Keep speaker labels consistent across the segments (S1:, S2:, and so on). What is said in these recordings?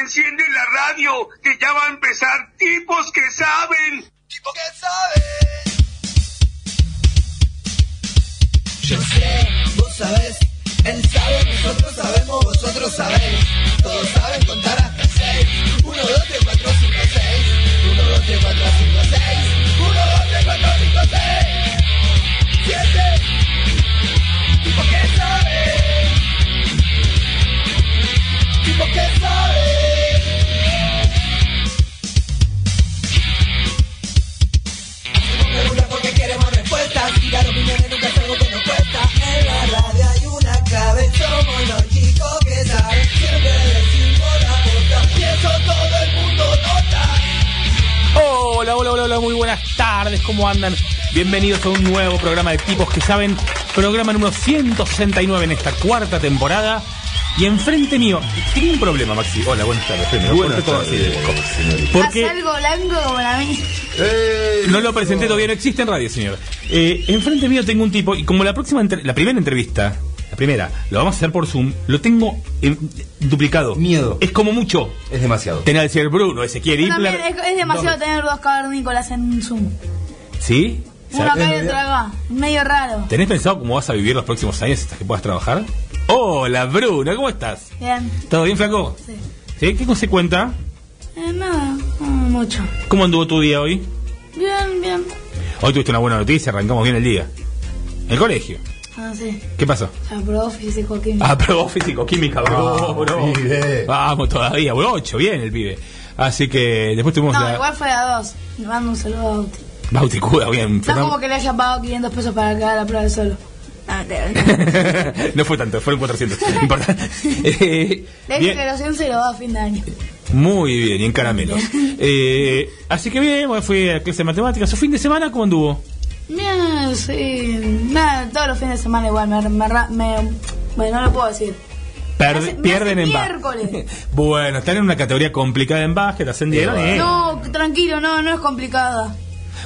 S1: Enciende la radio, que ya va a empezar. Tipos que saben.
S2: Tipo que sabe.
S3: Yo sé, vos sabés, él sabe, nosotros sabemos, vosotros sabéis. Todos saben contar hasta seis. Uno. Uno, dos, tres. Uno, dos, tres. Tipo que sabe. Tipo que sabe.
S4: Hola, hola, hola, hola, muy buenas tardes, ¿cómo andan? Bienvenidos a un nuevo programa de tipos que saben, programa número 169 en esta cuarta temporada. Y enfrente mío, tenía un problema, Maxi. Hola, buenas tardes. Primero,
S5: Buenas
S4: ¿por qué todo
S5: tardes,
S4: así? Porque
S6: algo blanco.
S5: Eh,
S4: no lo presenté todavía, no existe en radio, señor. Eh, enfrente mío tengo un tipo, y como la próxima, entre- la primera entrevista, la primera, lo vamos a hacer por Zoom, lo tengo eh, duplicado.
S5: Miedo.
S4: Es como mucho
S5: Es demasiado.
S4: tener al señor Bruno, Ezequiel
S6: También
S4: Hitler.
S6: es, es demasiado tener dos cavernícolas en Zoom.
S4: ¿Sí?
S6: Uno
S4: ¿Sabes?
S6: acá y otro acá. Medio raro.
S4: ¿Tenés pensado cómo vas a vivir los próximos años hasta que puedas trabajar? Hola, Bruno, ¿cómo estás?
S6: Bien.
S4: ¿Todo bien, flaco?
S6: Sí.
S4: ¿Sí? ¿Qué se cuenta?
S6: Eh, nada, no mucho.
S4: ¿Cómo anduvo tu día hoy?
S6: Bien, bien.
S4: Hoy tuviste una buena noticia, arrancamos bien el día. El colegio.
S6: Ah, sí.
S4: ¿Qué pasó?
S6: Ya probó físico químico.
S4: Ah, probó físico-química, bro, bro. Vamos todavía, bro, 8, bien el pibe. Así que después tuvimos
S6: no,
S4: la...
S6: igual fue a dos. Le mando un saludo a Bauti.
S4: Bauticuda, bien.
S6: No como que le haya pagado 500 pesos para que haga la prueba de solo. No, mentira.
S4: no fue tanto, fueron 400. No importa. Eh,
S6: Le dije que los 100 se lo da a fin de año.
S4: Muy bien, y en caramelos. Eh, así que bien, bueno, fui a clase de matemáticas. ¿Su fin de semana cómo anduvo?
S6: Bien, sí. Nada, todos los fines de semana igual. Me, me, me- bueno, no lo puedo decir.
S4: Perde-
S6: hace-
S4: pierden en básquet.
S6: miércoles.
S4: bueno, están en una categoría complicada en básquet, ascendieron. Eh.
S6: No, tranquilo, no, no es complicada.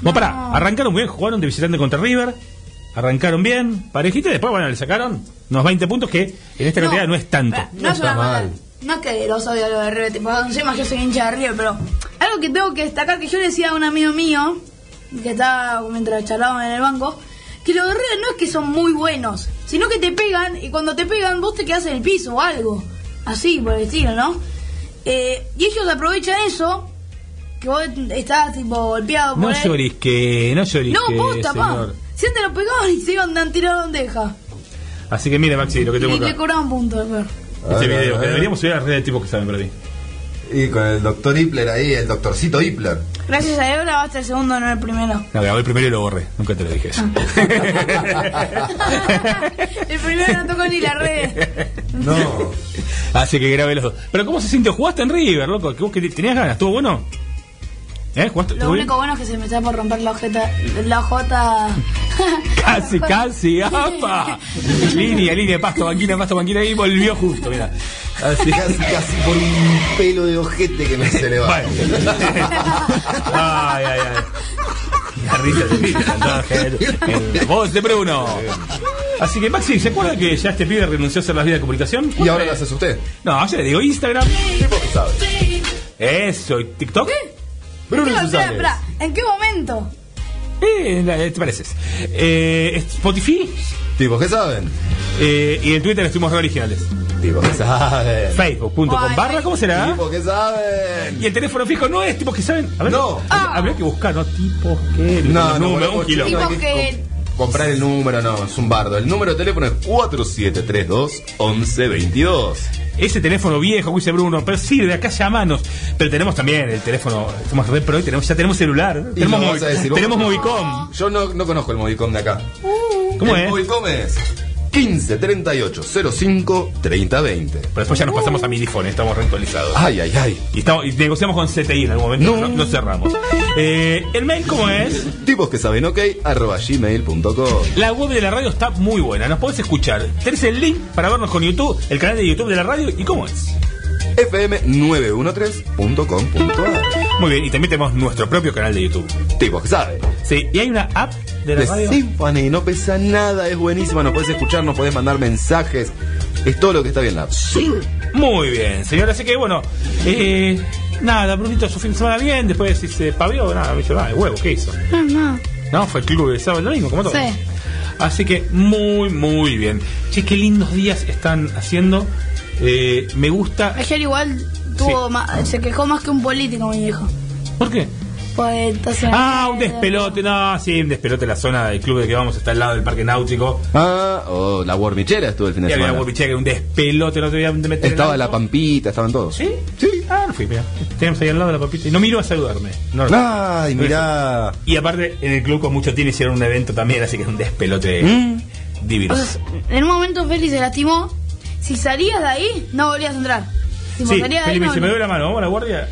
S4: Bueno, pará,
S6: No.
S4: arrancaron bien, jugaron de visitante contra River. Arrancaron bien, parejita, y después, bueno, le sacaron unos 20 puntos que en esta categoría no es tanto.
S6: No,
S5: No
S6: es
S5: está mal.
S6: No es que los odio a los de River, tipo, encima yo soy hincha de River, pero algo que tengo que destacar que yo le decía a un amigo mío, que estaba mientras charlábamos en el banco, que los de River no es que son muy buenos, sino que te pegan y cuando te pegan vos te quedas en el piso o algo. Así, por el estilo, ¿no? Eh, y ellos aprovechan eso, que vos estás tipo golpeado por
S4: No
S6: él.
S4: lloris que, no lloris
S6: No,
S4: que,
S6: posta, pa.
S4: señor.
S6: Si antes lo pegaban y se iban a tirar donde deja.
S4: Así que mire, Maxi, lo que tengo
S6: Y le
S4: acá.
S6: cobraban puntos después.
S4: Este
S5: A ver,
S4: video,
S5: a
S4: que deberíamos subir a las redes de tipos que saben para ti.
S5: Y con el doctor Hitler ahí, el doctorcito Hitler.
S6: Gracias a Dios grabaste el segundo, no el primero.
S4: No, grabé el primero y lo borré. Nunca te lo dije eso.
S6: el primero no tocó ni la red.
S5: No.
S4: Así que grabé los dos. Pero ¿cómo se sintió? ¿Jugaste en River, loco? ¿Que vos que tenías ganas? ¿Estuvo bueno? ¿Eh? ¿Jugaste?
S6: Lo único bueno es que se me está por romper la ojeta. La ojota.
S4: Casi, casi, ¡apa! línea, línea, pasto, banquina, pasto, banquina, y volvió justo, mira. Así
S5: Casi, casi por un pelo de ojete que me se le va.
S4: Bueno. ay, ay, ay. La risa de Peter, entonces, en la voz de Bruno. Así que, Maxi, ¿se acuerda que ya este pibe renunció a hacer las vías de comunicación?
S5: Y ahora lo haces usted.
S4: No, yo le digo Instagram.
S5: Que sabe.
S4: Eso, ¿y TikTok?
S5: Bruno Susanes.
S6: ¿En qué momento?
S4: Eh, la- te pareces. Eh, Spotify.
S5: Tipos que saben.
S4: Eh, y en Twitter estuvimos re originales.
S5: Tipos que saben.
S4: Facebook.com barra, ¿cómo será?
S5: Tipos que saben.
S4: Y el teléfono fijo no es tipos que saben. A ver,
S5: No.
S4: Ah. Habría que buscar, ¿no? Tipos que.
S5: No, no,
S4: número,
S5: bueno,
S4: un kilo.
S5: no
S6: Tipos que-
S5: com- comprar el número, no, es un bardo. El número de teléfono es 4732-1122.
S4: Ese teléfono viejo, como dice Bruno, pero sirve, acá llamanos. Pero tenemos también el teléfono, somos re pro y tenemos, ya tenemos celular.
S5: Y
S4: tenemos Movi-
S5: decir vos.
S4: tenemos Movicom.
S5: Yo no, no conozco el Movicom de acá.
S4: ¿Cómo
S5: el
S4: es?
S5: Movicom es 15 38 05 30 20.
S4: Pero después ya nos pasamos a Midifone, estamos reactualizados.
S5: Ay, ay, ay.
S4: Y, estamos, y negociamos con CTI en algún momento, no,
S5: No.
S4: no cerramos. Eh, ¿El mail cómo es?
S5: Tipos que saben ok, arroba gmail.com.
S4: La web de la radio está muy buena, nos podés escuchar. Tenés el link para vernos con YouTube, el canal de YouTube de la radio y cómo es.
S5: fm913.com.ar.
S4: Muy bien, y también tenemos nuestro propio canal de YouTube.
S5: Tipos que saben.
S4: Sí, y hay una app de la
S5: De
S4: radio.
S5: Symphony, no pesa nada, es buenísima, nos podés escuchar, nos podés mandar mensajes. Es todo lo que está bien la app.
S4: Muy bien, señor. Así que bueno, eh, nada, Brunito, su fin de semana bien. Después si se pavió, nada, me dice, va, de huevo, ¿qué hizo?
S6: No, no.
S4: No, fue el club de sábado y domingo, como todo.
S6: Sí.
S4: Así que muy, muy bien. Che, qué lindos días están haciendo. Eh, me gusta.
S6: Ayer igual tuvo
S4: Sí.
S6: ma- se quejó más que un político, mi viejo.
S4: ¿Por qué?
S6: Pues, entonces,
S4: Ah, un despelote, no, sí, un despelote en la zona del club de que vamos, está al lado del parque náutico.
S5: Ah, oh, la Wormichera estuvo el fin de
S4: había
S5: semana.
S4: Guapichea, que era un despelote, no te voy a meter.
S5: Estaba
S4: en
S5: la. Pampita, estaban todos.
S4: ¿Sí? Sí. Ah, no fui, mira. Teníamos ahí al lado de la papita y no miró a saludarme. No,
S5: Ay, mirá.
S4: Y aparte, en el club con mucho tiene hicieron un evento también, así que es un despelote
S5: Mm.
S4: divino.
S6: o sea, en un momento Félix se lastimó. Si salías de ahí, no volvías a entrar. Si
S4: Sí,
S6: salías de ahí,
S4: Felipe,
S6: no
S4: se me
S6: volvías.
S4: la mano, vamos a la guardia.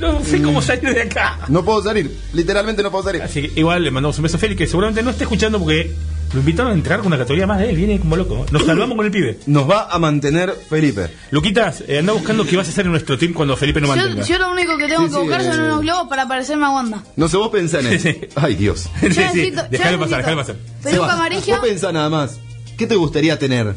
S4: no sé cómo salir de acá.
S5: No puedo salir, literalmente no puedo salir.
S4: Así que igual le mandamos un beso a Félix, que seguramente no está escuchando porque lo invitaron a entregar con una categoría más de él, viene como loco. Nos salvamos con el pibe.
S5: Nos va a mantener Felipe.
S4: Luquitas, eh, anda buscando qué vas a hacer en nuestro team cuando Felipe no
S6: Yo,
S4: mantenga.
S6: yo lo único que tengo
S5: Sí,
S6: que
S5: sí,
S6: buscar
S5: eh.
S6: son unos globos para parecerme a Wanda.
S5: No sé, vos pensá en eso.
S4: Sí, sí.
S5: Ay, Dios.
S4: Sí,
S6: Yo
S4: sí,
S6: necesito- yo
S4: déjalo pasar, déjalo pasar.
S6: Peluca amarilla.
S5: Vos pensá nada más. ¿Qué te gustaría tener?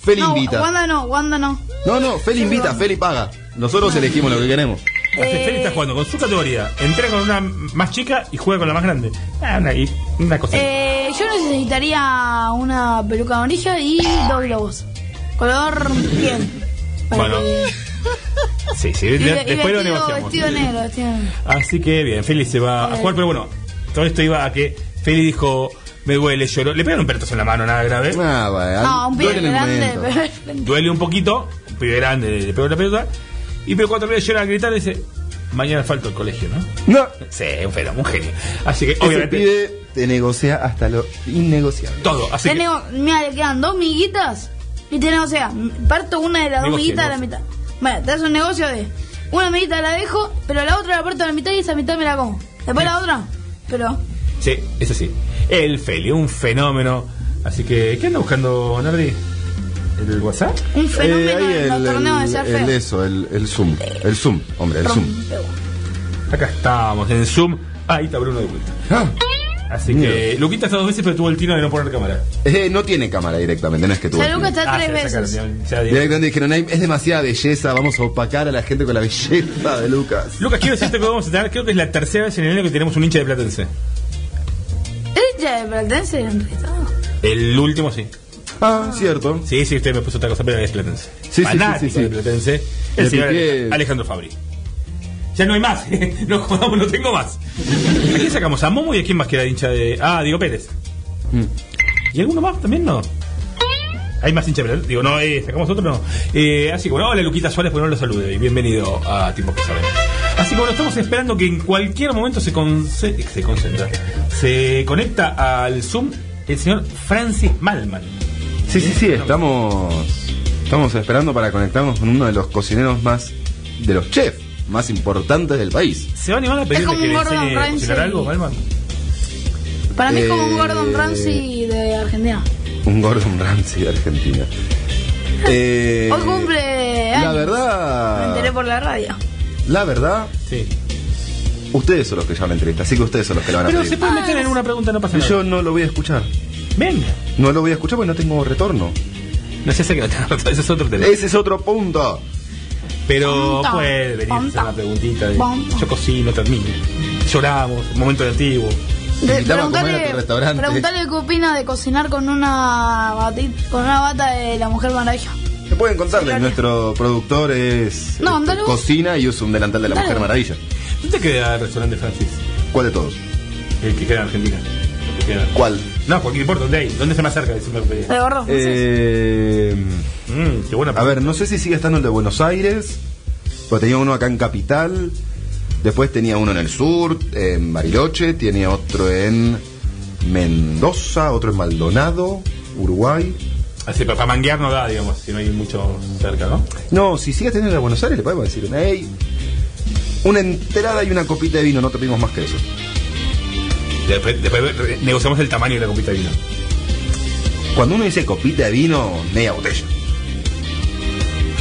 S5: Feli
S6: No,
S5: invita.
S6: Wanda no, Wanda no.
S5: No, no, Feli invita, Feli paga. Nosotros elegimos lo que queremos.
S4: Félix está jugando con su categoría, entrega con una más chica y juega con la más grande. Ah, una, y una cosa.
S6: Eh, yo necesitaría una peluca amarilla y dos globos. Color. Para
S4: Bueno,
S6: que-
S4: sí, sí,
S6: y,
S4: de-
S6: y
S4: después lo
S6: vestido,
S4: negociamos.
S6: vestido negro, vestido negro.
S4: Así que bien, Félix se va a jugar, pero bueno, todo esto iba a que Félix dijo, me duele, lloró. Le pegaron un pertazo en la mano, nada grave.
S5: Ah, vaya,
S6: No, un pibe
S5: duele
S6: grande, pero...
S4: Duele un poquito, un pibe grande, le pegó la pelota. Y pero cuatro veces llora a gritar y dice, mañana falta el colegio, ¿no?
S5: No,
S4: Sí, un fenómeno, un genio. Así que
S5: ese
S4: obviamente
S5: pibe te negocia hasta lo innegociable.
S4: todo. Así
S6: Te
S4: que,
S6: nego- Mira, le quedan dos miguitas y te o sea, parto una de las dos miguitas a la mitad. Bueno, te haces un negocio de una miguita la dejo, pero la otra la parto a la mitad y esa mitad me la como. Después la otra, pero
S4: sí, eso sí. El Feli, un fenómeno. Así que, ¿qué anda buscando, Nardi? ¿El WhatsApp?
S6: un fenómeno
S5: Eh, ahí
S6: en los
S5: el,
S6: torneos de
S5: el, eso, el, el Zoom. El Zoom, hombre, el Zoom.
S4: Acá estamos, en Zoom. Ahí está Bruno de vuelta.
S5: Ah,
S4: Así
S5: Mira.
S4: que, Luquita está dos veces, pero tuvo el tino de no poner cámara.
S5: eh, no tiene cámara directamente, no es que tuvo.
S6: O sea, Luca está
S4: Ah,
S6: tres veces.
S4: sacaron, ya- ya digo.
S5: Directamente dijeron, "Ay, es demasiada belleza, vamos a opacar a la gente con la belleza de Lucas.
S4: Lucas, quiero decirte que vamos a tener, creo que es la tercera vez en el año que tenemos un hincha de Platense.
S6: ¿Es hincha de Platense en realidad?
S4: El último sí.
S5: Ah, cierto.
S4: Sí, sí, usted me puso otra cosa, pero es Platense.
S5: Sí, sí,
S4: Fanático
S5: sí, sí, sí.
S4: de Platense. El
S5: piqué-
S4: Alejandro Fabri. Ya no hay más, no jodamos, no tengo más. ¿A quién sacamos? ¿A Momo y a quién más que era hincha de.? Ah, Diego Pérez.
S5: Mm.
S4: ¿Y alguno más también no? Hay más hincha de Platense. Digo, no, eh, sacamos otro, no. Eh, así que bueno, hola Luquita Suárez, pues no lo salude y bienvenido a Tiempos que Saben. Así que bueno, estamos esperando que en cualquier momento se, conce- se concentra, se conecta al Zoom el señor Francis Malman.
S5: Sí, sí, sí, estamos, estamos esperando para conectarnos con uno de los cocineros más, de los chefs más importantes del país.
S4: ¿Se va a animar a pedirle
S6: como
S4: que
S6: un
S4: le
S6: Gordon
S4: enseñe a cocinar algo, Malman?
S6: Para mí es como un
S5: Eh,
S6: Gordon Ramsay de Argentina.
S5: Un Gordon Ramsay de Argentina. Eh,
S6: Hoy cumple años.
S5: La
S6: Me
S5: verdad,
S6: enteré por la radio.
S5: La verdad,
S4: Sí.
S5: ustedes son los que llevan la entrevista, así que ustedes son los que la van a
S4: Pero
S5: pedir.
S4: se puede meter en una pregunta, no pasa nada.
S5: Yo no lo voy a escuchar.
S4: Venga.
S5: No lo voy a escuchar porque no tengo retorno.
S4: No sé si que no tenga razón, ese es otro tema.
S5: Ese es otro punto.
S4: Pero
S6: Tonto.
S4: puede venir a hacer una preguntita de yo cocino, termino. Lloramos, momento de antiguo.
S6: De-
S5: Invitamos a comer a tu restaurante.
S6: preguntale qué opina de cocinar con una bati- con una bata de la Mujer Maravilla.
S5: Me pueden contarle,
S6: Sí,
S5: nuestro productor es
S6: No,
S5: este, cocina y usa un delantal de la
S6: Dale.
S5: Mujer Maravilla.
S4: ¿Dónde queda el restaurante Francis?
S5: ¿Cuál de todos?
S4: El que queda en Argentina. El que queda-
S5: ¿Cuál?
S4: No, cualquier importa, ¿dónde hay? ¿Dónde está más cerca? Decime,
S6: De gordo francés.
S5: Eh,
S4: Mm, qué buena
S5: a ver, no sé si sigue estando el de Buenos Aires, pero tenía uno acá en Capital, después tenía uno en el sur, en Bariloche, tenía otro en Mendoza, otro en Maldonado, Uruguay.
S4: Así, para, para manguear no da, digamos, si no hay mucho cerca, ¿no?
S5: No, si sigue teniendo de Buenos Aires, le podemos decir, hey, una entrada y una copita de vino, no te pedimos más que eso.
S4: Después, después re- negociamos el tamaño de la copita de vino.
S5: Cuando uno dice copita de vino, media botella.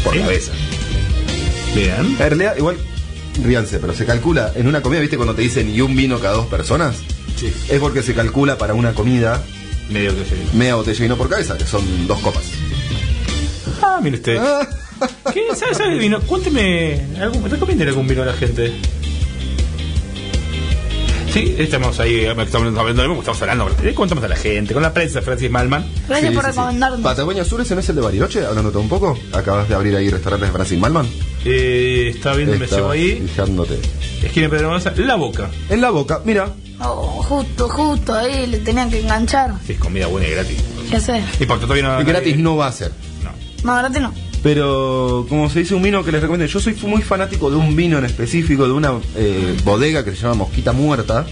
S5: Por
S4: ¿Sí?
S5: cabeza.
S4: Bien.
S5: En realidad, igual, ríanse, pero se calcula, en una comida, ¿viste cuando te dicen y un vino cada dos personas?
S4: Sí.
S5: Es porque se calcula para una comida
S4: Medio que se
S5: media botella de vino por cabeza, que son dos copas.
S4: Ah, mire usted.
S5: Ah,
S4: ¿Qué? ¿Sabe, sabe de vino? Cuénteme, algún, recomienden algún vino a la gente. Sí, estamos ahí, estamos hablando, estamos hablando, eh, contamos a la gente, con la prensa, Francis Malman.
S6: Gracias
S5: Sí,
S6: por
S5: sí, sí.
S6: recomendarnos.
S5: Patagonia Sur, ese no es el de Bariloche, hablándote un poco. Acabas de abrir ahí restaurantes de Francis Malman.
S4: Eh, estaba viendo, me
S5: Estaba
S4: llevo ahí,
S5: Fijándote.
S4: esquina Pedro Mendoza, La Boca.
S5: En la boca, mira.
S6: Oh, justo, justo ahí le tenían que enganchar.
S4: Sí, es comida buena y gratis.
S6: Ya sé.
S4: Y por todavía no.
S5: gratis no va a ser.
S4: No.
S6: No, gratis no.
S5: Pero, como se dice, un vino que les recomiendo. Yo soy muy fanático de un vino en específico, de una eh, bodega que se llama Mosquita Muerta.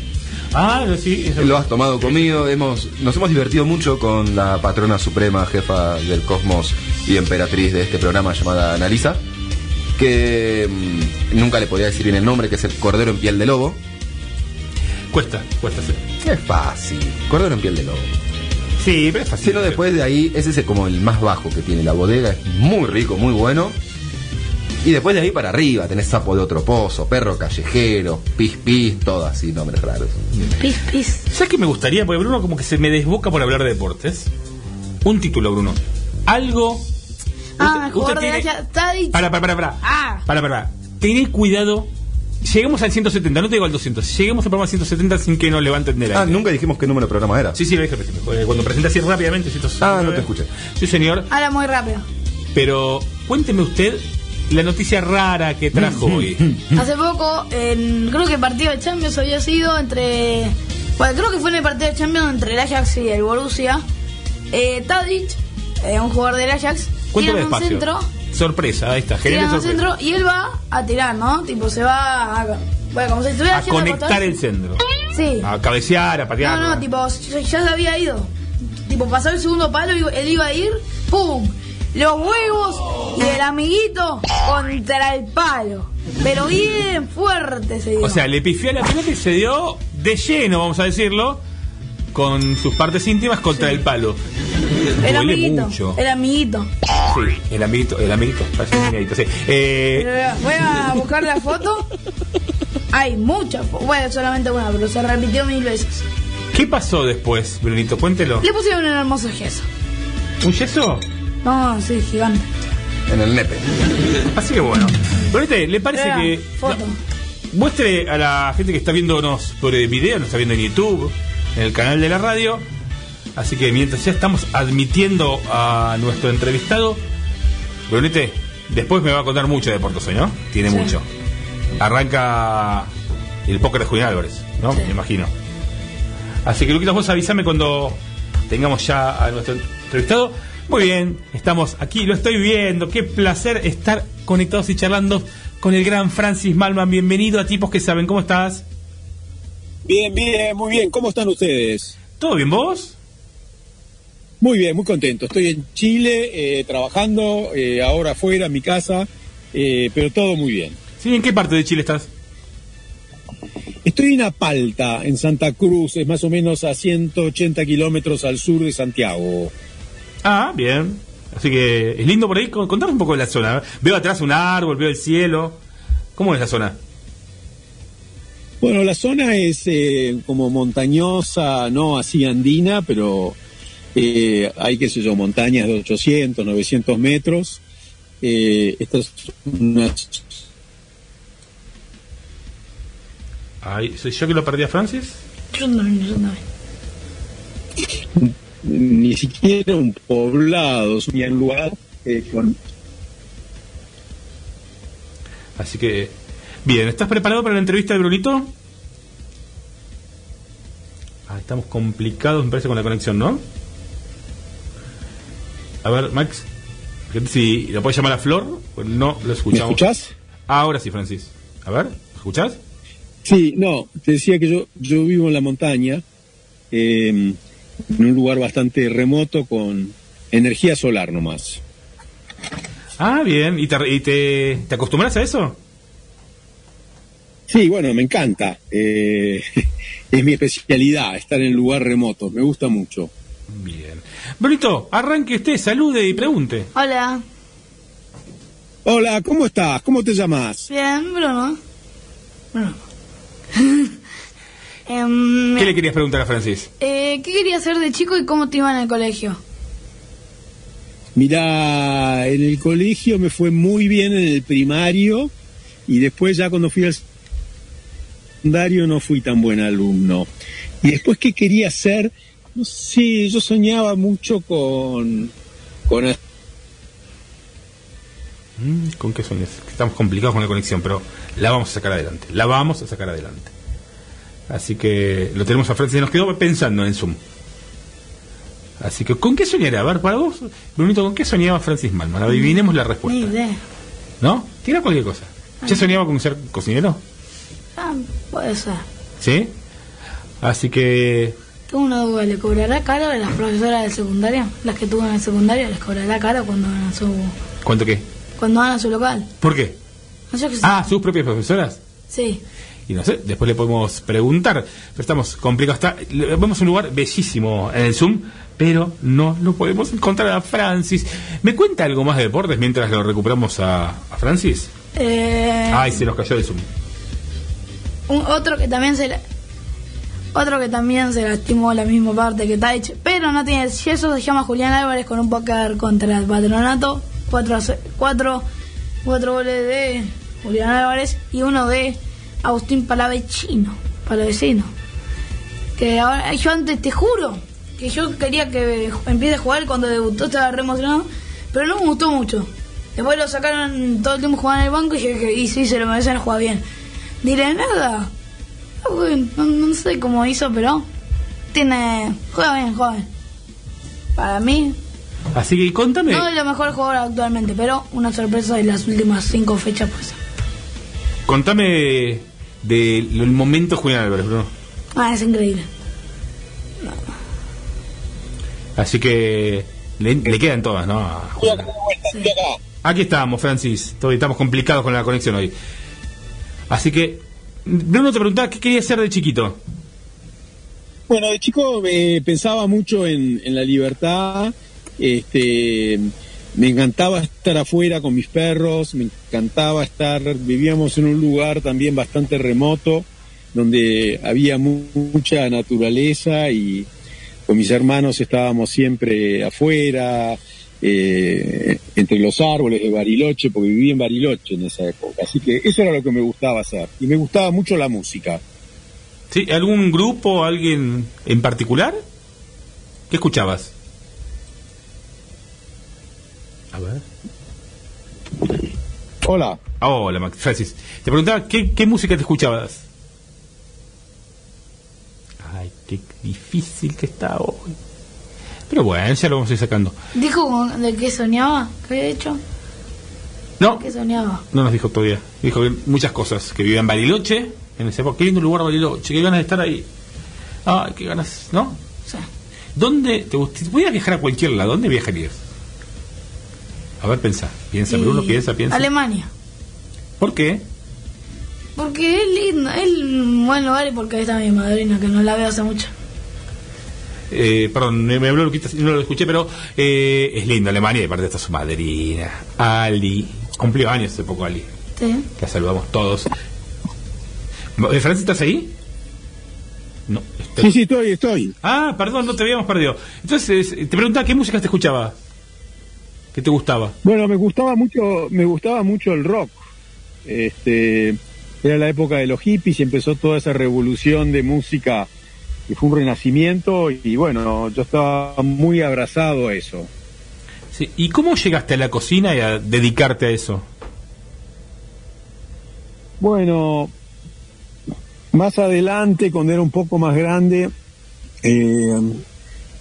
S4: Ah, sí, eso.
S5: Lo has tomado conmigo. Hemos, nos hemos divertido mucho con la patrona suprema, jefa del cosmos y emperatriz de este programa llamada Analiza. Que mm, nunca le podía decir bien el nombre, que es el Cordero en piel de lobo.
S4: Cuesta, cuesta sí.
S5: Es fácil. Cordero en piel de lobo.
S4: Sí, pero es fácil.
S5: Sino después de ahí, ese es como el más bajo que tiene la bodega, es muy rico, muy bueno. Y después de ahí para arriba tenés sapo de otro pozo, perro callejero, pis pis, todo así, nombres raros.
S6: Pis, pis.
S4: ¿Sabes qué me gustaría? Porque Bruno como que se me desboca por hablar de deportes. Un título, Bruno. Algo...
S6: Ah,
S4: Usted- usted
S6: de
S4: tiene-
S6: Ajax, está dicho.
S4: Para, para, para, para.
S6: Ah.
S4: Para, para, para. Tené cuidado. Lleguemos al 170, no te digo al 200. Lleguemos al programa 170 sin que nos levanten de la.
S5: Ah, nunca dijimos qué número de programa era.
S4: Sí, sí, lo dije recién. Cuando presenté así rápidamente, 169.
S5: Ah, no te escuché.
S4: Sí, señor.
S6: Habla muy rápido.
S4: Pero cuénteme usted la noticia rara que trajo hoy.
S6: Hace poco, en, creo que el partido de Champions había sido entre. Bueno, creo que fue en el partido de Champions entre el Ajax y el Borussia. Eh, Tadic, eh, un jugador del Ajax, tira un
S4: despacio.
S6: centro,
S4: Sorpresa, ahí está. Gerente sorpresa.
S6: centro y él va a tirar, ¿no? Tipo, se va a. Bueno, como si estuviera
S4: A conectar el centro.
S6: Sí.
S4: A cabecear, a patear.
S6: No, no, tipo, ya, ya se había ido. Tipo, pasó el segundo palo y él iba a ir, ¡pum! Los huevos y el amiguito contra el palo. Pero bien fuerte se dio.
S4: O sea, le pifió a la pelota y se dio de lleno, vamos a decirlo, con sus partes íntimas contra el palo.
S6: el
S4: Duele
S6: amiguito.
S4: mucho.
S6: El amiguito.
S4: Sí, el amiguito, el amiguito, parece un amiguito, sí. Eh,
S6: Voy a buscar la foto. Hay muchas fotos. Bueno, solamente una, pero se repitió mil veces.
S4: ¿Qué pasó después, Brunito? Cuéntelo.
S6: Le pusieron un hermoso gesso.
S4: ¿Un yeso?
S6: No, sí, gigante.
S5: En el nepe.
S4: Así que bueno. Brunito, ¿le parece
S6: Era
S4: que...
S6: foto.
S4: no, muestre a la gente que está viéndonos por el video, nos está viendo en YouTube, en el canal de la radio. Así que mientras ya estamos admitiendo a nuestro entrevistado, Brunete, después me va a contar mucho de deportes hoy, ¿no? Tiene
S6: Sí.
S4: mucho. Arranca el póker de Julián Álvarez, ¿no?
S6: Sí.
S4: Me imagino. Así que Luquitas, vos avísame cuando tengamos ya a nuestro entrevistado. Muy bien, estamos aquí, lo estoy viendo. Qué placer estar conectados y charlando con el gran Francis Malman. Bienvenido a Tipos que Saben. ¿Cómo estás?
S2: Bien, bien, muy bien. ¿Cómo están ustedes?
S4: ¿Todo bien vos?
S2: Muy bien, muy contento. Estoy en Chile eh, trabajando, eh, ahora afuera, en mi casa, eh, pero todo muy bien.
S4: ¿Sí? ¿En qué parte de Chile estás?
S2: Estoy en Apalta, en Santa Cruz, es más o menos a 180 kilómetros al sur de Santiago.
S4: Ah, bien. Así que es lindo por ahí. Con- Contame un poco de la zona. Veo atrás un árbol, veo el cielo. ¿Cómo es la zona?
S2: Bueno, la zona es eh, como montañosa, no así andina, pero eh, hay, qué sé yo, montañas de 800, 900 metros. Eh, esta es una
S4: Ay, ¿Soy yo que lo perdí a Francis?
S6: Yo también, yo también.
S2: ni siquiera un poblado, es un lugar eh, con...
S4: Así que, bien, ¿estás preparado para la entrevista de Brunito? Ah, estamos complicados, me parece, con la conexión, ¿no? A ver, Max, si lo puedes llamar a Flor, pues no lo
S2: ¿Me
S4: escuchamos.
S2: escuchás?
S4: Ahora sí, Francis. A ver, ¿me escuchás?
S2: Sí, no, te decía que yo, yo vivo en la montaña, eh, en un lugar bastante remoto con energía solar nomás.
S4: Ah, bien, ¿y te, y te, te acostumbras a eso?
S2: Sí, bueno, me encanta. eh, es mi especialidad, estar en lugar remoto, me gusta mucho.
S4: Bien. Brunito, arranque usted, salude y pregunte.
S6: Hola.
S2: Hola, ¿cómo estás? ¿Cómo te llamas?
S6: Bien, Bruno. Bruno. Em,
S4: ¿Qué le querías preguntar a Francis?
S6: eh, ¿Qué querías hacer de chico y cómo te iba en el colegio?
S2: Mirá, en el colegio me fue muy bien en el primario y después ya cuando fui al secundario no fui tan buen alumno. Y después, ¿qué quería hacer? No sé, yo soñaba mucho con... con
S4: Mm, ¿Con qué sueños? Estamos complicados con la conexión, pero la vamos a sacar adelante. La vamos a sacar adelante. Así que lo tenemos a Francis. Nos quedó pensando en Zoom. Así que, ¿con qué soñará? A ver, para vos, Brunito, ¿con qué soñaba Francis Malman? Adivinemos la
S6: Ni
S4: respuesta.
S6: idea.
S4: ¿No? Tira cualquier cosa. ¿Ya soñaba con ser cocinero?
S6: Ah, puede ser.
S4: ¿Sí? Así que.
S6: Tengo una duda, ¿le cobrará caro a las profesoras de secundaria? Las que tuvo en el secundario, ¿les cobrará caro cuando van a su,
S4: ¿Cuánto qué?
S6: cuando van a su local?
S4: ¿Por qué?
S6: No sé qué sé.
S4: Ah, sus propias profesoras.
S6: Sí.
S4: Y no sé, después le podemos preguntar. Pero estamos complicados. Está, vemos un lugar bellísimo en el Zoom, pero no lo podemos encontrar a Francis. ¿Me cuenta algo más de deportes mientras lo recuperamos a, a Francis?
S6: Eh,
S4: Ay, se nos cayó el Zoom.
S6: Un- otro que también se la- otro que también se lastimó la misma parte que Taich, pero no tiene yeso, se llama Julián Álvarez con un póker contra el patronato, cuatro, cuatro, cuatro goles de Julián Álvarez y uno de Agustín Palavecino, Palavecino. Que ahora, yo antes te juro que yo quería que empiece a jugar cuando debutó, estaba re emocionado, pero no me gustó mucho. Después lo sacaron todo el tiempo jugando en el banco y dije, y sí, se lo merecen, juega bien. Diré nada. Ah, bueno, No, no sé cómo hizo, pero tiene. Juega bien, bien. Para mí,
S4: Así que contame.
S6: no es lo mejor jugador actualmente, pero una sorpresa de las últimas cinco fechas, pues.
S4: Contame del momento Julián Álvarez, Bruno.
S6: Ah, es increíble.
S4: Así que le, le quedan todas, ¿no? Aquí estamos, Francis. Todavía estamos complicados con la conexión hoy. Así que, Bruno te preguntaba qué quería hacer de chiquito.
S2: Bueno, de chico eh, pensaba mucho en, en la libertad, este, me encantaba estar afuera con mis perros, me encantaba estar, vivíamos en un lugar también bastante remoto, donde había mu- mucha naturaleza y con mis hermanos estábamos siempre afuera, eh, entre los árboles de Bariloche, porque viví en Bariloche en esa época, así que eso era lo que me gustaba hacer, y me gustaba mucho la música.
S4: ¿Sí? ¿Algún grupo, alguien en particular? ¿Qué escuchabas? A ver.
S2: Hola.
S4: Ah, hola, Max- Francis. Te preguntaba qué, qué música te escuchabas. Ay, qué difícil que está hoy. Pero bueno, ya lo vamos a ir sacando.
S6: ¿Dijo de qué soñaba? ¿Qué había hecho?
S4: No,
S6: ¿Qué soñaba?
S4: no nos dijo todavía. Dijo que muchas cosas. Que vivía en Bariloche. En ese. Qué lindo lugar Bariloche. Qué ganas de estar ahí. Ay, qué ganas, ¿no?
S6: Sí.
S4: ¿Dónde te gust- si pudieras viajar a cualquier lado? ¿Dónde viajarías? A ver, pensa. Piensa,
S6: Y
S4: Bruno, piensa, piensa.
S6: Alemania.
S4: ¿Por qué?
S6: Porque es lindo, es un buen lugar y porque ahí está mi madrina, que no la veo hace mucho.
S4: Eh, perdón, me, me habló Luquita, no lo escuché, pero eh, es lindo Alemania y aparte está su madrina, Ali. Cumplió años hace poco Ali.
S6: Sí.
S4: La saludamos todos. Eh, ¿Francis, estás ahí? No. está-
S2: Sí, sí, estoy, estoy.
S4: Ah, perdón, no te habíamos perdido. Entonces, eh, te preguntaba qué música te escuchaba. ¿Qué te gustaba?
S2: Bueno, me gustaba mucho, me gustaba mucho el rock. Este, era la época de los hippies y empezó toda esa revolución de música que fue un renacimiento y bueno, yo estaba muy abrazado a eso.
S4: Sí, ¿Y cómo llegaste a la cocina y a dedicarte a eso?
S2: Bueno, más adelante, cuando era un poco más grande, eh,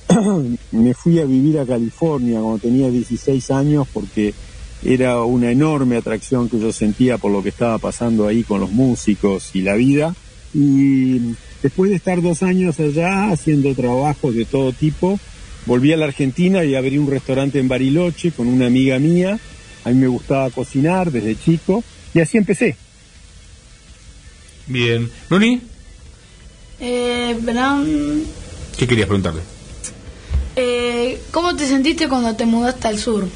S2: me fui a vivir a California cuando tenía 16 años porque era una enorme atracción que yo sentía por lo que estaba pasando ahí con los músicos y la vida. Y después de estar dos años allá haciendo trabajos de todo tipo, volví a la Argentina y abrí un restaurante en Bariloche con una amiga mía. A mí me gustaba cocinar desde chico y así empecé.
S4: Bien. ¿Bruni?
S6: Eh,
S4: ¿Qué querías preguntarle?
S6: eh, ¿cómo te sentiste cuando te mudaste al sur?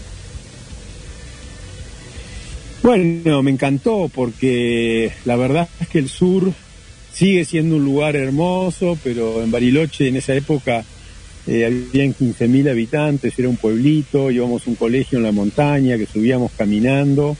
S2: Bueno, me encantó porque la verdad es que el sur sigue siendo un lugar hermoso, pero en Bariloche en esa época eh, habían 15.000 habitantes, era un pueblito, íbamos a un colegio en la montaña que subíamos caminando,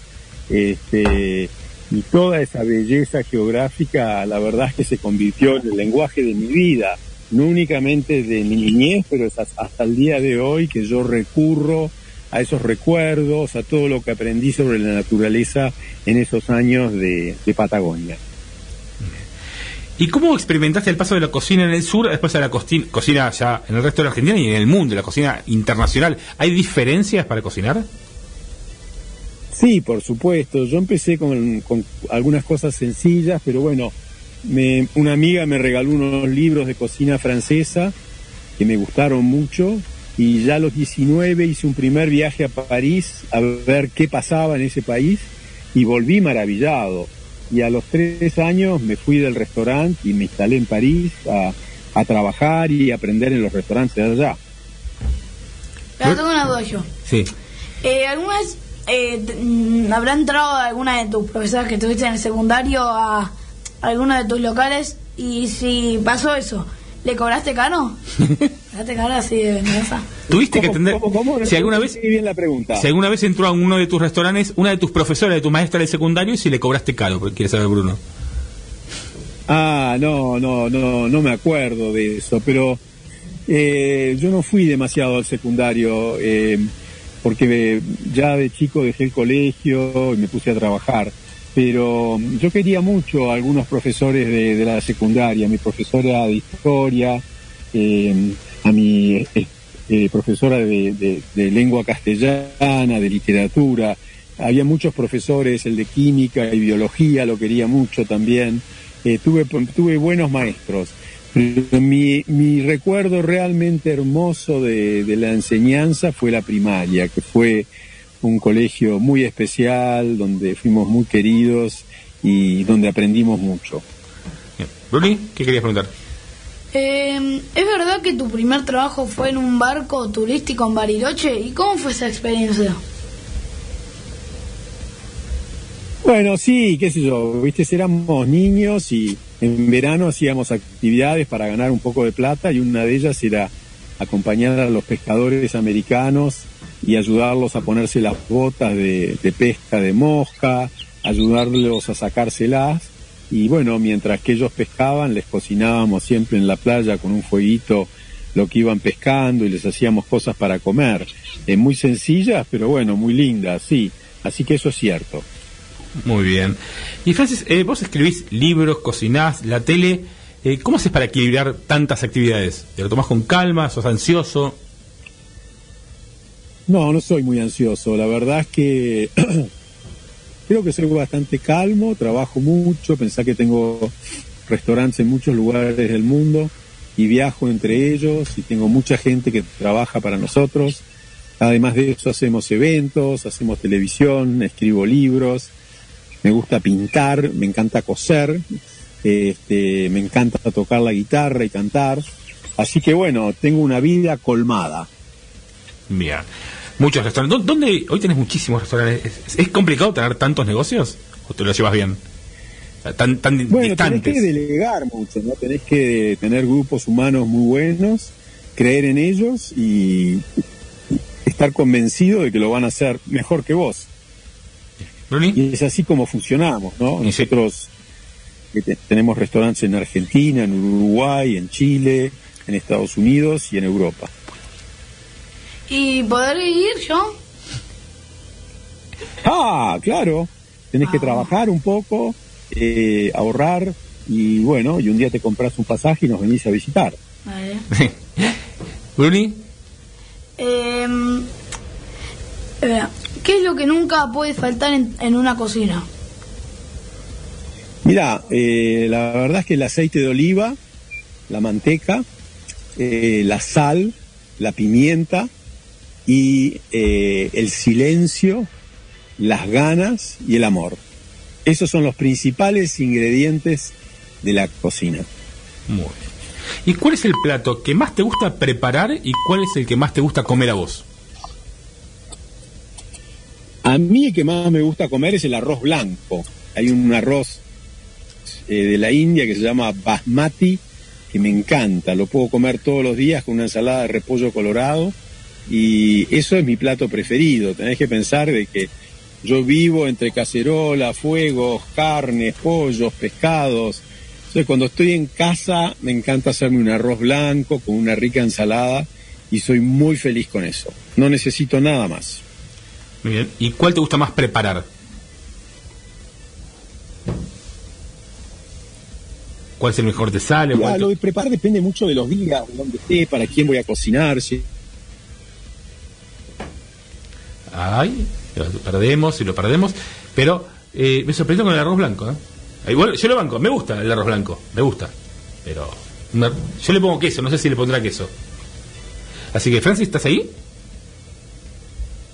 S2: este, y toda esa belleza geográfica, la verdad es que se convirtió en el lenguaje de mi vida, no únicamente de mi niñez, pero es hasta el día de hoy que yo recurro a esos recuerdos, a todo lo que aprendí sobre la naturaleza en esos años de, de Patagonia.
S4: ¿Y cómo experimentaste el paso de la cocina en el sur después de la cocina ya en el resto de la Argentina y en el mundo, la cocina internacional? ¿Hay diferencias para cocinar?
S2: Sí, por supuesto. Yo empecé con, algunas cosas sencillas, pero bueno, me, una amiga me regaló unos libros de cocina francesa que me gustaron mucho y ya a los 19 hice un primer viaje a París a ver qué pasaba en ese país y volví maravillado y a los tres años me fui del restaurante y me instalé en París a, trabajar y aprender en los restaurantes de allá.
S6: Pero tengo una duda yo.
S4: Sí.
S6: Eh, ¿Alguna vez eh, mm, habrá entrado alguna de tus profesoras que tuviste en el secundario a alguno de tus locales? Y si pasó eso, ¿le cobraste caro? ¿Cobraste caro así de mesa?
S4: Tuviste que atender. Si alguna vez.
S2: bien la pregunta.
S4: Si alguna vez entró a uno de tus restaurantes, una de tus profesoras, de tu maestra del secundario, y si le cobraste caro, porque quiere saber Bruno.
S2: Ah, no, no, no, no me acuerdo de eso, pero eh, yo no fui demasiado al secundario, eh, porque ya de chico dejé el colegio y me puse a trabajar. Pero yo quería mucho a algunos profesores de, la secundaria, mi profesora de historia, eh, a mi eh, profesora de, lengua castellana, de literatura. Había muchos profesores, el de química y biología lo quería mucho también. Eh, tuve, tuve buenos maestros. Mi, mi recuerdo realmente hermoso de, la enseñanza fue la primaria, que fue un colegio muy especial, donde fuimos muy queridos y donde aprendimos mucho.
S4: Bruni, ¿qué querías preguntar?
S6: Eh, ¿Es verdad que tu primer trabajo fue en un barco turístico en Bariloche? ¿Y cómo fue esa experiencia?
S2: Bueno, sí, qué sé yo, viste, éramos niños y en verano hacíamos actividades para ganar un poco de plata y una de ellas era acompañar a los pescadores americanos y ayudarlos a ponerse las botas de, de pesca de mosca, ayudarlos a sacárselas y bueno, mientras que ellos pescaban, les cocinábamos siempre en la playa con un fueguito lo que iban pescando y les hacíamos cosas para comer. Eh, muy sencillas, pero bueno, muy lindas, sí. Así que eso es cierto.
S4: Muy bien. Y Francis, eh, vos escribís libros, cocinás, la tele. Eh, ¿Cómo haces para equilibrar tantas actividades? ¿Te lo tomás con calma? ¿Sos ansioso?
S2: No, no soy muy ansioso. La verdad es que Creo que soy bastante calmo, trabajo mucho, pensá que tengo restaurantes en muchos lugares del mundo y viajo entre ellos y tengo mucha gente que trabaja para nosotros. Además de eso hacemos eventos, hacemos televisión, escribo libros, me gusta pintar, me encanta coser, este, me encanta tocar la guitarra y cantar. Así que bueno, tengo una vida colmada.
S4: Bien. Muchos restaurantes. ¿Dónde? Hoy tenés muchísimos restaurantes. ¿Es, complicado tener tantos negocios? ¿O te lo llevas bien? Tan, tan
S2: bueno, tenés que delegar mucho, ¿no? Tenés que tener grupos humanos muy buenos, creer en ellos y estar convencido de que lo van a hacer mejor que vos. Y es así como funcionamos, ¿no? Nosotros tenemos restaurantes en Argentina, en Uruguay, en Chile, en Estados Unidos y en Europa.
S6: ¿Y poder ir yo?
S2: Ah, claro. Tenés que ah. trabajar un poco, eh, ahorrar y bueno, y un día te compras un pasaje y nos venís a visitar.
S6: Vale.
S4: Bruni.
S6: Em, eh, ¿Qué es lo que nunca puede faltar en, una cocina?
S2: Mira, eh, la verdad es que el aceite de oliva, la manteca, la sal, la pimienta, y eh, el silencio, las ganas y el amor. Esos son los principales ingredientes de la cocina.
S4: Muy bien. ¿Y cuál es el plato que más te gusta preparar y cuál es el que más te gusta comer a vos?
S2: A mí el que más me gusta comer es el arroz blanco. Hay un arroz eh, de la India que se llama basmati, que me encanta, lo puedo comer todos los días con una ensalada de repollo colorado y eso es mi plato preferido. Tenés que pensar de que yo vivo entre cacerola, fuegos, carnes, pollos, pescados. Entonces cuando estoy en casa me encanta hacerme un arroz blanco con una rica ensalada y soy muy feliz con eso. No necesito nada más.
S4: Muy bien. ¿Y cuál te gusta más preparar? ¿Cuál es el mejor te sale?
S2: Ya,
S4: ¿Cuál
S2: lo de preparar depende mucho de los días, de dónde esté, para quién voy a cocinar. si-
S4: Ay, lo perdemos y lo perdemos. Pero eh, me sorprendió con el arroz blanco. ¿eh? Igual, yo lo banco, me gusta el arroz blanco, me gusta. Pero una- yo le pongo queso, no sé si le pondrá queso. Así que, Francis, ¿estás ahí?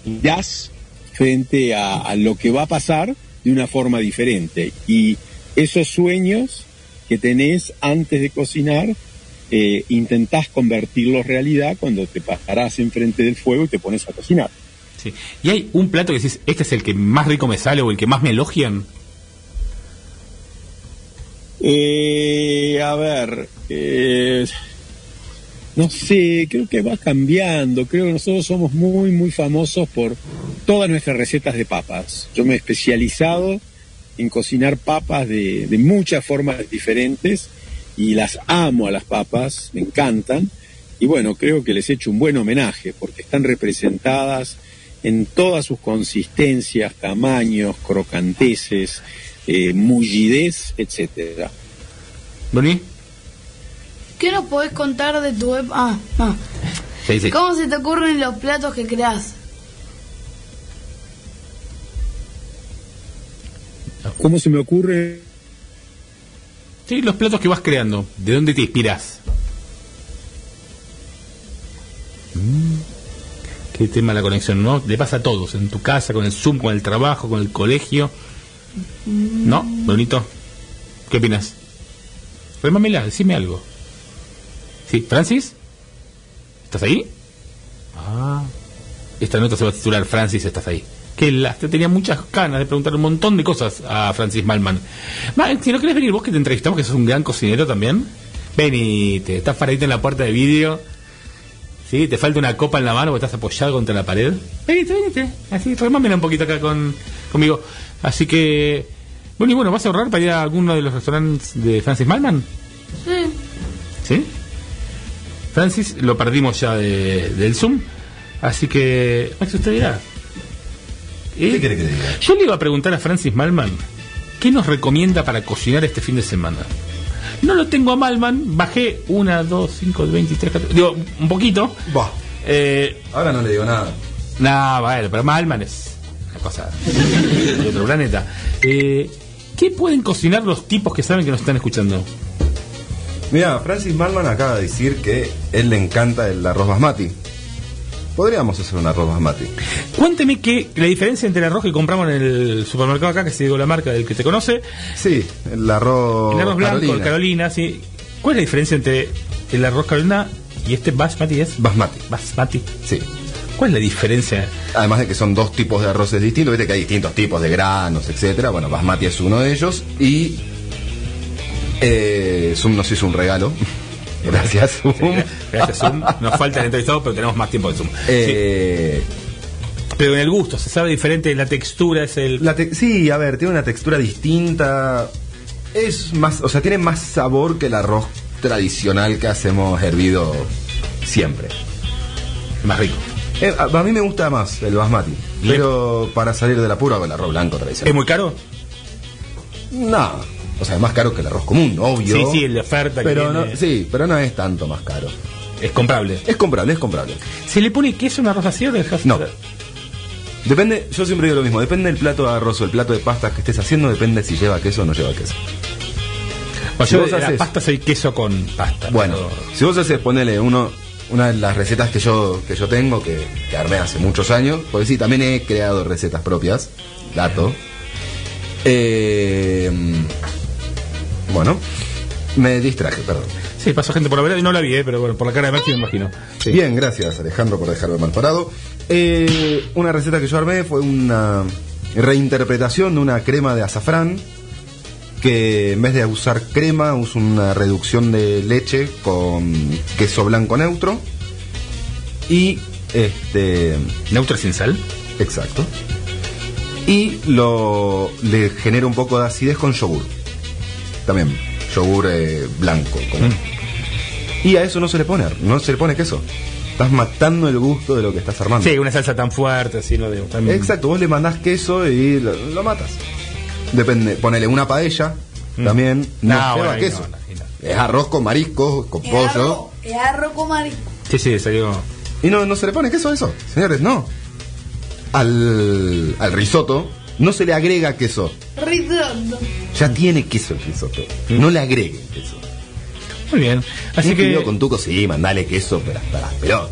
S2: Mirás frente a, a lo que va a pasar de una forma diferente. Y esos sueños que tenés antes de cocinar, eh, intentás convertirlos en realidad cuando te parás enfrente del fuego y te pones a cocinar.
S4: Sí. ¿Y hay un plato que decís, este es el que más rico me sale o el que más me elogian?
S2: Eh, a ver, eh, no sé, creo que va cambiando. Creo que nosotros somos muy, muy famosos por todas nuestras recetas de papas. Yo me he especializado en cocinar papas de, de muchas formas diferentes y las amo a las papas, me encantan. Y bueno, creo que les he hecho un buen homenaje porque están representadas en todas sus consistencias, tamaños, crocanteces, eh, mullidez, etcétera.
S4: ¿Boni?
S6: ¿Qué nos podés contar de tu web? Ah.
S4: Sí, sí.
S6: ¿Cómo se te ocurren los platos que creás?
S2: ¿Cómo se me ocurre?
S4: Sí, los platos que vas creando. ¿De dónde te inspiras? Mm, Qué tema la conexión, ¿no? Le pasa a todos, en tu casa, con el Zoom, con el trabajo, con el colegio. ¿No? Bonito. ¿Qué opinas? Remámela, decime algo. ¿Sí? ¿Francis? ¿Estás ahí? Ah. Esta nota se va a titular Francis, ¿estás ahí? Que tenía muchas ganas de preguntar un montón de cosas a Francis Malman. Ma, si no querés venir vos que te entrevistamos, que sos un gran cocinero también. Venite, estás paradito en la puerta de vídeo. ¿Sí? ¿Te falta una copa en la mano o estás apoyado contra la pared? Venite, venite. Así, remámela un poquito acá con, conmigo. Así que... Bueno, y bueno, ¿vas a ahorrar para ir a alguno de los restaurantes de Francis Malman?
S6: Sí.
S4: ¿Sí? Francis, lo perdimos ya de- del Zoom. Así que, Max, usted dirá. ¿Eh?
S5: ¿Qué quiere que diga?
S4: Yo le iba a preguntar a Francis Malman, ¿qué nos recomienda para cocinar este fin de semana? No lo tengo a Malman, bajé una, dos, cinco, veintitrés, catorce, digo, un poquito.
S5: Bah,
S4: Eh,
S5: ahora no le digo nada.
S4: no, bueno, pero Malman es una cosa de otro planeta. Eh, ¿Qué pueden cocinar los tipos que saben que nos están escuchando?
S5: Mira, Francis Malman acaba de decir que él le encanta el arroz basmati. Podríamos hacer un arroz basmati.
S4: Cuénteme que la diferencia entre el arroz que compramos en el supermercado acá, que se digo la marca del que te conoce,
S5: Sí, el arroz,
S4: el arroz blanco,
S5: Carolina.
S4: el Carolina, sí. ¿Cuál es la diferencia entre el arroz Carolina y este basmati? ¿Es
S5: Basmati,
S4: basmati?
S5: sí.
S4: ¿Cuál es la diferencia?
S5: Además de que son dos tipos de arroces distintos, viste que hay distintos tipos de granos, etcétera. Bueno, basmati es uno de ellos y eh, Zoom nos hizo un regalo. Gracias, Zoom.
S4: Gracias, Zoom. Nos falta el entrevistado, pero tenemos más tiempo de Zoom. Sí,
S5: Eh,
S4: pero en el gusto, se sabe diferente, la textura es el...
S5: la te- sí, a ver, tiene una textura distinta. Es más, o sea, tiene más sabor que el arroz tradicional que hacemos hervido siempre.
S4: más rico.
S5: Eh, a, a mí me gusta más el basmati, pero para salir del apuro hago el arroz blanco tradicional.
S4: ¿Es muy caro?
S5: No, o sea, es más caro que el arroz común, obvio.
S4: Sí, sí, de oferta que
S5: pero
S4: viene.
S5: no, sí, pero no es tanto más caro.
S4: Es comprable.
S5: Es comprable, es comprable.
S4: ¿Se le pone queso a un arroz así o dejas?
S5: No. Depende, yo siempre digo lo mismo, depende del plato de arroz o el plato de pasta que estés haciendo, depende si lleva queso o no lleva queso.
S4: O
S5: Si
S4: yo
S5: vos
S4: de la
S5: haces-
S4: pasta soy queso con pasta.
S5: Bueno,
S4: pero-
S5: si vos haces ponele uno, una de las recetas que yo, que yo tengo, que, que armé hace muchos años, porque sí, también he creado recetas propias, dato. Eh, bueno, me distraje, perdón.
S4: Sí, pasó gente por la vereda y no la vi, eh, pero bueno, por la cara de Maxi me imagino. Sí.
S5: Bien, gracias Alejandro por dejarme mal parado. Eh, una receta que yo armé fue una reinterpretación de una crema de azafrán que en vez de usar crema uso una reducción de leche con queso blanco neutro y este
S4: Neutra sin sal.
S5: exacto y lo le genera un poco de acidez con yogur también yogur eh, blanco como- y a eso no se le pone no se le pone queso estás matando el gusto de lo que estás armando
S4: Sí, una salsa tan fuerte, así, ¿no? De, tan-
S5: Exacto, vos le mandás queso y lo, lo matas. Depende, ponele una paella, también no,
S4: No,
S5: lleva
S4: bueno, ahí
S5: queso.
S4: no, ahí no.
S5: Es arroz con mariscos, con
S6: Es
S5: pollo.
S6: arroz, es arroz con marisco.
S4: Sí, sí, salió.
S5: Y no, no se le pone queso a eso, señores, no. Al, al risotto no se le agrega queso.
S6: Risotto.
S5: Ya tiene queso el risotto. No le agreguen queso.
S4: Muy bien. Así
S5: Un
S4: que.
S5: con tuco, sí, mandale queso hasta las pelotas.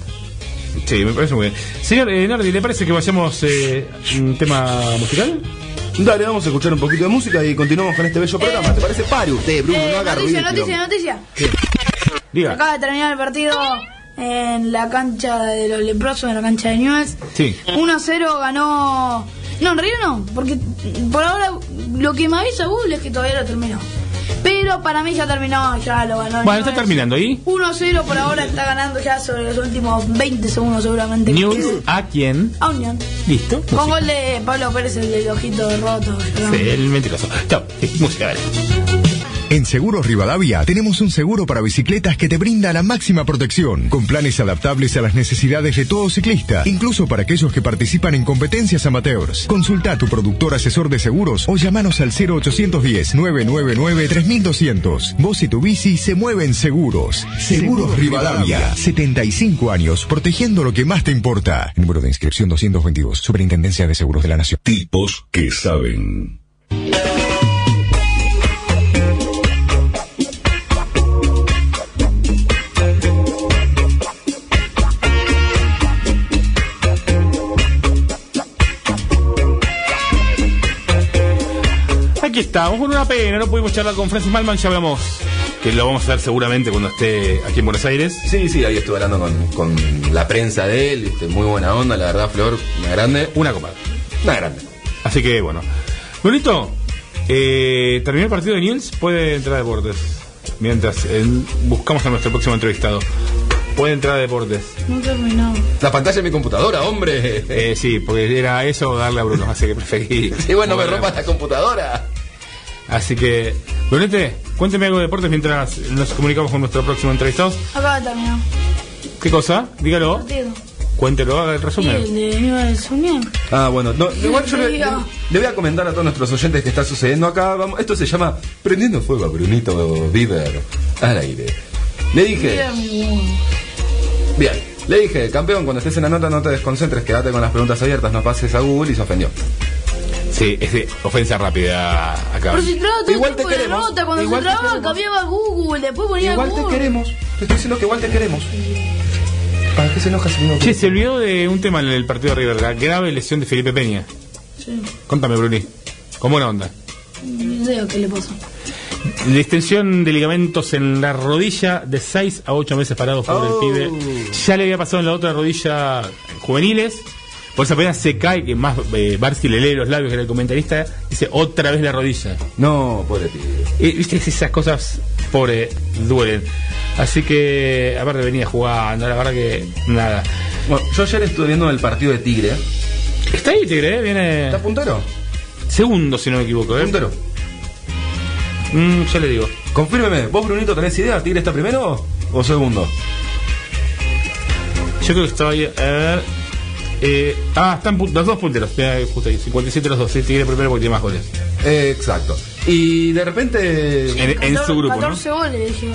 S4: Sí, me parece muy bien. Señor eh, Nardi, ¿le parece que vayamos eh, un tema musical?
S5: Dale, vamos a escuchar un poquito de música y continuamos con este bello programa. ¿Te parece? Pare usted, Bruno,
S6: Eh,
S5: no haga
S6: noticia,
S5: ruido.
S6: noticia, noticia.
S4: Diga.
S6: Acaba de terminar el partido en la cancha de los leprosos, en la cancha de Newell's.
S4: Sí.
S6: 1-0 ganó. No, en realidad no, porque por ahora lo que me avisa Google es que todavía no terminó. Pero para mí ya terminó, ya lo ganó.
S4: Bueno, está terminando ahí.
S6: 1-0 por ahora está ganando ya sobre los últimos 20 segundos seguramente.
S4: News a quién.
S6: A Unión.
S4: Listo.
S6: Con gol de Pablo Pérez, el del ojito roto.
S4: Sí, el mentiroso. Chao. Sí, música, dale.
S7: En Seguros Rivadavia tenemos un seguro para bicicletas que te brinda la máxima protección, con planes adaptables a las necesidades de todo ciclista, incluso para aquellos que participan en competencias amateurs. Consulta a tu productor asesor de seguros o llamanos al 0810-999-3200. Vos y tu bici se mueven seguros. Seguros Rivadavia, 75 años, protegiendo lo que más te importa. Número de inscripción 222, Superintendencia de Seguros de la Nación.
S8: Tipos que saben.
S4: Estamos, con una pena, no pudimos charlar con Francis Malman, ya hablamos que lo vamos a hacer seguramente cuando esté aquí en Buenos Aires.
S5: Sí, sí, ahí estuve hablando con, con la prensa de él, viste, muy buena onda, la verdad, Flor, una grande.
S4: Una copa.
S5: Una grande.
S4: Así que bueno. Bonito, eh, terminó el partido de Nils, puede entrar a deportes. Mientras eh, buscamos a nuestro próximo entrevistado. Puede entrar a deportes.
S6: No terminó.
S5: La pantalla de mi computadora, hombre.
S4: Eh, sí, porque era eso darle a Bruno, así que preferí.
S5: Sí, bueno, me rompas la computadora.
S4: Así que, Brunete, cuénteme algo de deportes mientras nos comunicamos con nuestro próximo entrevistado.
S6: Acaba de terminar.
S4: ¿Qué cosa? Dígalo.
S6: Partido.
S4: Cuéntelo, haga el resumen.
S6: el de.
S5: Ah, bueno, no, igual yo le, le-
S6: Diga.
S5: le voy a comentar a todos nuestros oyentes que está sucediendo acá. Vamos, esto se llama Prendiendo Fuego a Brunito Bieber al aire. Le dije, bien, le dije, campeón, cuando estés en la nota no te desconcentres, quédate con las preguntas abiertas, no pases a Google y se ofendió.
S4: Sí, es de ofensa rápida acá.
S6: Pero si traba todo
S5: Igual
S6: el
S5: te
S6: tiempo de la
S5: queremos,
S6: nota, cuando
S5: igual
S6: se cambiaba Google, después ponía
S5: Igual te queremos, te estoy diciendo que igual te queremos. ¿Para qué se enoja si no
S4: Che, se olvidó de un tema en el partido de River, la grave lesión de Felipe Peña.
S6: Sí,
S4: Contame, Bruni. Con buena onda.
S6: no sé qué le pasó.
S4: La extensión de ligamentos en la rodilla de 6 a 8 meses parados por
S5: Oh.
S4: el pibe. Ya le había pasado en la otra rodilla en juveniles. Por eso apenas se cae, que más eh, le lee los labios que era el comentarista, dice otra vez la rodilla.
S5: No, pobre tío.
S4: Y, Viste, esas cosas, pobre, duelen. Así que, aparte venía jugando, la verdad que nada.
S5: Bueno, yo ayer estuve viendo el partido de Tigre.
S4: Está ahí, Tigre, ¿eh? viene
S5: ¿Está puntero?
S4: segundo, si no me equivoco. ¿eh?
S5: Puntero.
S4: Mm, ya le digo.
S5: Confírmeme, ¿vos Brunito tenés idea? ¿Tigre está primero o segundo?
S4: Yo creo que estaba ahí. A ver. Eh, ah, están los dos punteros. Mira, justo ahí. 57 los dos. Sí, Tigre primero porque tiene más goles.
S5: Eh, exacto. Y de repente.
S4: En, en su grupo, ¿no?
S6: 14 goles, dije.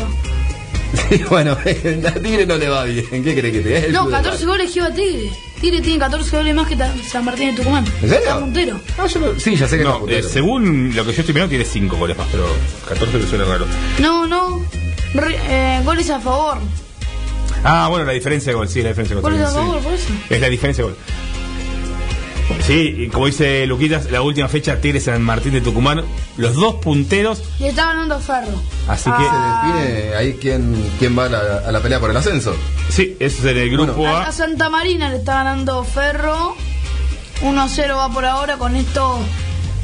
S5: Sí, bueno, a Tigre no le va bien. ¿Qué crees que te? Es
S6: No,
S5: club de
S6: 14 goles lleva Tigre. Tigre tiene 14 goles más que San Martín de Tucumán.
S5: ¿En serio?
S6: Está puntero.
S5: Ah, yo no- Sí, ya sé que
S4: No, eh, según lo que yo estoy mirando, tiene 5 goles más, pero 14 me suena raro.
S6: No, no. Re- eh, goles a favor.
S4: Ah, bueno, la diferencia de gol, sí, la diferencia de gol. También,
S6: favor,
S4: sí.
S6: por eso.
S4: Es la diferencia de gol. Sí, y como dice Luquitas, la última fecha Tigre San Martín de Tucumán, los dos punteros,
S6: Y está ganando Ferro.
S4: así
S5: Se
S6: Ah.
S5: define ahí quién, quién va a la, a la pelea por el ascenso.
S4: que sí, eso es en el grupo
S6: A,
S4: A.
S6: a Santa Marina le está ganando Ferro. 1-0 va por ahora con esto.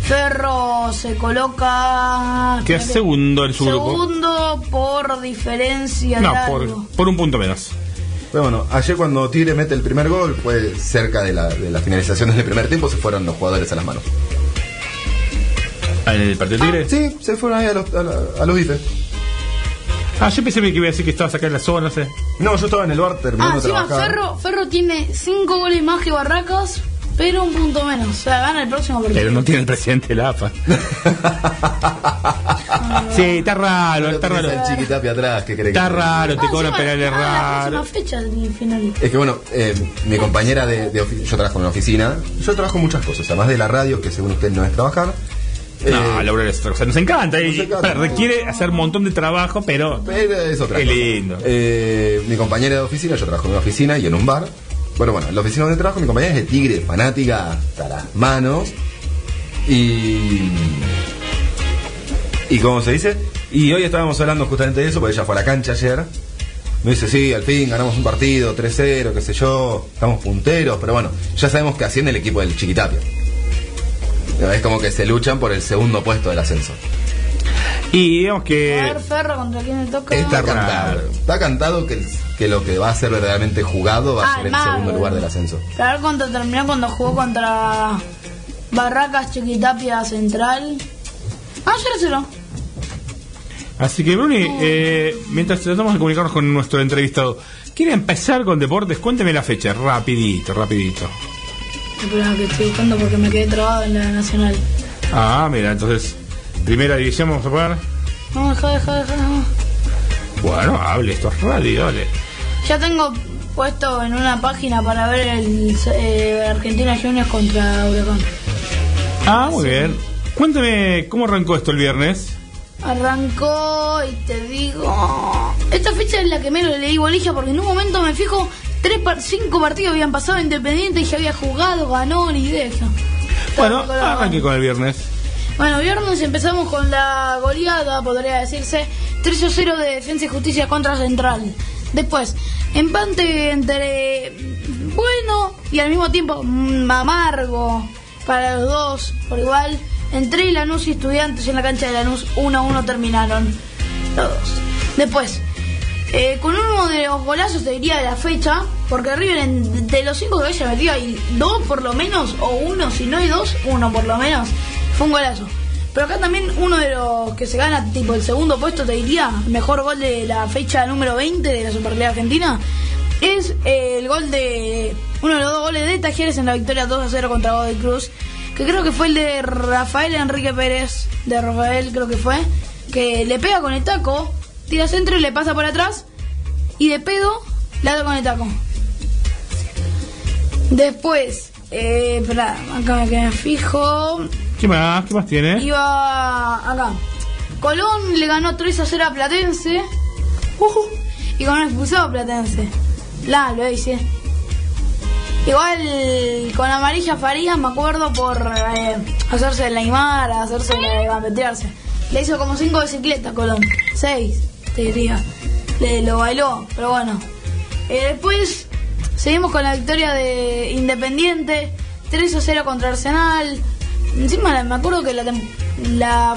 S6: Ferro se coloca.
S4: Queda segundo en su grupo.
S6: Segundo por diferencia
S4: No,
S6: de
S4: por, por un punto menos.
S5: Pero bueno, ayer cuando Tigre mete el primer gol, fue cerca de la, de la finalización del primer tiempo, se fueron los jugadores a las manos.
S4: ¿En el partido de Tigre?
S5: Sí, se fueron ahí a los, a la- a los bifes.
S4: Ah, yo pensé que iba a decir que estabas acá en la zona, no sé.
S5: No, yo estaba en el bar
S6: Ah,
S5: terminando de
S6: encima
S5: trabajar.
S6: Ferro, Ferro tiene 5 goles más que Barracas, pero un punto menos. O sea, gana el próximo partido.
S4: Pero no tiene el presidente de la AFA. sí, está raro, está raro.
S5: al Chiquitapi atrás, ¿qué
S4: Está raro, te
S6: Ah,
S4: cobran penales
S6: ah,
S4: raros.
S6: próxima fecha del final.
S5: Es que bueno, eh, mi compañera de, de yo trabajo en una oficina, yo trabajo muchas cosas, además de la radio, que según usted no es trabajar.
S4: No,
S5: eh,
S4: Laura es otra cosa. Nos encanta. y-
S5: Nos encanta.
S4: requiere hacer un montón de trabajo, pero.
S5: pero es otra
S4: Qué
S5: cosa.
S4: lindo.
S5: Eh, mi compañera de oficina, yo trabajo en una oficina y en un bar. Bueno, bueno, en la oficina donde trabajo, mi compañera es de Tigre, fanática hasta las manos. Y. ¿Y cómo se dice? Y hoy estábamos hablando justamente de eso, porque ella fue a la cancha ayer. Me dice, sí, al fin ganamos un partido, 3-0, qué sé yo, estamos punteros, pero bueno, ya sabemos que asciende el equipo del Chiquitapia. Es como que se luchan por el segundo puesto del ascenso.
S4: Y digamos
S6: A
S4: que.
S6: ver, Ferro contra quién le toca.
S5: Está cantado. Está cantado que, que lo que va a ser verdaderamente jugado va a
S6: Ah,
S5: ser el segundo lugar del ascenso.
S6: A ver cuánto terminó cuando jugó contra Barracas Chiquitapia Central. Ah, 0-0.
S4: Así que, Bruni, eh, mientras tratamos de comunicarnos con nuestro entrevistado, ¿quiere empezar con deportes? Cuénteme la fecha, rapidito, rapidito.
S6: Espera que estoy buscando porque me quedé trabado en la nacional.
S4: Ah, mira, entonces, primera división vamos a poner.
S6: No, deja, deja, deja. no.
S4: Bueno, hable, esto es radio, dale.
S6: Ya tengo puesto en una página para ver el eh, Argentina Juniors contra Huracán.
S4: Ah, muy bien. Cuénteme, ¿cómo arrancó esto el viernes?
S6: Arrancó y te digo. Esta fecha es la que menos le leí bolilla porque en un momento me fijo, tres par- cinco partidos habían pasado Independiente y ya había jugado, ganó, ni idea.
S4: Bueno, arranqué con el viernes.
S6: Bueno, viernes empezamos con la goleada, podría decirse, 3-0 de Defensa y Justicia contra Central. Después, empate entre bueno y al mismo tiempo mm, amargo para los dos, por igual. Entre Lanús y Estudiantes en la cancha de Lanús 1-1 terminaron los dos. Después, eh, con uno de los golazos te diría de la fecha, porque River en- de los cinco que haya metido hay dos por lo menos, o uno, si no hay dos, uno por lo menos, fue un golazo. Pero acá también uno de los que se gana, tipo el segundo puesto, te diría, mejor gol de la fecha número 20 de la Superliga Argentina, es eh, el gol de, uno de los dos goles de Tajeres en la victoria 2 a 0 contra Godoy Cruz, que creo que fue el de Rafael Enrique Pérez, de Rafael creo que fue, que le pega con el taco, tira centro y le pasa por atrás, y de pedo le da con el taco. Después, eh, espera, acá me quedé fijo.
S4: ¿Qué más? ¿Qué más tiene?
S6: Iba acá. Colón le ganó 3 a 0 a Platense. Ujú. y con un expulsado a Platense. La, lo hice. Igual con amarilla Farías me acuerdo por eh, hacerse el Neymar, hacerse de gambetearse. Le hizo como 5 bicicletas Colón. 6, te diría. Le lo bailó, pero bueno. Eh, después seguimos con la victoria de Independiente. 3 a 0 contra Arsenal. Encima me acuerdo que la, la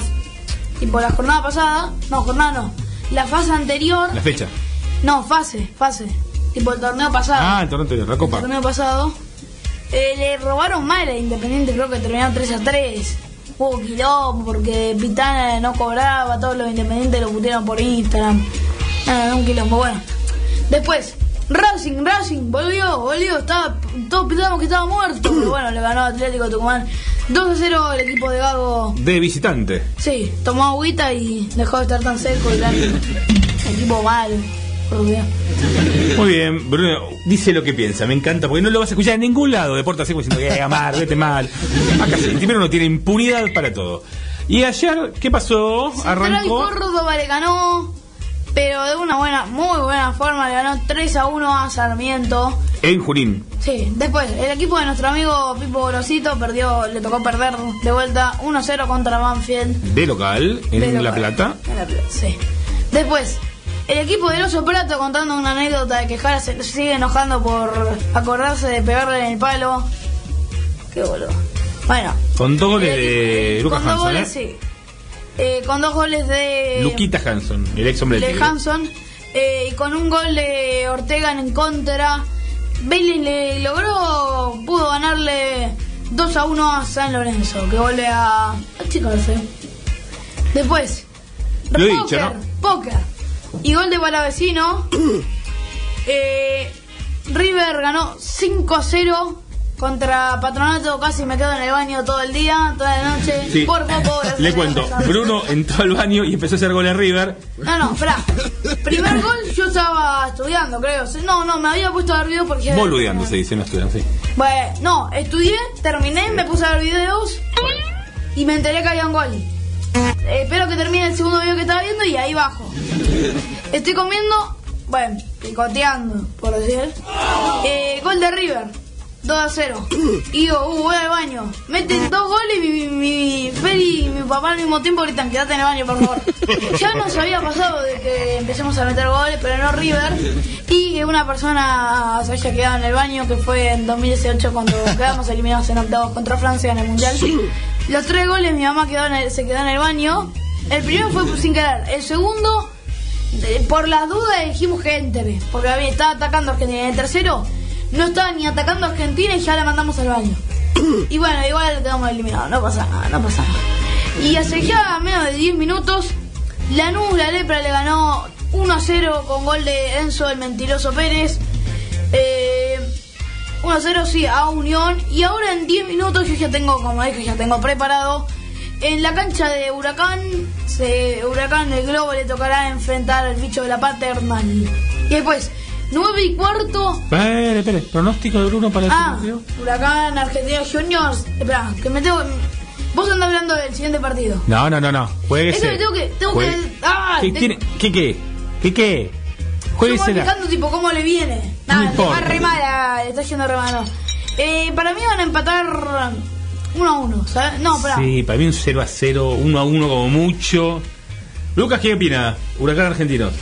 S6: tipo la jornada pasada, no, jornada no, la fase anterior,
S4: La fecha.
S6: no, fase, fase, tipo el torneo pasado.
S4: Ah, el torneo anterior, la
S6: El
S4: copa.
S6: torneo pasado. eh, le robaron mal a Independiente, creo que terminaron 3 a 3. Hubo quilombo porque Pitana no cobraba, todos los independientes lo pusieron por Instagram. Ah, un quilombo, bueno. Después, Racing, Racing, volvió, volvió, estaba, todos pensábamos que estaba muerto, pero bueno, le ganó Atlético Tucumán. 2 a 0 el equipo de Gago.
S4: De visitante.
S6: Sí, tomó agüita y dejó de estar tan seco y tan equipo mal.
S4: Muy bien, Bruno dice lo que piensa, me encanta, porque no lo vas a escuchar en ningún lado. Deporte así como diciendo que Amar, vete mal. Acá el timero no tiene impunidad para todo. Y ayer, ¿qué pasó?
S6: Central
S4: Arrancó.
S6: Córdoba le ganó, pero de una buena, muy buena forma, le ganó 3 a 1 a Sarmiento.
S4: En Junín.
S6: Sí, después, el equipo de nuestro amigo Pipo Gorosito perdió, le tocó perder de vuelta 1 a 0 contra Banfield.
S4: De local, en
S6: de
S4: La. Plata.
S6: En La Plata, sí. Después, el equipo del Oso Prato contando una anécdota de que Jara se sigue enojando por acordarse de pegarle en el palo. Qué boludo. Bueno.
S4: Con dos goles de Lucas
S6: goles,
S4: ¿eh?
S6: sí. Eh, con dos goles de...
S4: Luquita Hanson, el ex hombre
S6: de
S4: Tigre.
S6: Hanson eh, y con un gol de Ortega en contra. Bailey le logró, pudo ganarle 2 a 1 a San Lorenzo, que vuelve a, achicarse. Después,
S4: Lo
S6: póker,
S4: dicho, ¿no?
S6: póker y gol de Palavecino. eh, River ganó 5 a 0 contra Patronato, casi me quedo en el baño todo el día, toda la noche.
S4: Sí.
S6: Por poco,
S4: Le cuento,
S6: no.
S4: Bruno entró al baño y empezó a hacer gol a River.
S6: No, no, espera. Primer gol yo estaba estudiando, creo. No, no, me había puesto a ver videos porque...
S4: Boludeando se dice, no estudian, sí.
S6: Bueno, no, estudié, terminé, me puse a ver videos y me enteré que había un gol. Eh, espero que termine el segundo video que estaba viendo y ahí bajo. Estoy comiendo, bueno, picoteando, por decir. Eh, gol de River, 2 a 0. Y digo, uh, voy al baño. Meten dos goles y mi, mi Feli y mi papá al mismo tiempo gritan, quédate en el baño, por favor. Ya nos había pasado de que empecemos a meter goles, pero no River. Y que una persona se haya quedado en el baño, que fue en 2018 cuando quedamos eliminados en octavos contra Francia en el Mundial. Los tres goles mi mamá quedó en el- se quedó en el baño. El primero fue sin querer. El segundo, eh, por las dudas dijimos que entre, porque había- estaba atacando a Argentina. El tercero, no estaba ni atacando a Argentina y ya la mandamos al baño. Y bueno, igual quedamos eliminados, no pasa nada, no pasa nada. Y hace ya menos de 10 minutos, Lanús, la lepra, le ganó 1 a 0 con gol de Enzo, el mentiroso Pérez. Eh, 1 a 0, sí, a Unión. Y ahora en 10 minutos yo ya tengo, como dije, ya tengo preparado. En la cancha de Huracán, se, Huracán el Globo le tocará enfrentar al bicho de la paternal. Y después, 9 y cuarto,
S4: Espere, espere, pronóstico de Bruno para el
S6: Ah,
S4: partido.
S6: Huracán, Argentina Juniors. Espera, que me tengo. Vos andás hablando del siguiente partido.
S4: No, no, no, no. Jueguese.
S6: Es que me tengo que- tengo
S4: Juegue-
S6: que- ah,
S4: ¿Qué,
S6: tengo-
S4: tiene- ¿Qué qué? ¿Qué qué?
S6: Fijando tipo cómo le viene.
S4: No
S6: Nada,
S4: importa.
S6: va re mala, le está yendo re malo. Eh, para mí van a empatar 1 a 1, ¿sabes? No, espera.
S4: Sí, para mí un 0 a 0, 1 a 1 como mucho. Lucas, ¿qué opina? Huracán Argentinos.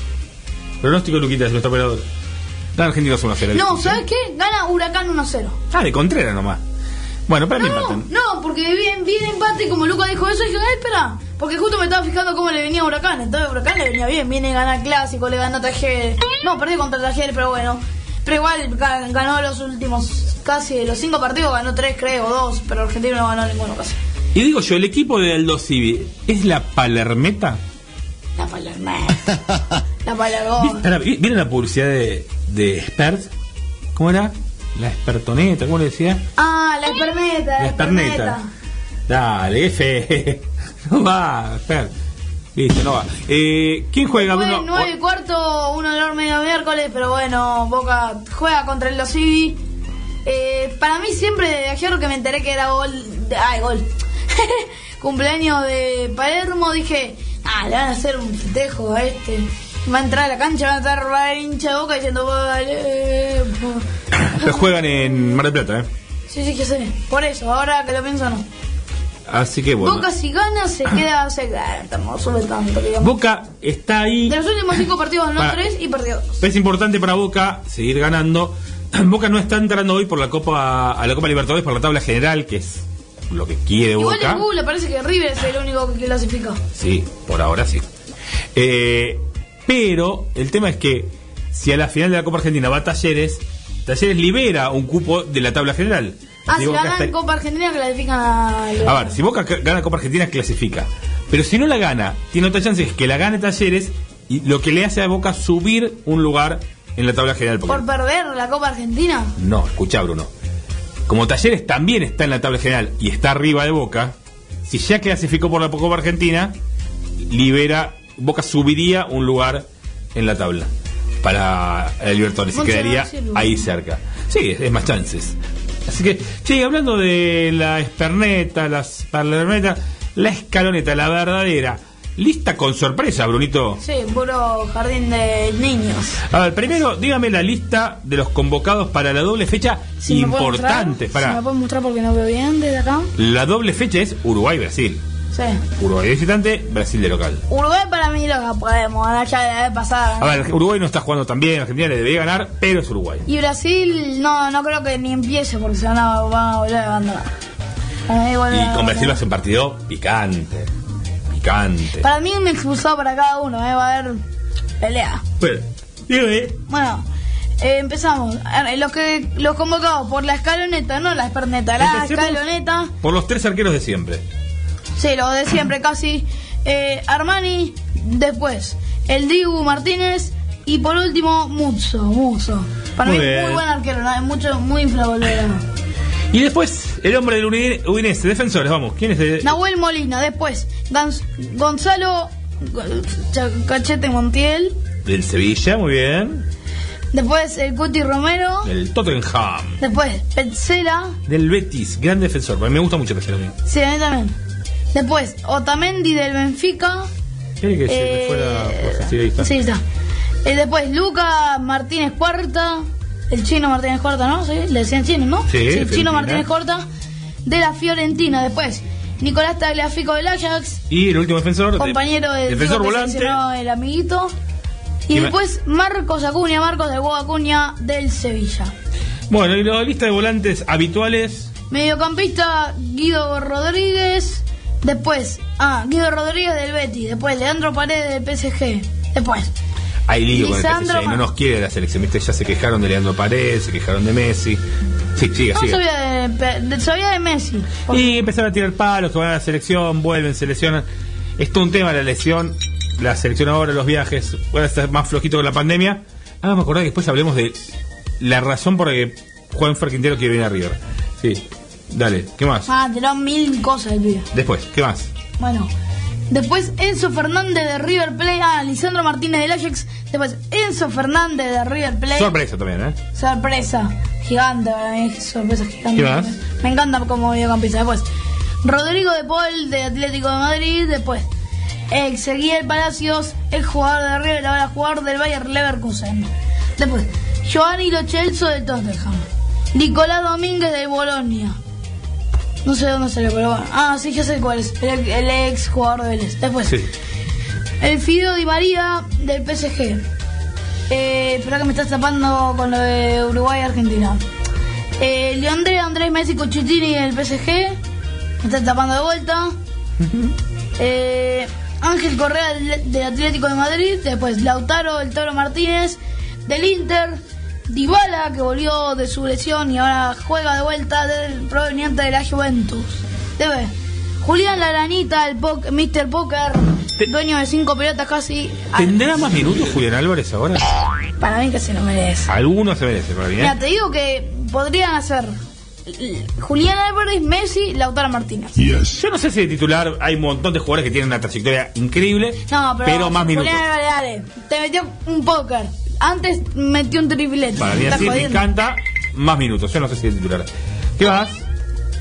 S4: Pronóstico de Luquitas, nuestro operador. Gana Argentinos 1 a 0.
S6: No, ¿sabes qué? Gana Huracán 1 a 0.
S4: Ah, de Contreras nomás. Bueno, para mí
S6: No,
S4: empatan.
S6: no, porque bien, bien empate, y como Lucas dijo eso, dije, ay, espera, porque justo me estaba fijando cómo le venía a Huracán, entonces Huracán le venía bien, viene a ganar clásico, le ganó Tajer, no, perdió contra Tajer, pero bueno, pero igual ga- ganó los últimos, casi los cinco partidos, ganó tres creo, dos, pero Argentina no ganó ninguno casi.
S4: Y digo yo, el equipo de Aldo Civi, ¿es la Palermeta?
S6: La Palermeta, la
S4: ¿vi- ¿Vieron la publicidad de, de Expert? ¿Cómo era? La Espertoneta, ¿cómo le decía?
S6: Ah, la Esperneta,
S4: La Esperneta. Dale, F. No va, Expert. Listo, no va. Eh, ¿Quién juega,
S6: Fue
S4: Bruno?
S6: 9 y cuarto, uno de los medio miércoles, pero bueno, Boca juega contra el Losivi. Eh, para mí siempre de ayer que me enteré que era gol, de, ay, gol, cumpleaños de Palermo, dije, ah, le van a hacer un festejo a este. Va a entrar a la cancha, va a estar va hincha de Boca diciendo, Palermo.
S4: Eh, Juegan en Mar del Plata, ¿eh?
S6: Sí, sí, que sé. Por eso, ahora que lo pienso, no.
S4: Así que bueno.
S6: Boca si gana se queda, se no sube tanto, digamos.
S4: Boca está ahí.
S6: De los últimos cinco partidos ganó tres y perdió dos.
S4: Es importante para Boca seguir ganando. Boca no está entrando hoy por la Copa a la Copa Libertadores por la tabla general, que es lo que quiere
S6: Igual
S4: Boca.
S6: en Google parece que River es el único que clasifica.
S4: Sí, por ahora sí. Eh, pero el tema es que si a la final de la Copa Argentina va Talleres, Talleres libera un cupo de la tabla general.
S6: Ah, si ganan
S4: está-
S6: Copa Argentina clasifican a...
S4: A ver, si Boca ca- gana Copa Argentina, clasifica. Pero si no la gana, tiene otra chance que la gane Talleres y lo que le hace a Boca subir un lugar en la tabla general. porque-
S6: Por perder la Copa Argentina.
S4: No, escucha Bruno. Como Talleres también está en la tabla general y está arriba de Boca, si ya clasificó por la Copa Argentina, libera, Boca subiría un lugar en la tabla para el Libertadores y quedaría ahí cerca. Sí, es, es más chances. Así que, sí, hablando de la esperneta, las palermeta, la escaloneta, la verdadera, lista con sorpresa, Brunito.
S6: Sí, puro jardín de niños.
S4: A ver, primero, dígame la lista de los convocados para la doble fecha
S6: Si me
S4: importante.
S6: mostrar,
S4: Para
S6: Si me puede mostrar porque no veo bien desde acá.
S4: la doble fecha es Uruguay-Brasil.
S6: Sí.
S4: Uruguay de visitante, Brasil de local.
S6: Uruguay para mí lo que podemos ganar ya de la vez pasada.
S4: A ver, Uruguay no está jugando tan bien, Argentina le debería ganar, pero es Uruguay.
S6: Y Brasil no, no creo que ni empiece porque se van a, van a volver a abandonar.
S4: Y con Brasil va a ser un partido picante. Picante.
S6: Para mí un expulsado para cada uno, ¿eh? va a haber pelea.
S4: Bueno.
S6: Bueno, eh, empezamos. Eh, Los que los convocados por la escaloneta, no la esperneta, la
S4: Empecemos
S6: escaloneta.
S4: Por los tres arqueros de siempre.
S6: Sí, lo de siempre casi. Eh, Armani, después el Dibu Martínez y por último Muzzo. Muzzo. Para
S4: Muy
S6: mí
S4: bien.
S6: muy buen arquero, ¿no? mucho, muy infravalorado.
S4: Y después, el hombre del Udinese, defensores, vamos. ¿Quién es el.?
S6: Nahuel Molina, después Gans- Gonzalo Cachete Montiel,
S4: Del Sevilla, muy bien.
S6: después el Cuti Romero,
S4: Del Tottenham.
S6: después Petzela,
S4: Del Betis, gran defensor. A mí me gusta mucho Petzela
S6: sí, a mí también. Después Otamendi del Benfica.
S4: Quiere que se me
S6: Eh.
S4: Sí, está.
S6: Sí, está. Eh, después Luca Martínez Cuarta, el chino Martínez Cuarta, ¿no? Sí, le decían chino, ¿no?
S4: Sí,
S6: el chino Martínez Cuarta de la Fiorentina. Después Nicolás Tagliafico del Ajax,
S4: Y el último defensor. de-
S6: compañero del
S4: Defensor volante.
S6: el amiguito. Y después Marcos Acuña, Marcos de Hugo Acuña del Sevilla.
S4: Bueno, y la lista de volantes habituales.
S6: Mediocampista Guido Rodríguez. Después, ah, Guido Rodríguez del Betis. Después Leandro Paredes del PSG. Después,
S4: Hay lío con el PSG. No nos quiere la selección. ¿viste? Ya se quejaron de Leandro Paredes, se quejaron de Messi. Sí, sigue,
S6: no
S4: sigue.
S6: sabía de, sabía de Messi.
S4: Y empezaron a tirar palos, que van a la selección, vuelven, se lesionan. Es todo un tema la lesión, la selección ahora, los viajes, puede estar más flojito con la pandemia. Ah, me acordé que después hablemos de la razón por la que Juan Ferquintero quiere venir a River. Sí, dale, ¿qué más?
S6: Ah, tiró mil cosas el pibe.
S4: Después, ¿qué más?
S6: Bueno. Después Enzo Fernández de River Plate. Ah, Lisandro Martínez del Ajax. Después Enzo Fernández de River Plate.
S4: Sorpresa también, ¿eh?
S6: Sorpresa. Gigante para mí. Sorpresa gigante.
S4: ¿Qué más?
S6: Me encanta como mediocampista. Después Rodrigo de Paul de Atlético de Madrid. Después Ezequiel Palacios, el jugador de River, ahora jugador del Bayer Leverkusen. Después Giovanni Lo Celso del Tottenham. Nicolás Domínguez de Bolonia. No sé de dónde salió, pero bueno. Ah, sí, ya sé cuál es. El, el ex jugador de Vélez. Después,
S4: Sí.
S6: el Fido Di María del PSG. Eh, espera que me estás tapando con lo de Uruguay y Argentina. Eh, Leandre Andrés Messi Cuchitini del PSG. Me estás tapando de vuelta. Eh, Ángel Correa del, del Atlético de Madrid. Después Lautaro el Toro Martínez del Inter. Dybala que volvió de su lesión y ahora juega de vuelta del proveniente de la Juventus. Debe. Julián Laranita, el po Mr. Poker,
S4: Te-
S6: dueño de cinco pelotas casi.
S4: ¿Tendrá más minutos Julián Álvarez ahora?
S6: Para mí que se lo merece.
S4: Algunos se merece, para mí,
S6: Mira,
S4: ¿eh?
S6: te digo que podrían hacer Julián Álvarez, Messi, Lautaro Martínez.
S4: Yo no sé si de titular hay un montón de jugadores que tienen una trayectoria increíble,
S6: No, pero,
S4: más minutos.
S6: Julián Álvarez, dale, te metió un póker. Antes metió un triplete.
S4: Para mí así me encanta, más minutos. Yo no sé si es titular. ¿Qué más?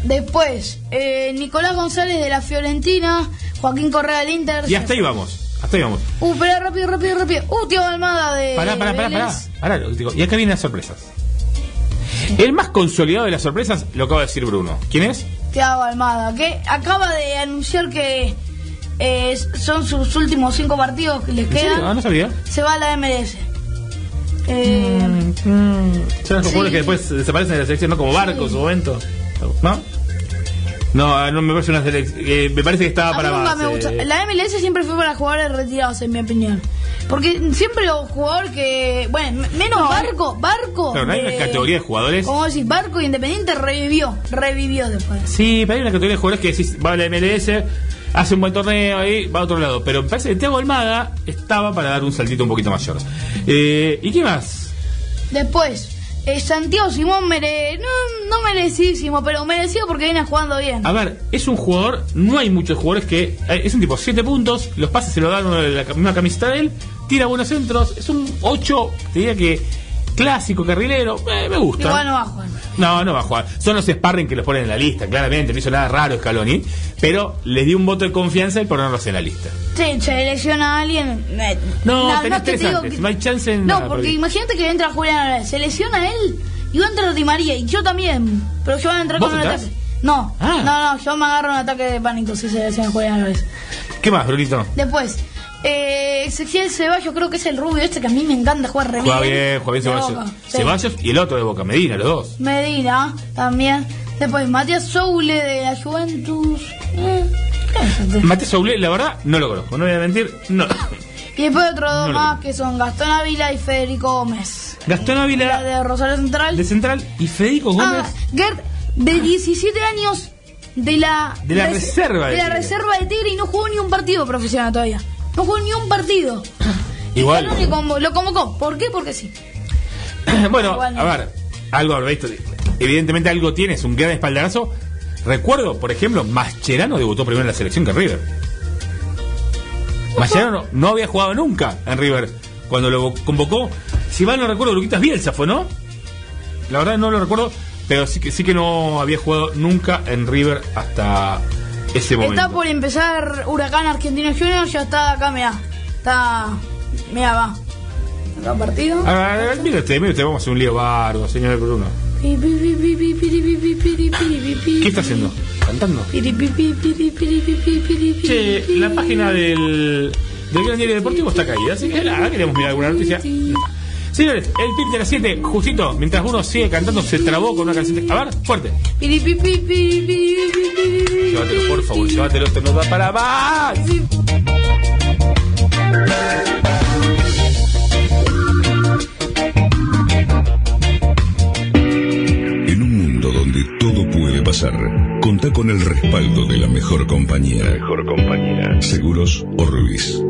S6: Después, eh, Nicolás González de la Fiorentina, Joaquín Correa del Inter.
S4: Y hasta ahí vamos. Hasta ahí vamos.
S6: Uh, pero rápido, rápido, rápido. Uh, Tío Almada de.
S4: Pará, pará, pará, pará. Pará, digo. Y acá vienen las sorpresas. El más consolidado de las sorpresas lo acaba de decir Bruno. ¿Quién es?
S6: Thiago Almada, que acaba de anunciar que eh, son sus últimos cinco partidos que les quedan.
S4: Ah, no sabía.
S6: Se va a la MLS. Eh,
S4: Son los
S6: Sí.
S4: jugadores que después desaparecen de la selección, ¿no? Como Barcos o Bento. ¿No? No, ah, no me parece una selección. eh, me parece que estaba para más.
S6: me gusta.
S4: eh.
S6: La MLS siempre fue para jugadores retirados, en mi opinión. Porque siempre los jugadores que. Bueno, menos Barco, Barco.
S4: Claro, no hay
S6: de-
S4: una categoría de jugadores.
S6: Como decís, Barco Independiente revivió. Revivió después.
S4: Sí, pero hay una categoría de jugadores que decís, va a la MLS, hace un buen torneo ahí, va a otro lado. Pero me parece que Thiago Almada estaba para dar un saltito un poquito mayor. Eh, ¿Y qué más?
S6: Después, eh, Santiago Simón mere... no, no merecidísimo, pero merecido porque viene jugando bien.
S4: A ver, es un jugador, no hay muchos jugadores que. eh, Es un tipo 7 puntos, los pases se lo dan la misma camiseta de él, tira buenos centros, es un 8, te diría que clásico, carrilero, eh, me gusta.
S6: Igual no va a jugar.
S4: No, no va a jugar. Son los sparring que los ponen en la lista, claramente, no hizo nada raro Scaloni, pero les dio un voto de confianza el ponerlos en la lista.
S6: Sí, se lesiona a alguien.
S4: No,
S6: na-
S4: tenés
S6: te
S4: tres
S6: digo
S4: antes,
S6: que-
S4: no hay chance en
S6: No,
S4: nada,
S6: porque imagínate que entra Julián se lesiona él y va a entrar Di María y yo también. Pero yo voy a entrar
S4: ¿Vos
S6: con un ataque. No,
S4: Ah.
S6: no, no, yo me agarro un ataque de pánico si se lesiona Julián Álvarez.
S4: ¿Qué más, Brunito?
S6: Después, eh, Ezequiel Ceballos, creo que es el rubio este que a mí me encanta jugar re
S4: Juega bien, juega bien Ceballos.
S6: Sí.
S4: Ceballos y el otro de Boca, Medina, los dos.
S6: Medina también. Después Matías Soule de la Juventus. Eh.
S4: Matías Soule, la verdad, no lo conozco, no voy a mentir, no.
S6: Y después otros dos
S4: No
S6: más que son Gastón Ávila y Federico Gómez.
S4: Gastón
S6: La
S4: Ávila
S6: de Rosario Central.
S4: de Central y Federico Gómez.
S6: Ah, Gert, de 17 años de la,
S4: De la
S6: res-
S4: reserva de
S6: de la
S4: Tigre.
S6: reserva de Tigre y no jugó ni un partido profesional todavía. No jugó ni un partido.
S4: Igual.
S6: Y lo convocó. ¿Por qué? Porque sí.
S4: bueno,
S6: Igual no.
S4: a ver, algo habrá visto. Evidentemente algo tiene, es un gran espaldarazo. Recuerdo, por ejemplo, Mascherano debutó primero en la selección que River. Mascherano no había jugado nunca en River cuando lo convocó. Si mal no recuerdo, Luquitas Bielsa fue, ¿no? La verdad no lo recuerdo, pero sí que sí que no había jugado nunca en River hasta ese momento.
S6: Está por empezar Huracán Argentino Junior, ya está acá, mira. Está. Mira, va. Acá partido.
S4: Ah, mire usted, usted, vamos a hacer un lío bardo, señor Bruno. ¿Qué está haciendo? ¿Cantando? Che, la página del, del Gran Diario Deportivo está caída, así que nada, queremos mirar alguna noticia. Señores, el pip de las 7, justito, mientras uno sigue cantando, se trabó con una canción. de- A ver, fuerte. Llévatelo, por favor, llévatelo, esto no da para más.
S8: En un mundo donde todo puede pasar, contá con el respaldo de la mejor compañía. Mejor compañía. Seguros Orbis.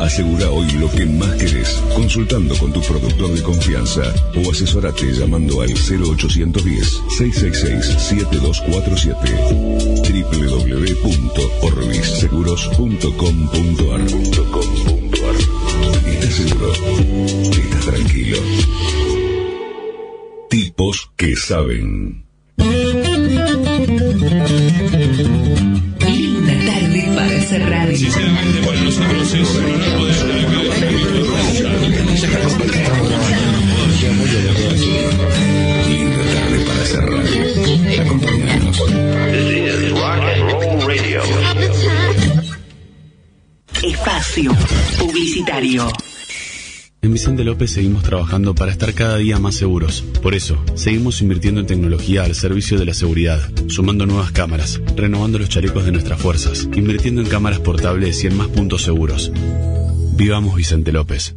S8: Asegura hoy lo que más querés, consultando con tu productor de confianza o asesorate llamando al 0810-666-7247 www.orbisseguros.com.ar ¿Estás seguro? ¿Estás tranquilo? Tipos que saben.
S9: Tarde para hacer radio.
S8: Linda tarde para hacer radio. Acompáñanos.
S9: Espacio publicitario.
S10: En Vicente López seguimos trabajando para estar cada día más seguros. Por eso, seguimos invirtiendo en tecnología al servicio de la seguridad, sumando nuevas cámaras, renovando los chalecos de nuestras fuerzas, invirtiendo en cámaras portables y en más puntos seguros. Vivamos Vicente López.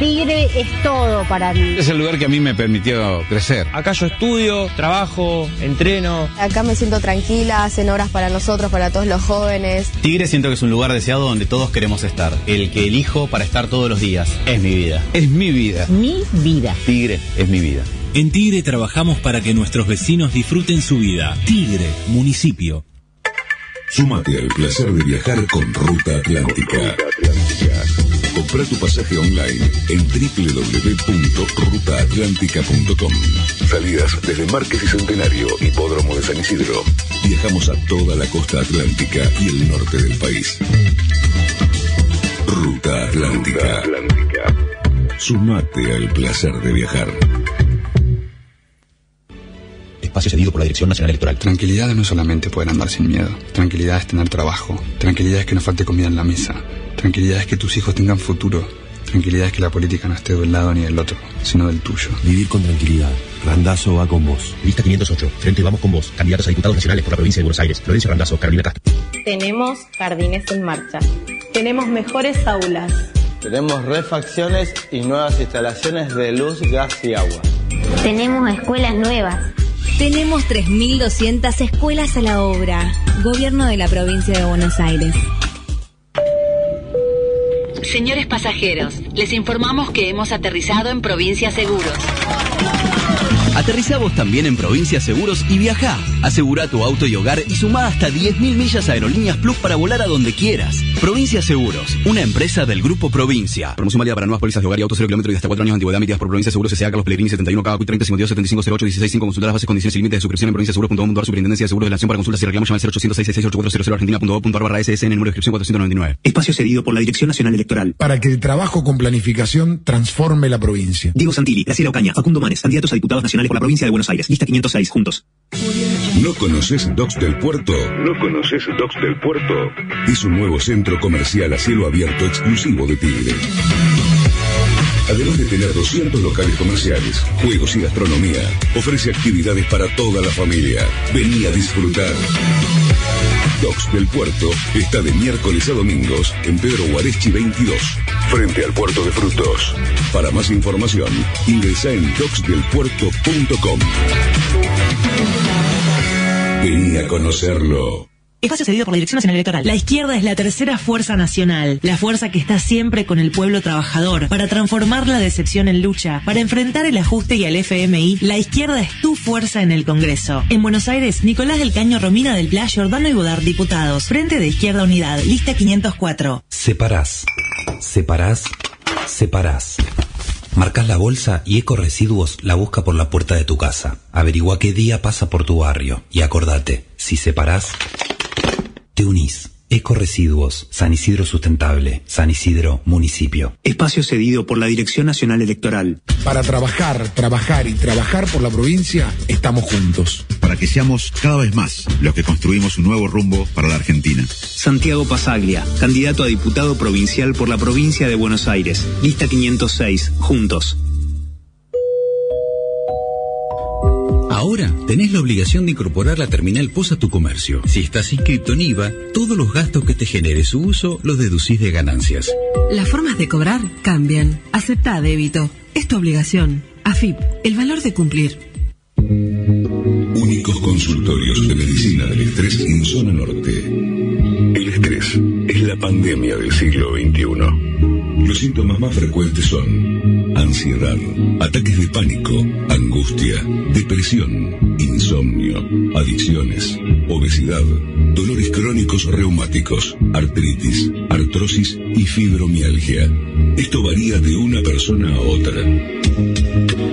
S11: Tigre es todo para mí.
S12: Es el lugar que a mí me permitió crecer. Acá yo estudio, trabajo, entreno.
S11: Acá me siento tranquila, hacen horas para nosotros, para todos los jóvenes.
S13: Tigre siento que es un lugar deseado donde todos queremos estar. El que elijo para estar todos los días. Es mi vida.
S12: Es mi vida.
S11: Mi vida.
S13: Tigre es mi vida.
S14: En Tigre trabajamos para que nuestros vecinos disfruten su vida. Tigre, municipio.
S8: Súmate al placer de viajar con Ruta Atlántica. Compra tu pasaje online en www.rutaatlántica.com. Salidas desde Márquez y Centenario, Hipódromo de San Isidro. Viajamos a toda la costa atlántica y el norte del país. Ruta Atlántica. Sumate al placer de viajar.
S15: Espacio cedido por la Dirección Nacional Electoral.
S16: Tranquilidad no es solamente poder andar sin miedo. Tranquilidad es tener trabajo. Tranquilidad es que no falte comida en la mesa. Tranquilidad es que tus hijos tengan futuro. Tranquilidad es que la política no esté de un lado ni del otro, sino del tuyo.
S15: Vivir con tranquilidad. Randazo va con vos. Lista 508. Frente Vamos con vos. Candidatos a diputados nacionales por la provincia de Buenos Aires. Florencia Randazo. Carolina Castro.
S17: Tenemos jardines en marcha. Tenemos mejores aulas.
S18: Tenemos refacciones y nuevas instalaciones de luz, gas y agua.
S19: Tenemos escuelas nuevas.
S20: Tenemos 3.200 escuelas a la obra. Gobierno de la provincia de Buenos Aires.
S9: Señores pasajeros, les informamos que hemos aterrizado en Provincia Seguros.
S21: Aterriza vos también en Provincia Seguros y viaja. Asegura tu auto y hogar y suma hasta 10.000 millas a Aerolíneas Plus para volar a donde quieras. Provincia Seguros, una empresa del Grupo Provincia. Promoción válida para nuevas pólizas de hogar y auto 0 kilómetros y hasta 4 años de antigüedad emitidas por Provincia Seguros S.A. Carlos Pellegrini 71 cada 30 52 75 08 16 5 Consultar las bases, condiciones y límites de suscripción en provinciaseguros.com.ar Superintendencia de Seguros de la Nación para consultas y reclamos llama al 0800 666 argentina.gov.ar barra SSN número de inscripción 499.
S22: Espacio cedido por la Dirección Nacional Electoral.
S23: Para que el trabajo con planificación transforme la provincia.
S22: Diego Santilli, Graciela Ocaña, Facundo Manes, candidatos a diputados nacionales por la provincia de Buenos Aires. Lista 506, juntos.
S8: ¿No conoces Docs del Puerto? ¿No conoces Docs del Puerto? Es un nuevo centro comercial a cielo abierto exclusivo de Tigre. Además de tener 200 locales comerciales, juegos y gastronomía, ofrece actividades para toda la familia. Vení a disfrutar. Docks del Puerto está de miércoles a domingos en Pedro Guareschi 22, frente al puerto de frutos. Para más información, ingresa en docksdelpuerto.com. Vení a conocerlo.
S24: Espacio cedido por la Dirección Nacional Electoral. La izquierda es la tercera fuerza nacional, la fuerza que está siempre con el pueblo trabajador, para transformar la decepción en lucha, para enfrentar el ajuste y al FMI. La izquierda es tu fuerza en el Congreso. En Buenos Aires, Nicolás del Caño, Romina del Pla, Jordano y Godard, diputados. Frente de Izquierda Unidad, lista 504.
S25: Separás, separás, separás. Marcas la bolsa y Eco Residuos la busca por la puerta de tu casa. Averigua qué día pasa por tu barrio y acordate, si separás, te unís. Eco Residuos, San Isidro Sustentable, San Isidro, Municipio.
S22: Espacio cedido por la Dirección Nacional Electoral.
S23: Para trabajar, trabajar y trabajar por la provincia, estamos juntos.
S26: Para que seamos cada vez más los que construimos un nuevo rumbo para la Argentina.
S22: Santiago Pasaglia, candidato a diputado provincial por la provincia de Buenos Aires. Lista 506, juntos.
S27: Ahora tenés la obligación de incorporar la terminal POS a tu comercio. Si estás inscrito en IVA, todos los gastos que te genere su uso los deducís de ganancias.
S28: Las formas de cobrar cambian. Acepta débito. Es tu obligación. AFIP, el valor de cumplir.
S8: Únicos consultorios de medicina del estrés en zona norte. El estrés es la pandemia del siglo XXI. Los síntomas más frecuentes son ansiedad, ataques de pánico, angustia, depresión, insomnio, adicciones, obesidad, dolores crónicos reumáticos, artritis, artrosis y fibromialgia. Esto varía de una persona a otra.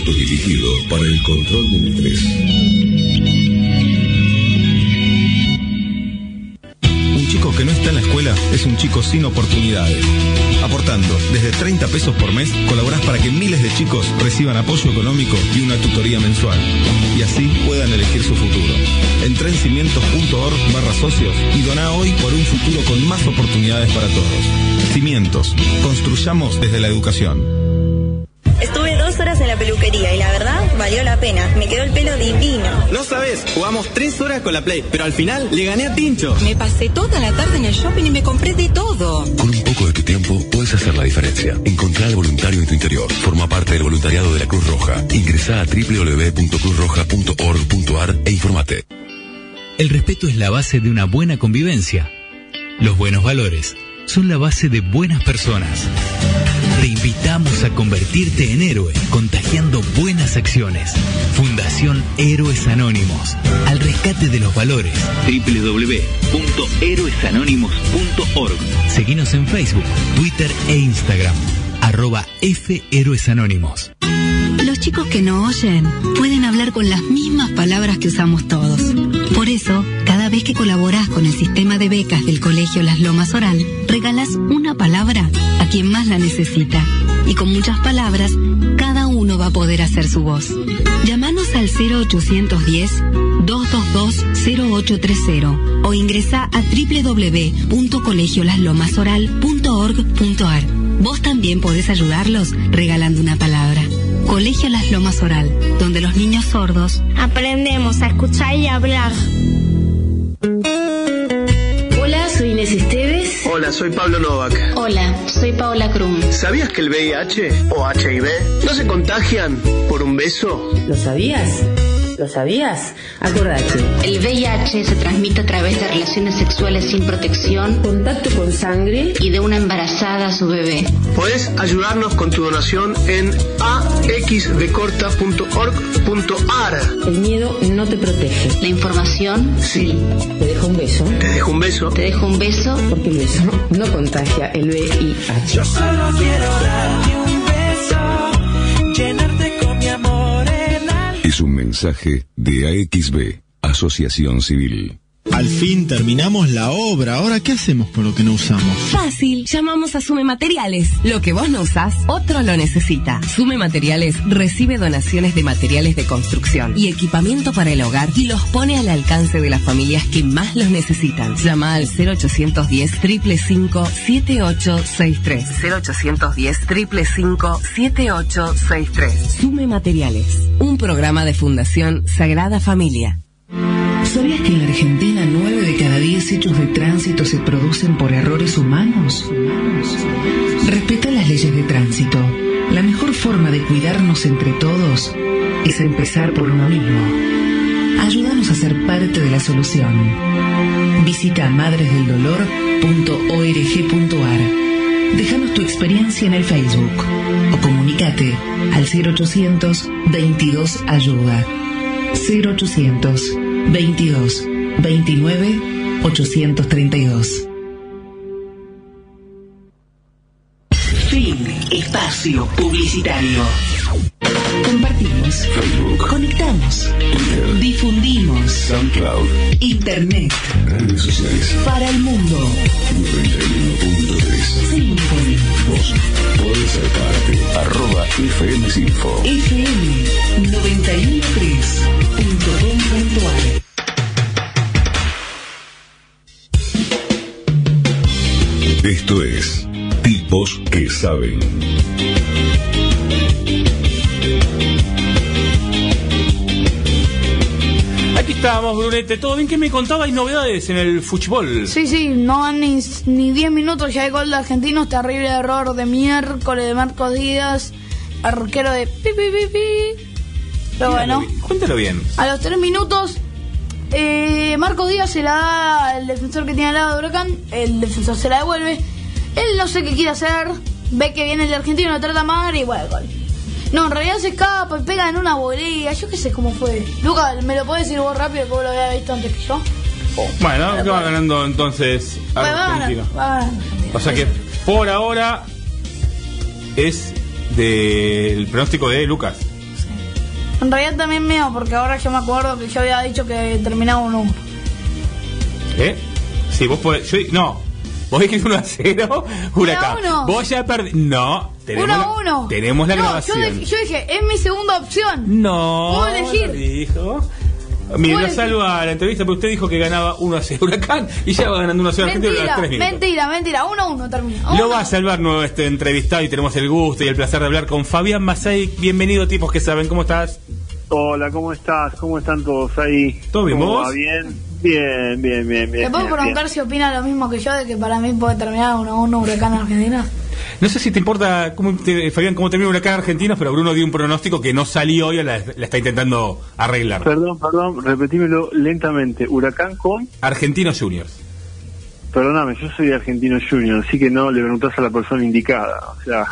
S8: Autodirigido para el control del estrés.
S29: Un chico que no está en la escuela es un chico sin oportunidades. Aportando desde 30 pesos por mes, colaborás para que miles de chicos reciban apoyo económico y una tutoría mensual. Y así puedan elegir su futuro. Entra en cimientos.org barra socios y doná hoy por un futuro con más oportunidades para todos. Cimientos. Construyamos desde la educación.
S30: La peluquería y la verdad valió la pena. Me quedó el pelo divino.
S31: No sabes, jugamos tres horas con la Play, pero al final le gané a Tincho.
S32: Me pasé toda la tarde en el shopping y me compré de todo.
S8: Con un poco de tu tiempo puedes hacer la diferencia. Encontrar al voluntario en tu interior. Forma parte del voluntariado de la Cruz Roja. Ingresa a www.cruzroja.org.ar e informate.
S14: El respeto es la base de una buena convivencia. Los buenos valores son la base de buenas personas. Te invitamos a convertirte en héroe, contagiando buenas acciones. Fundación Héroes Anónimos. Al rescate de los valores. www.héroesanónimos.org. Seguinos en Facebook, Twitter e Instagram. Arroba F Héroes Anónimos.
S33: Los chicos que no oyen pueden hablar con las mismas palabras que usamos todos. Por eso, vez que colaborás con el sistema de becas del Colegio Las Lomas Oral, regalás una palabra a quien más la necesita. Y con muchas palabras, cada uno va a poder hacer su voz. Llámanos al 0810-222-0830 o ingresa a www.colegiolaslomasoral.org.ar. Vos también podés ayudarlos regalando una palabra. Colegio Las Lomas Oral, donde los niños sordos
S19: aprendemos a escuchar y hablar.
S34: Inés Esteves.
S35: Hola, soy Pablo Novak.
S34: Hola, soy Paola Krum.
S35: ¿Sabías que el VIH o HIV no se contagian por un beso?
S34: ¿Lo sabías? ¿Lo sabías? Acordate.
S19: El VIH se transmite a través de relaciones sexuales sin protección,
S34: contacto con sangre
S19: y de una embarazada a su bebé.
S35: Puedes ayudarnos con tu donación en axdcorta.org.ar.
S34: El miedo no te protege.
S19: La información, sí.
S34: Te dejo un beso.
S35: Te dejo un beso.
S19: Te dejo un beso.
S34: Porque el beso no contagia el VIH.
S36: Yo solo quiero darte un
S8: Es un mensaje de AXB, Asociación Civil.
S37: Al fin terminamos la obra. Ahora, ¿qué hacemos con lo que no usamos?
S38: Fácil, llamamos a Sume Materiales. Lo que vos no usás, otro lo necesita. Sume Materiales recibe donaciones de materiales de construcción y equipamiento para el hogar y los pone al alcance de las familias que más los necesitan. Llama al 0810 555 7863. 0810 555 7863. Sume Materiales, un programa de Fundación Sagrada Familia.
S39: ¿Sabías que en la Argentina 9 de cada 10 hechos de tránsito se producen por errores humanos? Respeta las leyes de tránsito. La mejor forma de cuidarnos entre todos es empezar por uno mismo. Ayúdanos a ser parte de la solución. Visita madresdeldolor.org.ar. Déjanos tu experiencia en el Facebook o comunícate al 0800 22 Ayuda. 0800 22 29 832. Fin. Espacio publicitario. Compartimos. Conectamos. Difundimos.
S8: SoundCloud.
S39: Internet.
S8: Redes sociales.
S39: Para el mundo.
S8: 91.3.
S39: Symphony.
S8: Vos podés ser parte. Arroba FM Sinfo.
S39: FM 913.com.ar.
S8: Esto es Tipos que Saben.
S4: Estamos, Brunete. ¿Todo bien? ¿Qué me contaba? Hay novedades en el fútbol.
S6: Sí, sí, no van ni, ni 10 minutos, ya hay gol de argentinos, terrible error de miércoles de Marcos Díaz, arquero de pi, pi, pi, pi. Pero bueno,
S4: Cuéntalo bien.
S6: a los 3 minutos, eh, Marcos Díaz se la da al defensor que tiene al lado de Huracán, el defensor se la devuelve, él no sé qué quiere hacer, ve que viene el argentino, lo trata mal y bueno, gol. No, en realidad se escapa y pega en una volea, yo qué sé cómo fue. Lucas, ¿me lo puedes decir vos rápido que vos lo habías visto antes que yo?
S4: Bueno, ¿qué va ganando entonces
S6: va
S4: Argentina?
S6: ganando, va ganando.
S4: O sea que por ahora es del pronóstico de Lucas.
S6: En realidad también mío, porque ahora yo me acuerdo que yo había dicho que terminaba 1-1.
S4: ¿Eh? Sí, vos podés. Yo, no, vos dijiste 1 a 0, Huracán.
S6: Uno a uno.
S4: Vos ya perdiste. No, tenemos,
S6: 1
S4: la,
S6: a 1.
S4: tenemos la
S6: no,
S4: grabación.
S6: Yo, dije- yo dije, es mi segunda opción.
S4: No,
S6: Puedo elegir.
S4: lo dijo.
S6: Puedo
S4: lo salva la entrevista, pero usted dijo que ganaba 1 a 0 Huracán y ya va ganando 1 a 0 Argentina a
S6: Mentira,
S4: los 3 minutos.
S6: mentira, mentira. 1 a 1 termina.
S4: Lo
S6: Uno
S4: va a salvar nuevo este entrevistado y tenemos el gusto y el placer de hablar con Fabián Masay. Bienvenido, tipos que saben. ¿Cómo estás?
S40: Hola, ¿cómo estás? ¿Cómo están todos ahí?
S4: ¿Todo bien,
S40: ¿Cómo
S4: vos?
S40: va? Bien, bien, bien, bien, bien.
S6: ¿Le puedo
S40: bien,
S6: preguntar si opina lo mismo que yo de que para mí puede terminar 1 a 1 Huracán Argentina?
S4: No sé si te importa, cómo te- Fabián, cómo termina Huracán Argentinos, pero Bruno dio un pronóstico que no salió y la, la está intentando arreglar.
S40: Perdón, perdón, repetímelo lentamente. Huracán con...
S4: Argentinos Juniors.
S40: Perdóname, yo soy argentino junior, así que no le preguntás a la persona indicada. O sea...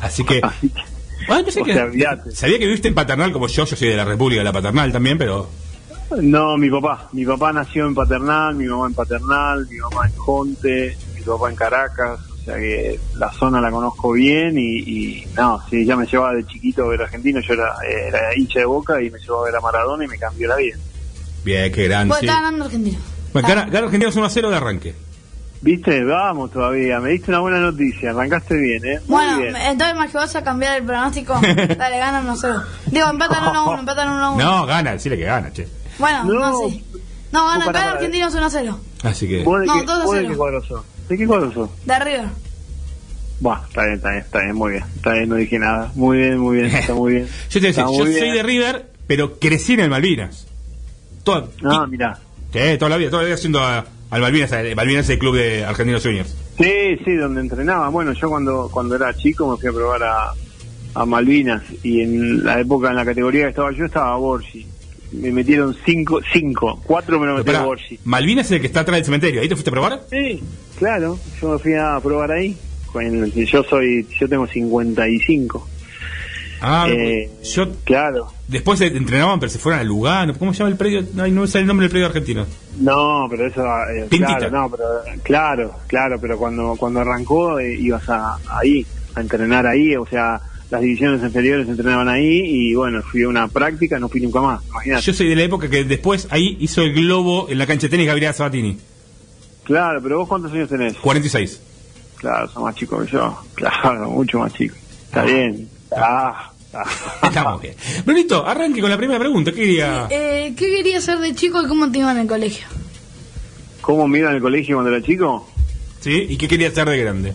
S4: Así que...
S40: Así que...
S4: Ah, pensé
S40: O
S4: que-
S40: sea,
S4: sabía que viviste en Paternal como yo, yo soy de la República de la Paternal también, pero...
S40: No, mi papá. Mi papá nació en Paternal, mi mamá en Paternal, mi mamá en Jonte, mi papá en Caracas. O sea que la zona la conozco bien y, y no, sí, ya me llevaba de chiquito a ver argentino. Yo era, era hincha de boca y me llevaba a ver a Maradona y me cambió la vida.
S4: Bien, qué grande.
S6: Pues
S4: sí.
S6: está ganando Argentina.
S4: Bueno, gana, gana Argentinos 1 a 0 de arranque.
S40: ¿Viste? Vamos todavía. Me diste una buena noticia. Arrancaste bien, ¿eh? Muy
S6: Bueno,
S40: bien.
S6: entonces más que vas a cambiar el pronóstico, dale, ganan 1 a 0. Digo, empatan 1 a 1, empatan 1 a 1.
S4: No, gana, decirle que gana, che.
S6: Bueno, no,
S40: No.
S6: sí. No,
S40: pará,
S6: gana
S40: pará.
S6: Argentinos 1 a 0.
S4: Así que...
S40: ¿Vos de,
S6: No,
S40: qué,
S6: dos a
S40: vos de qué cuadro sos? ¿De qué cuadro sos?
S6: De River.
S40: Buah, está bien, está bien, está bien, muy bien. Está bien, no dije nada. Muy bien, muy bien, está muy bien.
S4: Yo te decía, yo soy de River, pero crecí en el Malvinas. Todo,
S40: Ah, mirá.
S4: sí, toda la vida, toda la vida haciendo a- al Malvinas, el Malvinas es el club de Argentinos Juniors.
S40: Sí, sí, donde entrenaba. Bueno, yo cuando cuando era chico me fui a probar a, a Malvinas y en la época, en la categoría que estaba yo, estaba Borgi. Me metieron cinco, cinco, cuatro me lo metió Borgi.
S4: Malvinas es el que está atrás del cementerio, ¿ahí te fuiste a probar?
S40: Sí, claro, yo me fui a probar ahí. Con- yo soy, yo tengo 55.
S4: Ah,
S40: Eh,
S4: yo...
S40: Claro.
S4: Después se entrenaban, pero se fueron a Lugano. ¿Cómo se llama el predio? Ay, no me sale el nombre del predio argentino.
S40: No, pero eso, eh,
S4: Pintita.
S40: claro, no, pero, claro, claro, pero cuando cuando arrancó eh, ibas a, ahí, a entrenar ahí, o sea, las divisiones inferiores entrenaban ahí y bueno, fui a una práctica, no fui nunca más, imagínate.
S4: Yo soy de la época que después ahí hizo el globo en la cancha de tenis Gabriel Sabatini.
S40: Claro, pero vos cuántos años tenés?
S4: 46.
S40: Claro, sos más chico que yo. Claro, mucho más chico. Está bien. Ah, ah.
S4: Estamos bien. Brunito, arranque con la primera pregunta. ¿Qué quería?
S6: Eh, ¿Qué querías ser de chico y cómo te iba en el colegio?
S40: ¿Cómo me iba en el colegio cuando era chico?
S4: ¿Sí? ¿Y qué quería ser de grande?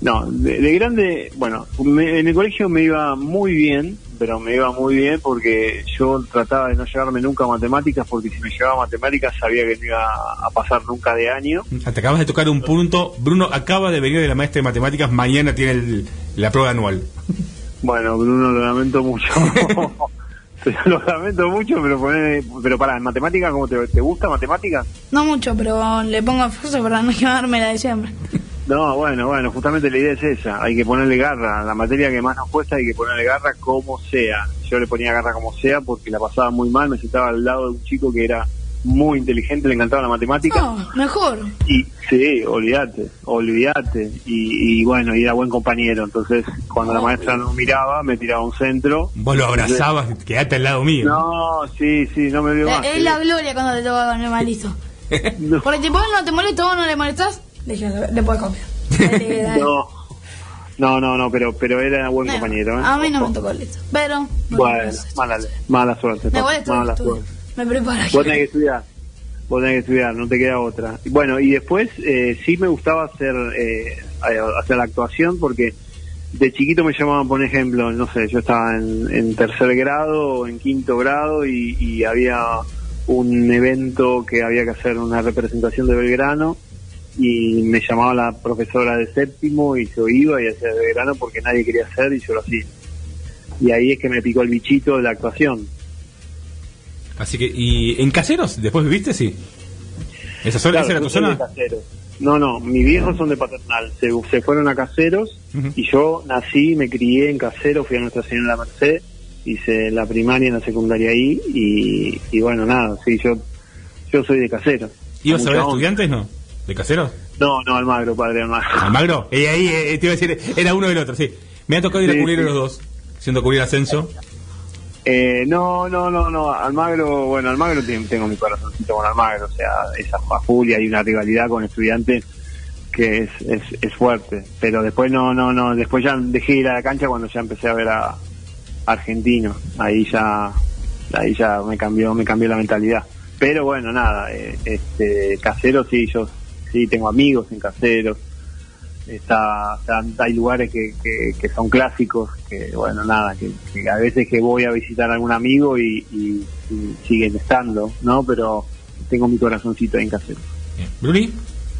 S40: No, de, de grande, bueno, me- en el colegio me iba muy bien, pero me iba muy bien porque yo trataba de no llevarme nunca a matemáticas porque si me llevaba a matemáticas sabía que no iba a pasar nunca de año.
S4: Te acabas de tocar un punto. Bruno acaba de venir de la maestra de matemáticas. Mañana tiene el- la prueba anual.
S40: Bueno, Bruno, lo lamento mucho. lo lamento mucho, pero poné- pero para, ¿en matemáticas cómo te, te gusta matemáticas?
S6: No mucho, pero le pongo esfuerzo para no llevarme la de siempre.
S40: No, bueno, bueno, justamente la idea es esa, hay que ponerle garra, la materia que más nos cuesta hay que ponerle garra como sea. Yo le ponía garra como sea porque la pasaba muy mal, me sentaba al lado de un chico que era muy inteligente, le encantaba la matemática.
S6: No, mejor.
S40: Y sí, olvídate, olvídate. Y, y bueno, y era buen compañero, entonces cuando la maestra no miraba, me tiraba a un centro.
S4: Vos lo abrazabas, quedate al lado mío.
S40: No, sí, sí, no me vio más.
S6: Es la gloria cuando te toca con el malito. Porque tipo, no te molesta, vos no le molestás, Dale, dale.
S40: No, no, no, no, pero, pero era buen compañero. ¿eh?
S6: A mí no me tocó esto. Pero
S40: Bueno, mala, mala suerte.
S6: me voy a estudiar,
S40: mala suerte.
S6: Me preparo.
S40: Vos tenés que estudiar. Vos tenés que estudiar, no te queda otra. Bueno, y después eh, sí me gustaba hacer, eh, hacer la actuación porque de chiquito me llamaban, por ejemplo, no sé, yo estaba en, en tercer grado o en quinto grado y, y había un evento que había que hacer una representación de Belgrano y me llamaba la profesora de séptimo y yo iba y hacía de Belgrano porque nadie quería hacer y yo lo hacía. Y ahí es que me picó el bichito de la actuación.
S4: Así que, ¿y en caseros? ¿Después viviste? Sí. ¿Esa, zona,
S40: Claro,
S4: esa era tu zona?
S40: Caseros. No, no, mis viejos son de paternal. Se, se fueron a caseros y yo nací, me crié en caseros, fui a Nuestra Señora de la Merced, hice la primaria y la secundaria ahí y, y bueno, nada, sí, yo yo soy de caseros.
S4: ¿Ibas a ver
S40: onda.
S4: estudiantes, no? ¿De caseros?
S40: No, no, Almagro, padre Almagro.
S4: ¿Almagro? Y ahí eh, te iba a decir, era uno del otro, sí. Me ha tocado ir a cubrir
S40: sí.
S4: los dos, siendo cubrir ascenso.
S40: Eh, no, no, no, no, Almagro, bueno, Almagro tengo mi corazoncito con Almagro, o sea, esa a full y hay una rivalidad con estudiantes que es, es, es fuerte, pero después no, no, no, después ya dejé de ir a la cancha cuando ya empecé a ver a Argentino, ahí ya, ahí ya me cambió, me cambió la mentalidad, pero bueno, nada, eh, este, casero sí, yo sí tengo amigos en caseros, está, está- hay lugares que, que, que son clásicos que bueno nada que, que a veces que voy a visitar a algún amigo y, y- y siguen estando no pero tengo mi corazoncito ahí en casero
S4: Bruni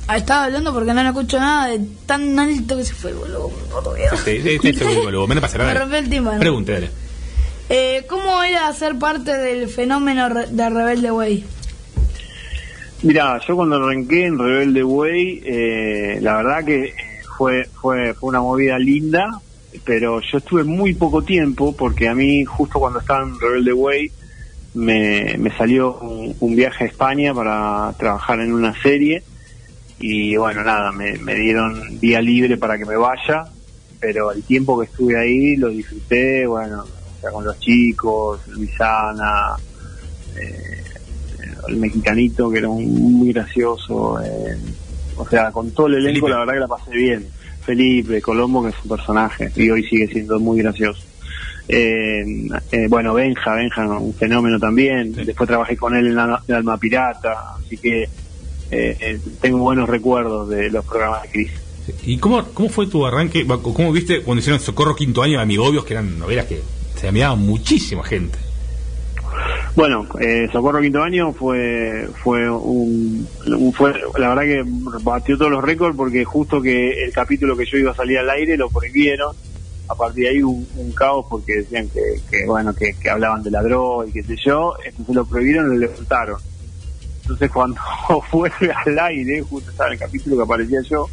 S6: Ah, Estaba hablando porque no le escucho nada de tan alto que se fue, boludo.
S4: Sí, sí, sí, seguro, luego. Me no pasa
S6: Me
S4: nada.
S6: rompió el
S4: dale.
S6: Eh, ¿Cómo era ser parte del fenómeno de Rebelde Way?
S40: Mira, yo cuando arranqué en Rebelde Way, eh, la verdad que fue, fue, fue una movida linda, pero yo estuve muy poco tiempo porque a mí justo cuando estaba en Rebelde Way me, me salió un, un viaje a España para trabajar en una serie y bueno, nada, me, me dieron día libre para que me vaya, pero el tiempo que estuve ahí lo disfruté, bueno, o con los chicos, Luisana, eh, el mexicanito que era un- muy gracioso, eh, o sea, con todo el elenco la verdad que la pasé bien. Felipe Colombo, que es un personaje y hoy sigue siendo muy gracioso. Eh, eh, bueno, Benja, Benja, un fenómeno también. Después trabajé con él en, en Alma Pirata, así que eh, eh, tengo buenos recuerdos de los programas de Cris.
S4: ¿Y cómo, cómo fue tu arranque? ¿Cómo viste cuando hicieron Socorro Quinto Año, Amigobios, que eran novelas que se enviaba muchísima gente?
S40: Bueno, eh, Socorro Quinto Año fue fue un, fue la verdad que batió todos los récords porque justo que el capítulo que yo iba a salir al aire lo prohibieron. A partir de ahí un, un caos porque decían que, bueno que, que hablaban de la droga y qué sé yo, entonces lo prohibieron y lo levantaron. Entonces cuando fue al aire, justo estaba el capítulo que aparecía yo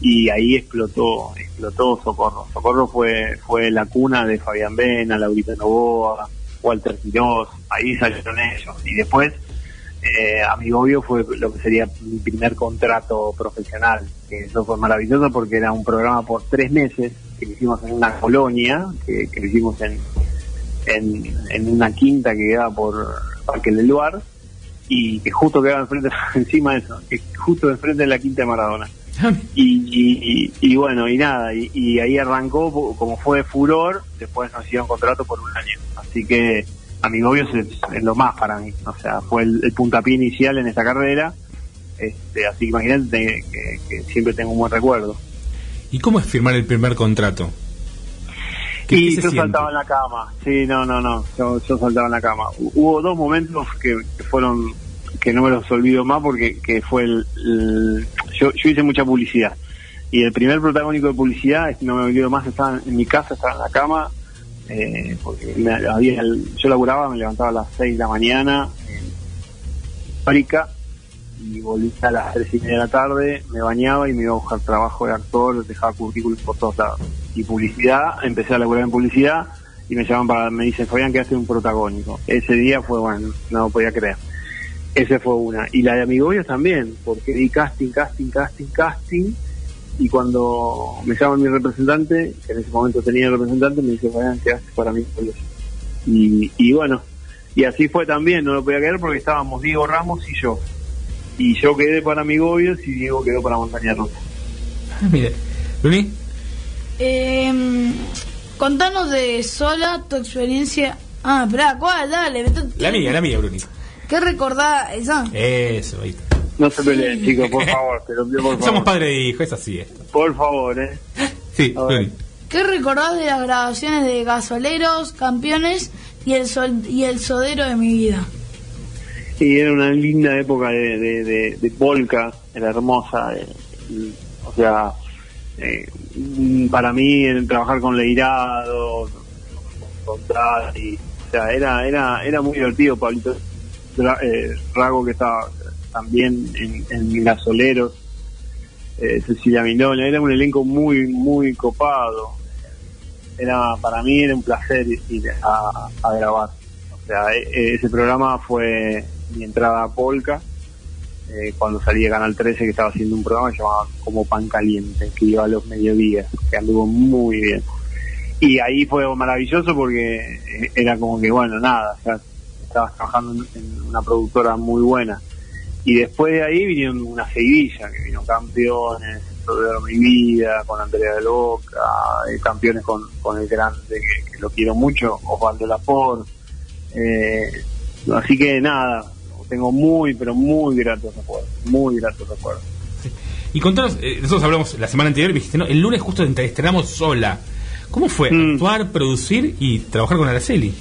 S40: y ahí explotó, explotó Socorro. Socorro fue fue la cuna de Fabián Vena, Laurita Novoa, Walter Quiroz, ahí salieron ellos. Y después eh, Amigovio fue lo que sería mi primer contrato profesional. Eso fue maravilloso porque era un programa por tres meses que hicimos en una colonia, que, que hicimos en, en, en una quinta que quedaba por Parque del Luar y que justo quedaba enfrente, encima de eso, que justo enfrente de la quinta de Maradona. Y, y, y bueno, y nada, y, y ahí arrancó, como fue furor, después nos hicieron contrato por un año. Así que Amigobios es, es lo más para mí, o sea, fue el, el puntapié inicial en esta carrera, este, así que imagínate que, que siempre tengo un buen recuerdo.
S41: ¿Y cómo es firmar el primer contrato? ¿Qué-
S40: Y
S41: qué
S40: yo saltaba en la cama, sí, no, no, no, yo, yo saltaba en la cama. Hu- Hubo dos momentos que, que fueron, que no me los olvido más porque que fue el, yo, yo hice mucha publicidad. Y el primer protagónico de publicidad, no me olvido más, estaba en mi casa, estaba en la cama, eh, porque me había yo laburaba, me levantaba a las 6 de la mañana en fábrica y volví a las 3 y media de la tarde, me bañaba y me iba a buscar trabajo de actor, dejaba currículums por todos lados. Y publicidad, empecé a laburar en publicidad y me llaman para, me dicen, Fabián, que hace un protagónico. Ese día fue, bueno, no lo podía creer. Ese fue una. Y la de Amigobios también, porque di casting, casting, casting, casting. Y cuando me llama mi representante, que en ese momento tenía el representante, me dice, Fabián, ¿qué haces para mí? Y, y bueno, y así fue también, no lo podía creer porque estábamos Diego Ramos y yo. Y yo quedé para Amigobios y Diego quedó para Montaña Rusa.
S41: Ah, mire, Luni,
S42: Eh, contanos de sola tu experiencia. Ah, espera, ¿cuál? Dale.
S41: la mía, la mía, Bruni.
S42: ¿Qué recordás? Esa?
S41: Eso, ahí está.
S40: No se peleen, chicos, por favor, te lo pido por favor.
S41: Somos padre e hijo, es así esto.
S40: Por favor, eh.
S41: Sí.
S42: ¿Qué recordás de las grabaciones de Gasoleros, Campeones y el, sol, y el Sodero de mi vida?
S40: Y era una linda época de, de, de, de polka, era hermosa. eh, o sea, eh, para mí el trabajar con Leirado, con Tati, o sea, era, era, era muy divertido. Pablito eh, Rago, que estaba también en, en Gasoleros, eh, Cecilia Minona, era un elenco muy, muy copado. Era, para mí era un placer ir a, grabar. O sea, e- e- ese programa fue mi entrada a Polka, eh, cuando salí de Canal 13 que estaba haciendo un programa que llamaba Como Pan Caliente, que iba a los mediodías, que anduvo muy bien. Y ahí fue maravilloso porque era como que, bueno, nada, ya estabas trabajando en, una productora muy buena. Y después de ahí vinieron una seguidilla, que vino Campeones, Rodeo Mi Vida, con Andrea de Loca, eh, Campeones con, con el grande, que, que lo quiero mucho, Osvaldo Laporte. Eh, así que nada, tengo muy, pero muy gratos recuerdos, muy gratos recuerdos.
S41: Y contanos, eh, nosotros hablamos la semana anterior y dijiste, no, el lunes justo te estrenamos sola. ¿Cómo fue
S40: Mm.
S41: actuar, producir y trabajar con Araceli?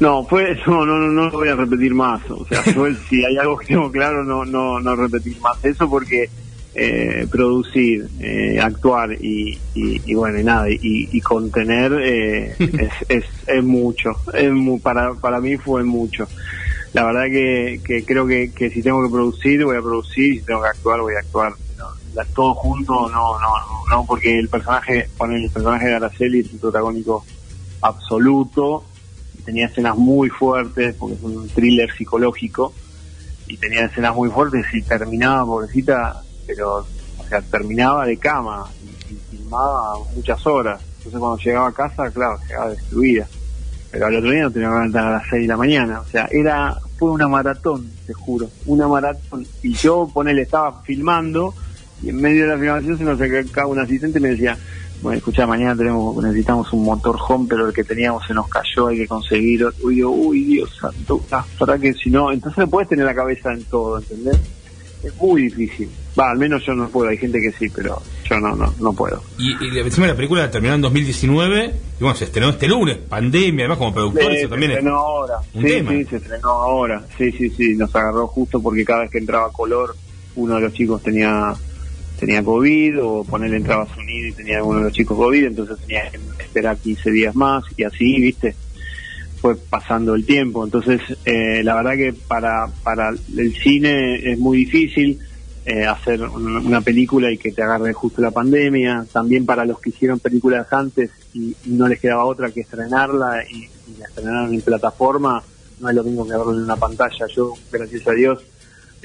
S40: No, fue no, no, no, no lo voy a repetir más. O sea, si hay algo que tengo claro, no, no, no repetir más eso porque eh, producir, eh, actuar y, y, y bueno, y nada, y, y contener eh, es, es, es mucho. Es mu- para, para mí fue mucho. La verdad que, que creo que, que si tengo que producir, voy a producir, y si tengo que actuar, voy a actuar. No, la- todo junto, no, no, no, porque el personaje, poner el personaje de Araceli es un protagónico absoluto, tenía escenas muy fuertes, porque es un thriller psicológico, y tenía escenas muy fuertes y terminaba, pobrecita, pero, o sea, terminaba de cama y, filmaba muchas horas. Entonces cuando llegaba a casa, claro, llegaba destruida. Pero al otro día no tenía que levantar a las 6 de la mañana. O sea, era, fue una maratón, te juro, una maratón. Y yo, ponele, estaba filmando y en medio de la filmación se nos acercaba un asistente y me decía, bueno, escucha, mañana tenemos, necesitamos un motor home, pero el que teníamos se nos cayó, hay que conseguir. otro". Uy, uy, Dios santo, la verdad que si no, entonces no puedes tener la cabeza en todo, ¿entendés? Es muy difícil. Va, al menos yo no puedo, hay gente que sí, pero yo no, no, no puedo.
S41: Y, y encima la película terminó en 2019 y bueno, se estrenó este lunes, pandemia, además como productor,
S40: Sí,
S41: eso
S40: se
S41: también es
S40: estrenó ahora.
S41: un
S40: sí,
S41: tema.
S40: sí, se estrenó ahora. Sí, sí, sí, nos agarró justo porque cada vez que entraba color, uno de los chicos tenía tenía COVID o ponerle entraba sonido y tenía uno de los chicos COVID, entonces tenía que esperar 15 días más y así, viste, fue pasando el tiempo. Entonces, eh, la verdad que para, para el cine es muy difícil eh, hacer un- una película y que te agarre justo la pandemia. También para los que hicieron películas antes y, no les quedaba otra que estrenarla y, y la estrenaron en plataforma, no es lo mismo que verlo en una pantalla. Yo, gracias a Dios,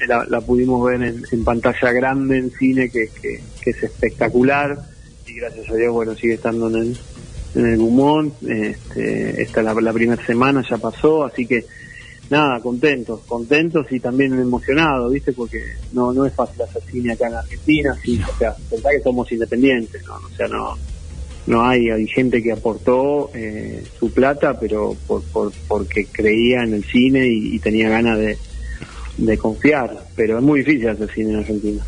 S40: la, la pudimos ver en, en pantalla grande, en cine, que, que, que es espectacular. Y gracias a Dios, bueno, sigue estando en el, en el Gumón. Este, esta la, la primera semana ya pasó, así que nada, contentos, contentos y también emocionados, ¿viste? Porque no no es fácil hacer cine acá en Argentina, sí, o sea, pensá que somos independientes, ¿no? O sea, no no hay, hay gente que aportó eh, su plata, pero por, por, porque creía en el cine y, y tenía ganas de, de confiar, pero es muy difícil hacer cine en Argentina.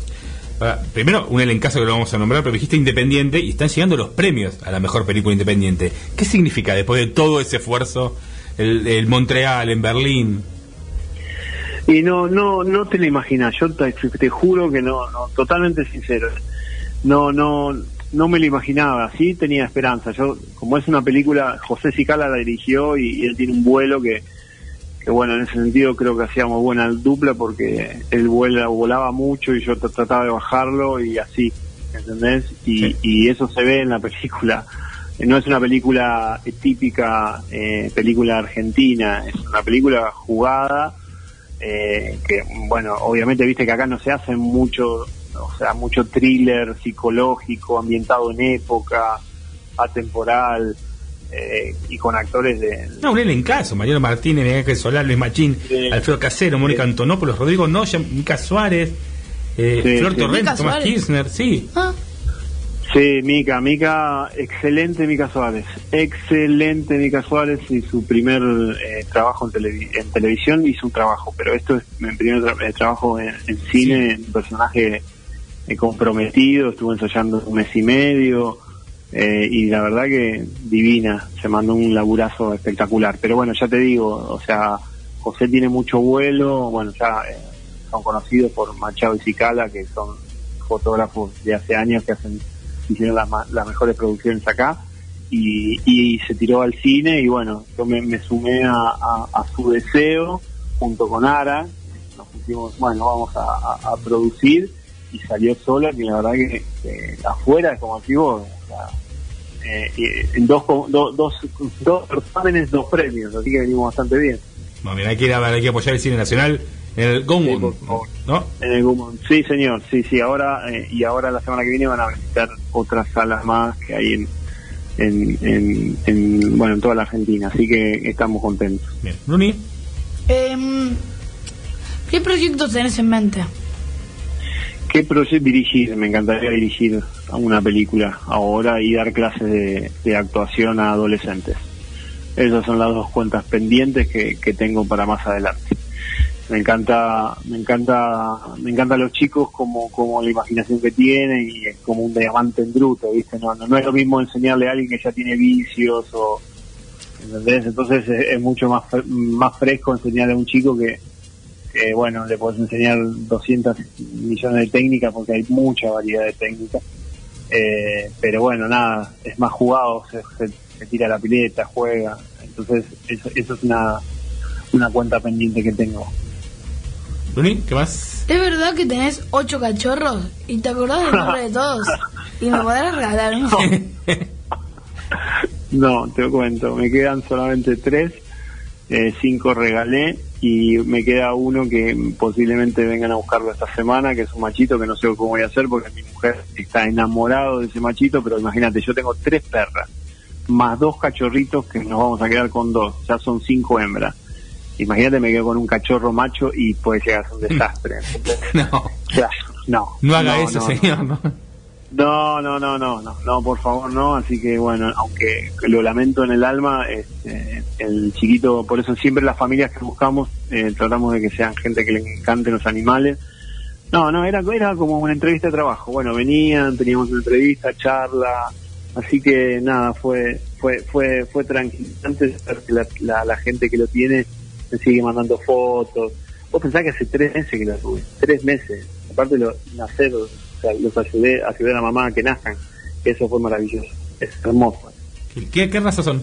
S41: Ahora, primero, un elencazo que lo vamos a nombrar, pero dijiste independiente y están llegando los premios a la mejor película independiente. ¿Qué significa después de todo ese esfuerzo, el, el Montreal, en Berlín?
S40: Y no, no, no te lo imaginas. Yo te, te juro que no, no, totalmente sincero. No, no, no me lo imaginaba. Sí tenía esperanza. Yo, como es una película, José Sicala la dirigió y, y él tiene un vuelo que, que bueno, en ese sentido creo que hacíamos buena dupla porque él vuela, volaba mucho y yo tr- trataba de bajarlo y así, ¿entendés? Y, y eso se ve en la película. Eh, No es una película eh, típica, eh, película argentina, es una película jugada, eh, que bueno, obviamente viste que acá no se hace mucho, o sea, mucho thriller psicológico, ambientado en época, atemporal, eh, y con actores de,
S41: No, un elencazo. Mariano Martínez, Miguel Ángel Solar, Luis Machín,
S40: Sí.
S41: Alfredo Casero, Mónica Antonopoulos, Rodrigo Noya, Mica Suárez, eh,
S40: Sí,
S41: Flor
S40: sí.
S41: Torrent,
S40: Mica
S41: Tomás. Kirchner, sí.
S40: Sí, Mica, Mica, excelente Mica Suárez, excelente Mica Suárez y su primer eh, trabajo en, televi- en televisión hizo un trabajo, pero esto es mi primer tra- eh, trabajo en, en cine, un personaje eh, comprometido, estuvo ensayando un mes y medio eh, y la verdad que divina, se mandó un laburazo espectacular, pero bueno, ya te digo, o sea, José tiene mucho vuelo, bueno, ya eh, son conocidos por Machado y Cicala, que son fotógrafos de hace años que hacen hicieron las, las mejores producciones acá. Y, y se tiró al cine y bueno, yo me, sumé a, su deseo junto con Ara, nos pusimos, bueno, vamos a, producir y salió sola, que la verdad que, que afuera como sea, eh, y en dos, do- dos, dos certámenes, dos premios, así que venimos bastante bien.
S41: Mira, hay que, ir a- hay que apoyar el cine nacional en el Gomón, ¿no?
S40: En el Gumón. Sí, señor, sí, sí, ahora eh, y ahora la semana que viene van a visitar otras salas más que hay en, en, en, en, bueno, en toda la Argentina, así que estamos contentos.
S41: Bien, Bruni.
S42: Em, ¿Qué proyectos tenés en mente?
S40: ¿Qué proyecto dirigir? Me encantaría dirigir una película ahora y dar clases de, actuación a adolescentes. Esas son las dos cuentas pendientes que, tengo para más adelante. Me encanta, me encanta, me encantan los chicos como, la imaginación que tienen y es como un diamante en bruto, ¿viste? No, no, es lo mismo enseñarle a alguien que ya tiene vicios o, ¿entendés? Entonces es, es mucho más, más fresco enseñarle a un chico que, que, bueno, le puedes enseñar 200 millones de técnicas porque hay mucha variedad de técnicas. Eh, pero bueno, nada, es más jugado, se, se- se tira la pileta, juega. Entonces, eso, eso es una, una cuenta pendiente que tengo.
S41: Bruni, ¿qué más?
S42: ¿Es verdad que tenés ocho cachorros? ¿Y te acordás del nombre de todos? ¿Y me podrás regalar uno?
S40: No, te cuento, me quedan solamente tres, eh, cinco regalé y me queda uno que posiblemente vengan a buscarlo esta semana, que es un machito que no sé cómo voy a hacer porque mi mujer está enamorado de ese machito, pero imagínate, yo tengo tres perras, más dos cachorritos que nos vamos a quedar con dos, ya son cinco hembras. Imagínate, me quedo con un cachorro macho y puede llegar a ser un desastre.
S41: No,
S40: Ya, no.
S41: no haga
S40: no,
S41: eso,
S40: no,
S41: señor. ¿no?
S40: No, no, no, no, no, no, por favor, no. Así que bueno, aunque lo lamento en el alma, este, el chiquito, por eso siempre las familias que buscamos eh, tratamos de que sean gente que le encanten los animales. No, no, era, era como una entrevista de trabajo. Bueno, venían, teníamos una entrevista, charla, así que nada, fue, fue, fue, fue que la, la, la gente que lo tiene me sigue mandando fotos. Vos pensás que hace tres meses que lo tuve, tres meses. Aparte lo, nacer, los ayudé, ayudé a la mamá a que nazcan, eso fue maravilloso, es hermoso.
S41: ¿Qué, qué razas son?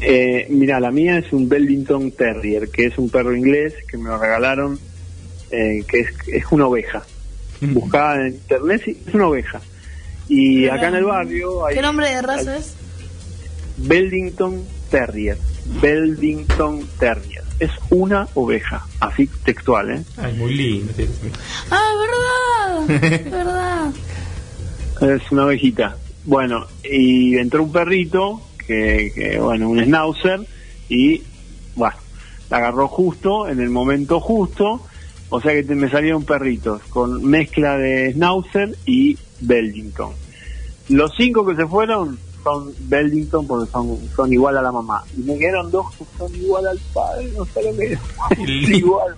S40: Eh, mira, la mía es un Bellington Terrier, que es un perro inglés que me lo regalaron, eh, que es, es una oveja. Buscaba en internet, sí, es una oveja. Y acá en el barrio hay
S42: ¿Qué nombre de raza es?
S40: Bellington Terrier. Beldington Terrier. Es una oveja, así textual, ¿eh?
S41: Ay, muy lindo.
S42: Ah, verdad. verdad.
S40: Es una ovejita. Bueno, y entró un perrito, que, que, bueno, un schnauzer, y, bueno, la agarró justo, en el momento justo, o sea que te- me salieron perritos, con mezcla de schnauzer y Beldington. Los cinco que se fueron son Beldington porque son, son igual a la mamá. Y me quedaron dos que son igual al padre, no sé lo que es. igual,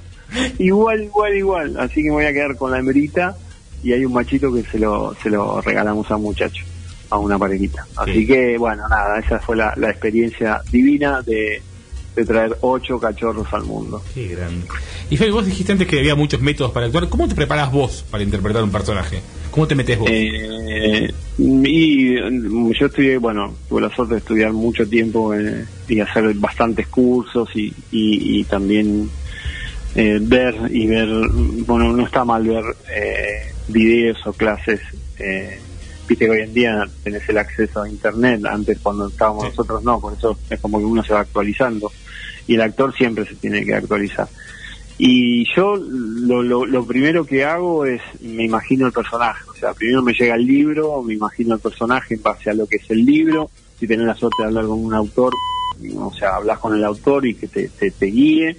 S40: igual, igual, igual. Así que me voy a quedar con la hembrita y hay un machito que se lo, se lo regalamos a un muchacho, a una parejita. Así que, bueno, nada, esa fue la, la experiencia divina de, de traer ocho cachorros al mundo.
S41: Qué grande. Y Fede, vos dijiste antes que había muchos métodos para actuar. ¿Cómo te preparas vos para interpretar un personaje? ¿Cómo te metes vos?
S40: Eh, y mm, yo estudié, bueno, tuve la suerte de estudiar mucho tiempo eh, y hacer bastantes cursos y, y, y también eh, ver y ver, bueno, no está mal ver eh, videos o clases. Eh, Viste que hoy en día tenés el acceso a internet, antes cuando estábamos nosotros no, por eso es como que uno se va actualizando y el actor siempre se tiene que actualizar. Y yo lo, lo, lo primero que hago es, me imagino el personaje, o sea, primero me llega el libro, me imagino el personaje en base a lo que es el libro, si tenés la suerte de hablar con un autor, o sea, hablas con el autor y que te, te, te guíe,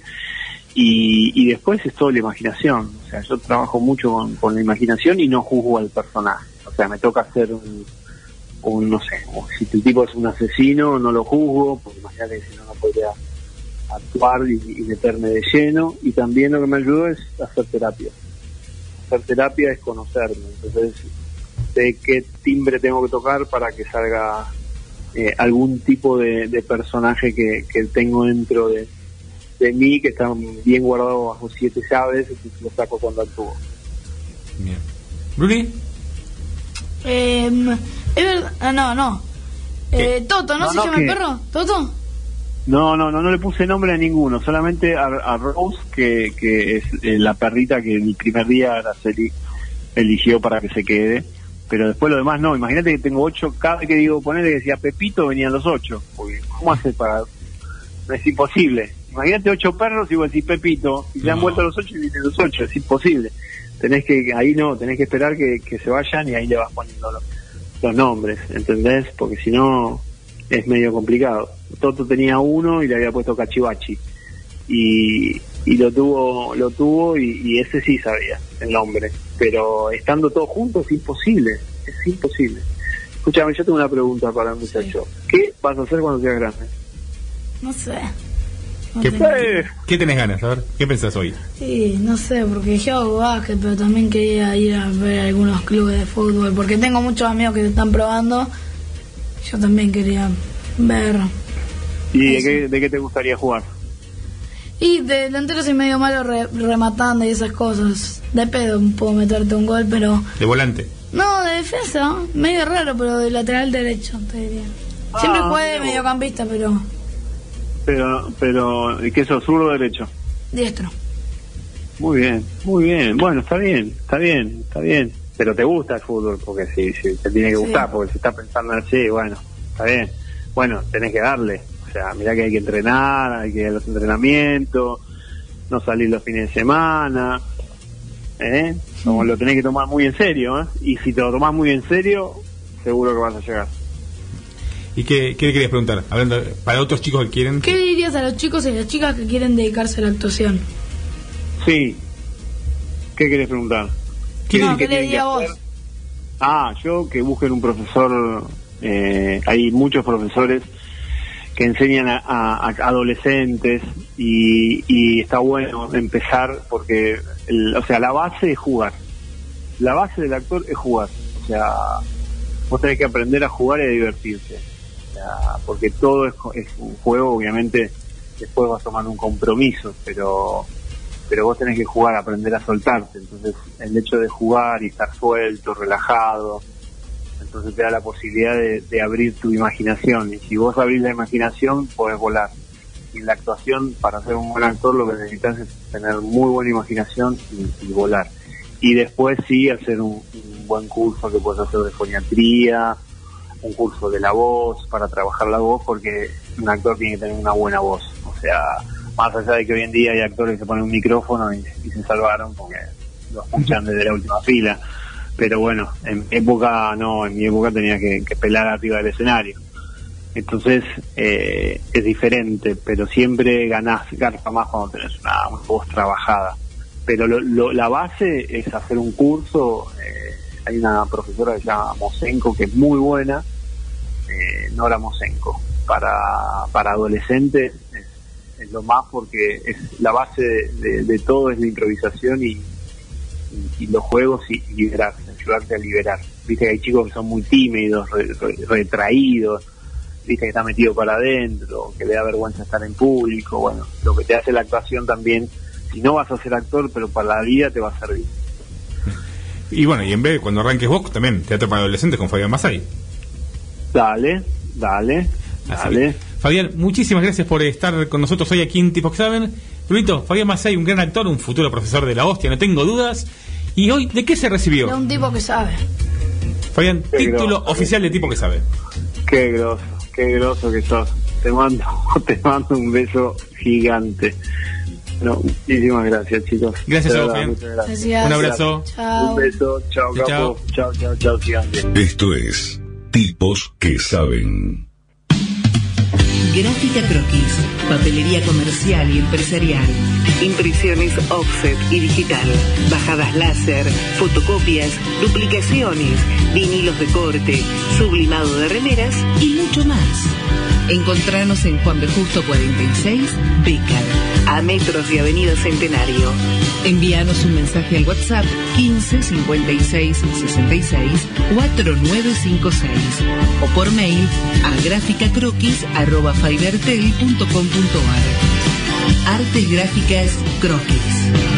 S40: y, y después es todo la imaginación, o sea, yo trabajo mucho con, la imaginación y no juzgo al personaje, o sea, me toca hacer un, un no sé, si el tipo es un asesino, no lo juzgo, porque imagínate que si no, no podría actuar y, y meterme de lleno y también lo que me ayudó es hacer terapia hacer terapia es conocerme entonces sé qué timbre tengo que tocar para que salga eh, algún tipo de, de personaje que, que tengo dentro de, de mí que está bien guardado bajo siete llaves y lo saco cuando actúo
S41: ¿Bruni?
S42: Eh, es verdad. ah, no, no. Eh, Toto, ¿no,
S40: No,
S42: se
S40: no,
S42: llama
S40: que-
S42: el perro? ¿Toto?
S40: No, no, no, no le puse nombre a ninguno, solamente a, a Rose, que, que es eh, la perrita que el primer día Araceli eligió para que se quede, pero después lo demás no, imagínate que tengo ocho, cada vez que digo ponerle que decía Pepito venían los ocho, porque ¿cómo hace para...? Es imposible, imagínate ocho perros y vos decís Pepito, y se han vuelto los ocho y vienen los ocho, es imposible, tenés que, ahí no, tenés que esperar que, que se vayan y ahí le vas poniendo los, los nombres, ¿entendés? Porque si no es medio complicado. Toto tenía uno y le había puesto Cachivachi. Y, y lo tuvo lo tuvo y, y ese sí sabía el nombre. Pero estando todos juntos es imposible. Es imposible. Escúchame, yo tengo una pregunta para el muchacho. ¿Qué vas a hacer cuando seas grande?
S42: No sé. No
S41: ¿Qué,
S42: tengo-
S41: ¿Qué tenés ganas? A ver, ¿qué pensás hoy?
S42: Sí, no sé, porque yo hago básquet, pero también quería ir a ver algunos clubes de fútbol, porque tengo muchos amigos que se están probando. Yo también quería ver.
S40: ¿Y de qué, de qué te gustaría jugar?
S42: Y de delantero soy medio malo re- rematando y esas cosas. De pedo puedo meterte un gol, pero...
S41: De volante.
S42: No, de defensa, medio raro, pero de lateral derecho, te diría. Siempre
S40: Ah,
S42: jugué de mediocampista, pero
S40: Pero, pero ¿y qué sos, zurdo o derecho?
S42: diestro.
S40: Muy bien, muy bien. Bueno, está bien, está bien, está bien. Pero te gusta el fútbol, porque sí, sí, te tiene que
S42: Sí.
S40: gustar, porque si estás pensando así, bueno, está bien. Bueno, tenés que darle. O sea, mirá que hay que entrenar, hay que ir a los entrenamientos, no salir los fines de semana. ¿eh? Como lo tenés que tomar muy en serio, ¿eh? Y si te lo tomás muy en serio, seguro que vas a llegar.
S41: ¿Y qué, qué le querías preguntar? Hablando para otros chicos que quieren.
S42: ¿Qué dirías a los chicos y las chicas que quieren dedicarse a la actuación?
S40: Sí. ¿Qué querés preguntar? ¿Qué
S42: no,
S40: qué
S42: ¿qué le diría
S40: hacer?
S42: vos?
S40: Ah, yo que busquen un profesor, eh, hay muchos profesores que enseñan a, a- a adolescentes y, y está bueno empezar porque, el- o sea, la base es jugar. La base del actor es jugar. O sea, vos tenés que aprender a jugar y a divertirse. O sea, porque todo es, es un juego, obviamente, después vas tomando un compromiso, pero pero vos tenés que jugar, aprender a soltarte. Entonces, el hecho de jugar y estar suelto, relajado, entonces te da la posibilidad de, de abrir tu imaginación. Y si vos abrís la imaginación, podés volar. Y en la actuación, para ser un buen actor, lo que necesitas es tener muy buena imaginación y, y volar. Y después sí, hacer un, un buen curso que puedes hacer de foniatría, un curso de la voz, para trabajar la voz, porque un actor tiene que tener una buena voz. O sea, más allá de que hoy en día hay actores que se ponen un micrófono y, y se salvaron porque lo escuchan desde la última fila. Pero bueno, en mi época no, en mi época tenía que, pelar arriba del escenario. Entonces eh, es diferente, pero siempre ganás, garpa más cuando tenés una, voz trabajada. Pero lo, lo- la base es hacer un curso. eh, hay una profesora que se llama Mosenko que es muy buena, eh, Nora Mosenko. Para, para adolescentes es, es lo más porque es la base de, de- de todo es la improvisación y, y, y los juegos y, y liberarse, ayudarte a liberar. Viste que hay chicos que son muy tímidos, re- re- retraídos, viste que está metido para adentro, que le da vergüenza estar en público, bueno, lo que te hace la actuación también, si no vas a ser actor, pero para la vida te va a servir.
S4: Y bueno, y en vez, cuando arranques vos, también teatro para adolescentes con Fabián Masay.
S40: Dale, dale, dale.
S4: Fabián, muchísimas gracias por estar con nosotros hoy aquí en Tipos que Saben. Brunito, Fabián Masay, un gran actor, un futuro profesor de la hostia, no tengo dudas. ¿Y hoy de qué se recibió?
S6: un tipo que sabe.
S4: Fabián,
S40: Qué
S4: título
S40: grosso.
S4: oficial de tipo que sabe.
S40: Qué groso, qué groso que sos. Te mando, te mando un beso gigante. No, muchísimas gracias, chicos.
S4: Gracias
S40: De
S4: a vos,
S40: verdad,
S4: Fabián.
S40: muchas gracias.
S6: Gracias.
S4: Un abrazo.
S6: Chao.
S40: Un beso, chao,
S4: Chao,
S40: capo. Chao, chao, chao, gigante.
S8: Esto es Tipos que Saben.
S43: Gráfica Croquis, papelería comercial y empresarial. Impresiones offset y digital, bajadas láser, fotocopias, duplicaciones, vinilos de corte, sublimado de remeras y mucho más. Encontranos en Juan B. Justo 46, Becar, a metros de Avenida Centenario. Envíanos un mensaje al WhatsApp 15 56 66 4956 o por mail a gráficacroquis.fibertel.com.ar. Artes Gráficas Croquis.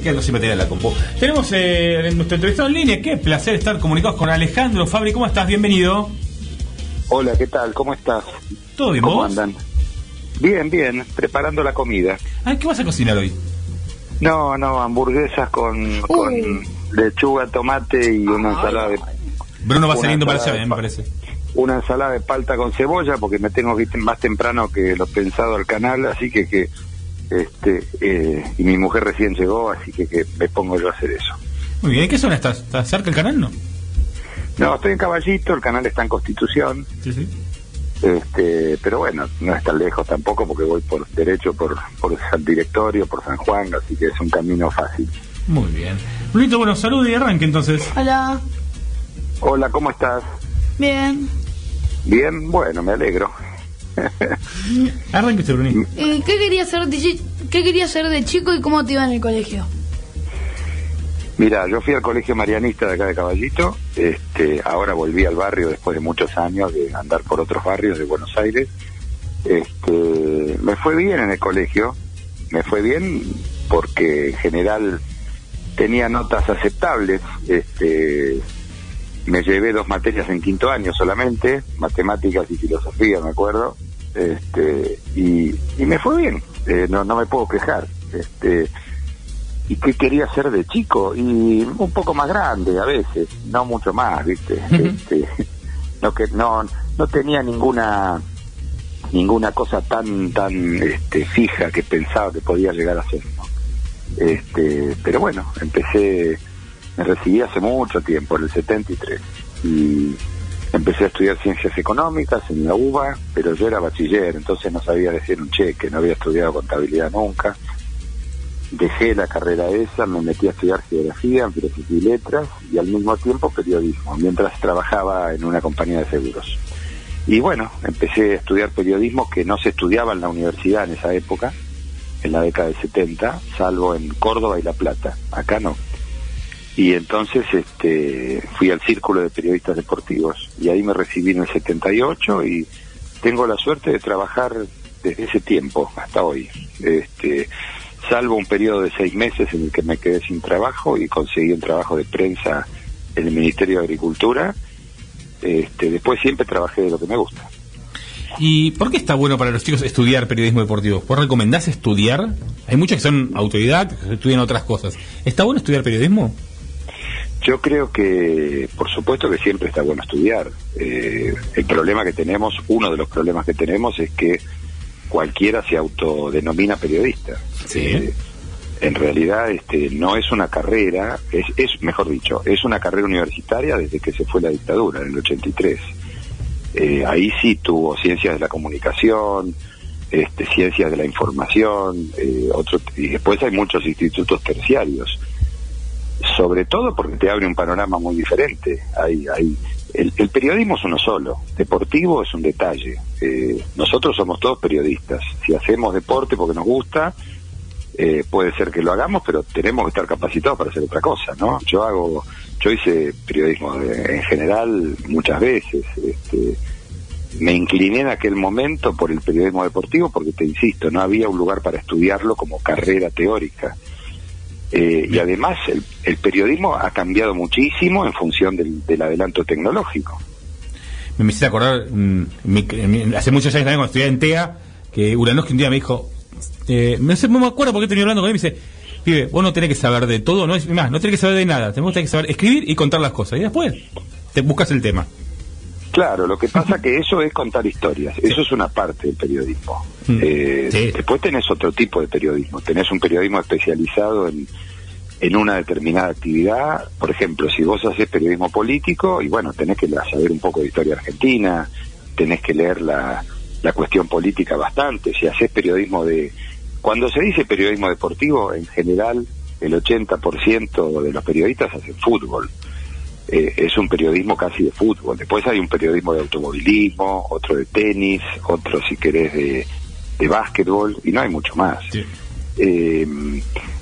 S4: Que no se en la compu. Tenemos eh, nuestro entrevistado en línea. Qué placer estar comunicados con Alejandro Fabri. ¿Cómo estás? Bienvenido.
S44: Hola, ¿qué tal? ¿Cómo estás?
S4: ¿Todo bien,
S44: ¿Cómo
S4: vos?
S44: andan? Bien, bien, preparando la comida.
S4: Ah, ¿qué vas a cocinar hoy?
S44: No, no, hamburguesas con, con lechuga, tomate y una ensalada de
S4: Bruno va
S44: Una
S4: saliendo para allá, eh, me
S44: pa-
S4: parece.
S44: una ensalada de palta con cebolla porque me tengo que ir más temprano que lo pensado al canal, así que que este eh, y mi mujer recién llegó, así que que me pongo yo a hacer eso.
S4: Muy bien, ¿en qué zona estás? ¿Estás cerca del canal, no?
S44: No, estoy en Caballito, el canal está en Constitución.
S4: Sí, sí.
S44: Este, pero bueno, no es tan lejos tampoco porque voy por derecho por por San Directorio, por San Juan, así que es un camino fácil.
S4: Muy bien. Brunito, bueno, salud y arranque entonces.
S6: Hola.
S44: Hola, ¿cómo estás?
S6: Bien.
S44: Bien, bueno, me alegro.
S4: Arranque usted, Bruni.
S6: Eh, ¿qué, querías hacer de, chi- ¿Qué querías hacer de chico y cómo te iba en el colegio?
S44: Mira, yo fui al colegio marianista de acá de Caballito, este, ahora volví al barrio después de muchos años de andar por otros barrios de Buenos Aires. Este, me fue bien en el colegio, me fue bien porque en general tenía notas aceptables, este, me llevé dos materias en quinto año solamente, matemáticas y filosofía, me acuerdo, este, y, y me fue bien, eh, no, no me puedo quejar. Este, ¿Y qué quería ser de chico? Y un poco más grande a veces, no mucho más, ¿viste? Este, no que no no tenía ninguna ninguna cosa tan tan este, fija que pensaba que podía llegar a ser. ¿no? Este, pero bueno, empecé me recibí hace mucho tiempo, en el 73 y empecé a estudiar ciencias económicas en la UBA, pero yo era bachiller, entonces no sabía decir un cheque, no había estudiado contabilidad nunca dejé la carrera esa, me metí a estudiar geografía, filosofía y letras y al mismo tiempo periodismo, mientras trabajaba en una compañía de seguros. Y bueno, empecé a estudiar periodismo que no se estudiaba en la universidad en esa época, en la década del 70, salvo en Córdoba y La Plata. Acá no. Y entonces este, fui al Círculo de Periodistas Deportivos y ahí me recibí en el 78 y tengo la suerte de trabajar desde ese tiempo hasta hoy. Este, salvo un periodo de seis meses en el que me quedé sin trabajo y conseguí un trabajo de prensa en el Ministerio de Agricultura. Este, después siempre trabajé de lo que me gusta.
S41: ¿Y por qué está bueno para los chicos estudiar periodismo deportivo? ¿Vos recomendás estudiar? Hay muchos que son autodidactas, que estudian otras cosas. ¿Está bueno estudiar periodismo?
S44: Yo creo que, por supuesto que siempre está bueno estudiar. Eh, el problema que tenemos, uno de los problemas que tenemos es que cualquiera se autodenomina periodista. Eh, en realidad este, no es una carrera, es, es, mejor dicho, es una carrera universitaria desde que se fue la dictadura, en el 83. Eh, ahí sí tuvo ciencias de la comunicación, este, ciencias de la información, eh, otro, y después hay muchos institutos terciarios. Sobre todo porque te abre un panorama muy diferente. Hay, hay, el, el periodismo es uno solo, deportivo es un detalle. Eh, nosotros somos todos periodistas. Si hacemos deporte porque nos gusta, eh, puede ser que lo hagamos, pero tenemos que estar capacitados para hacer otra cosa, ¿no? Yo hago, yo hice periodismo en general muchas veces. Este, me incliné en aquel momento por el periodismo deportivo porque te insisto, no había un lugar para estudiarlo como carrera teórica. Eh, y además el, el periodismo ha cambiado muchísimo en función del, del adelanto tecnológico.
S41: Me hiciste acordar, mm, mi- mi- hace muchos años también cuando estudiaba en TEA, que Uranowski un día me dijo, eh, no sé, no me acuerdo por qué tenía hablando con él, me dice, pibe, vos no tenés que saber de todo, no es más, no tenés que saber de nada, tenés que saber escribir y contar las cosas, y después te buscas el tema.
S44: Claro, lo que pasa que eso es contar historias, eso es una parte del periodismo. Eh, Después tenés otro tipo de periodismo, tenés un periodismo especializado en, en una determinada actividad, por ejemplo, si vos haces periodismo político, y bueno, tenés que saber un poco de historia argentina, tenés que leer la, la cuestión política bastante, si haces periodismo de... Cuando se dice periodismo deportivo, en general el 80% de los periodistas hacen fútbol. Eh, es un periodismo casi de fútbol. Después hay un periodismo de automovilismo, otro de tenis, otro si querés de, de básquetbol y no hay mucho más. Eh,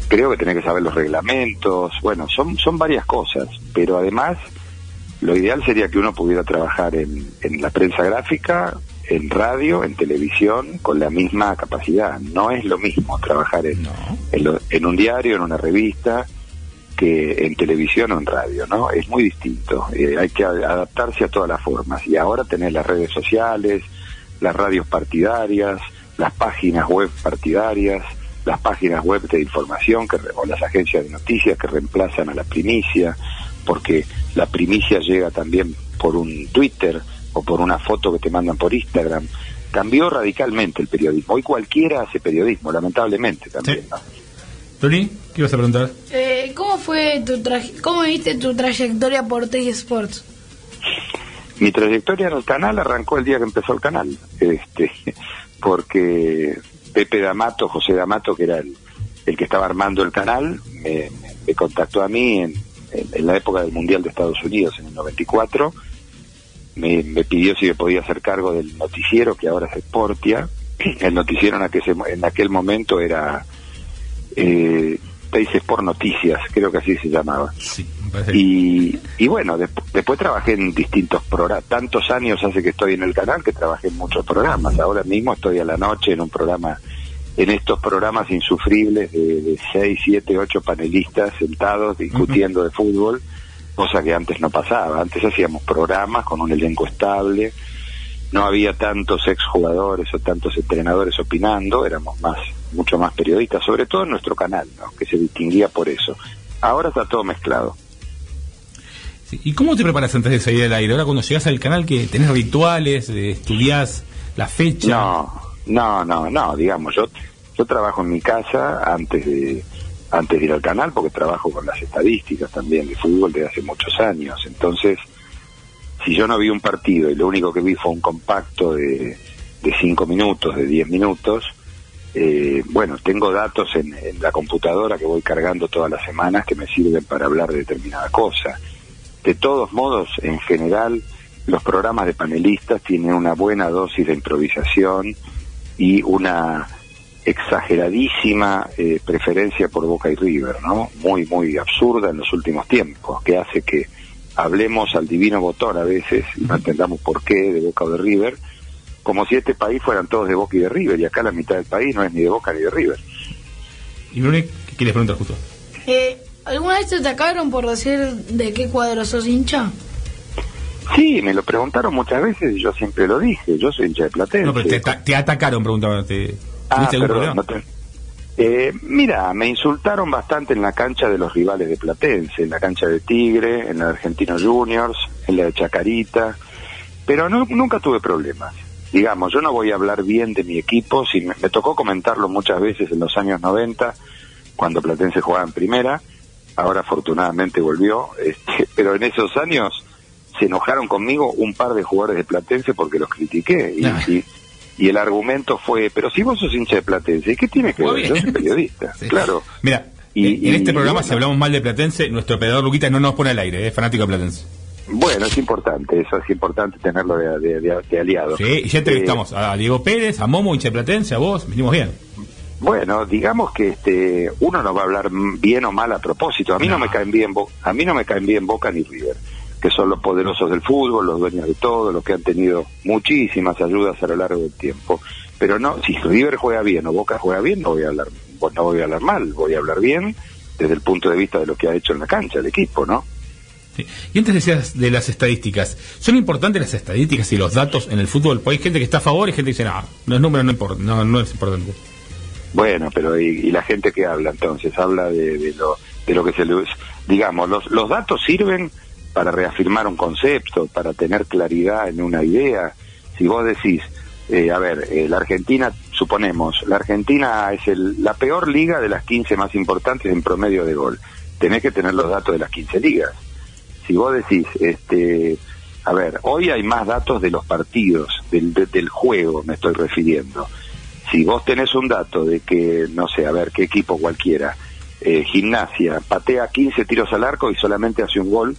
S44: creo que tenés que saber los reglamentos, bueno, son, son varias cosas, pero además lo ideal sería que uno pudiera trabajar en, en la prensa gráfica, en radio, en televisión, con la misma capacidad. No es lo mismo trabajar en, en, lo- en un diario, en una revista, que en televisión o en radio, ¿no? Es muy distinto. Eh, hay que adaptarse a todas las formas. Y ahora tenés las redes sociales, las radios partidarias, las páginas web partidarias, las páginas web de información que, re- o las agencias de noticias que reemplazan a la primicia, porque la primicia llega también por un Twitter o por una foto que te mandan por Instagram. Cambió radicalmente el periodismo. Hoy cualquiera hace periodismo, lamentablemente también. ¿no?
S41: Tony, ¿qué ibas a preguntar?
S42: Eh, ¿Cómo fue tu traje, cómo viste tu trayectoria por TG Sports?
S44: Mi trayectoria en el canal arrancó el día que empezó el canal, este, porque Pepe D'Amato, José D'Amato, que era el, el que estaba armando el canal, me, contactó a mí en, la época del Mundial de Estados Unidos, en el 94, me, me pidió si me podía hacer cargo del noticiero, que ahora es Sportia, el noticiero en aquel, en aquel momento era eh, Teis Sport Noticias, creo que así se llamaba. Y, y bueno, desp- después trabajé en distintos programas. Tantos años hace que estoy en el canal que trabajé en muchos programas. Ahora mismo estoy a la noche en un programa, en estos programas insufribles de, de seis, siete, ocho panelistas sentados discutiendo de fútbol, cosa que antes no pasaba. Antes hacíamos programas con un elenco estable, no había tantos exjugadores o tantos entrenadores opinando, éramos más, mucho más periodistas, sobre todo en nuestro canal, ¿no? que se distinguía por eso. Ahora está todo mezclado.
S41: Sí, ¿Y cómo te preparas antes de salir al aire? Ahora cuando llegas al canal, que tenés rituales, eh, estudiás la fecha.
S44: No, no, no, no, digamos, yo yo trabajo en mi casa antes de antes de ir al canal porque trabajo con las estadísticas también de fútbol desde hace muchos años. Entonces, si yo no vi un partido y lo único que vi fue un compacto de, de cinco minutos, de diez minutos, eh, bueno, tengo datos en, la computadora que voy cargando todas las semanas que me sirven para hablar de determinada cosa. De todos modos, en general, los programas de panelistas tienen una buena dosis de improvisación y una exageradísima eh, preferencia por Boca y River, ¿no? Muy, muy absurda en los últimos tiempos, que hace que hablemos al divino botón a veces y no entendamos por qué de Boca o de River, como si este país fueran todos de Boca y de River, y acá la mitad del país no es ni de Boca ni de River.
S41: Y Bruni, ¿qué quieres preguntar justo?
S42: Eh, ¿Alguna vez te atacaron por decir de qué cuadro sos hincha?
S44: Sí, me lo preguntaron muchas veces y yo siempre lo dije, yo soy hincha de Platense.
S41: No, pero te, ta- te atacaron, preguntaban. Te,
S44: Ah,
S41: ¿Tuviste algún
S44: perdón, no te- Eh, mira, me insultaron bastante en la cancha de los rivales de Platense, en la cancha de Tigre, en la de Argentinos Juniors, en la de Chacarita, pero no- nunca tuve problemas. Digamos, yo no voy a hablar bien de mi equipo, si me, me tocó comentarlo muchas veces en los años 90, cuando Platense jugaba en primera, ahora afortunadamente volvió, este, pero en esos años se enojaron conmigo un par de jugadores de Platense porque los critiqué. Y, y- y el argumento fue, pero si vos sos hincha de Platense, ¿qué tiene que
S41: Muy
S44: ver?
S41: bien.
S44: Yo soy periodista, claro.
S41: Mira,
S44: Y-
S41: en este programa, si hablamos mal de Platense, nuestro operador Luquita no nos pone al aire, es fanático de Platense.
S44: Bueno, es importante, eso es importante tenerlo de, de- de- de aliado.
S41: Sí, y ya entrevistamos a Diego Pérez, a Momo, hincha de Platense, a vos, venimos bien.
S44: Bueno, digamos que este uno no va a hablar bien o mal a propósito. A mí no, me caen bien a mí no me caen bien Boca ni River, que son los poderosos del fútbol, los dueños de todo, los que han tenido muchísimas ayudas a lo largo del tiempo. Pero no, si River juega bien o Boca juega bien, no voy a hablar no voy a hablar mal, voy a hablar bien desde el punto de vista de lo que ha hecho en la cancha el equipo, ¿no?
S41: Y antes decías de las estadísticas. ¿Son importantes las estadísticas y los datos en el fútbol? Porque hay gente que está a favor y gente que dice, no, los números no importan, no, es importante.
S44: Bueno, pero y, y la gente que habla entonces habla de, de lo de lo que se le digamos los los datos sirven para reafirmar un concepto, para tener claridad en una idea. Si vos decís, eh, a ver, eh, la Argentina, suponemos, la Argentina es el, la peor liga de las 15 más importantes en promedio de gol. Tenés que tener los datos de las 15 ligas. Si vos decís, este, a ver, hoy hay más datos de los partidos, del, de- del juego, me estoy refiriendo si vos tenés un dato de que, no sé, a ver, qué equipo cualquiera, eh, gimnasia, patea 15 tiros al arco y solamente hace un gol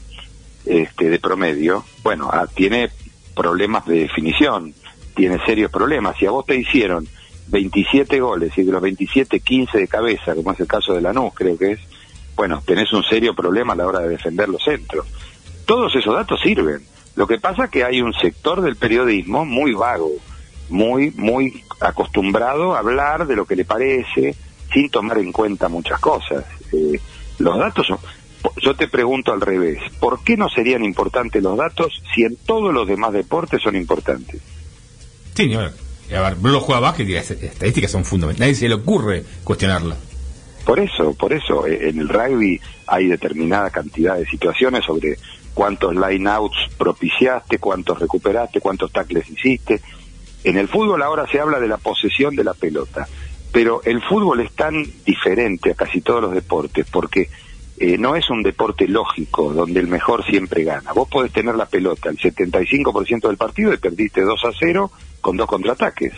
S44: este, de promedio, bueno, ah, tiene problemas de definición, tiene serios problemas. Si a vos te hicieron 27 goles y de los 27, 15 de cabeza, como es el caso de Lanús, creo que es, bueno, tenés un serio problema a la hora de defender los centros. Todos esos datos sirven. Lo que pasa es que hay un sector del periodismo muy vago, muy, muy acostumbrado a hablar de lo que le parece, sin tomar en cuenta muchas cosas. Eh, los datos son... Yo te pregunto al revés, ¿por qué no serían importantes los datos si en todos los demás deportes son importantes?
S41: Sí, a ver, Bruno las estadísticas son fundamentales. Nadie se le ocurre cuestionarla.
S44: Por eso, por eso, eh, en el rugby hay determinada cantidad de situaciones sobre cuántos line-outs propiciaste, cuántos recuperaste, cuántos tackles hiciste. En el fútbol ahora se habla de la posesión de la pelota, pero el fútbol es tan diferente a casi todos los deportes porque eh, no es un deporte lógico donde el mejor siempre gana. Vos podés tener la pelota el 75% del partido y perdiste 2 a 0 con dos contraataques.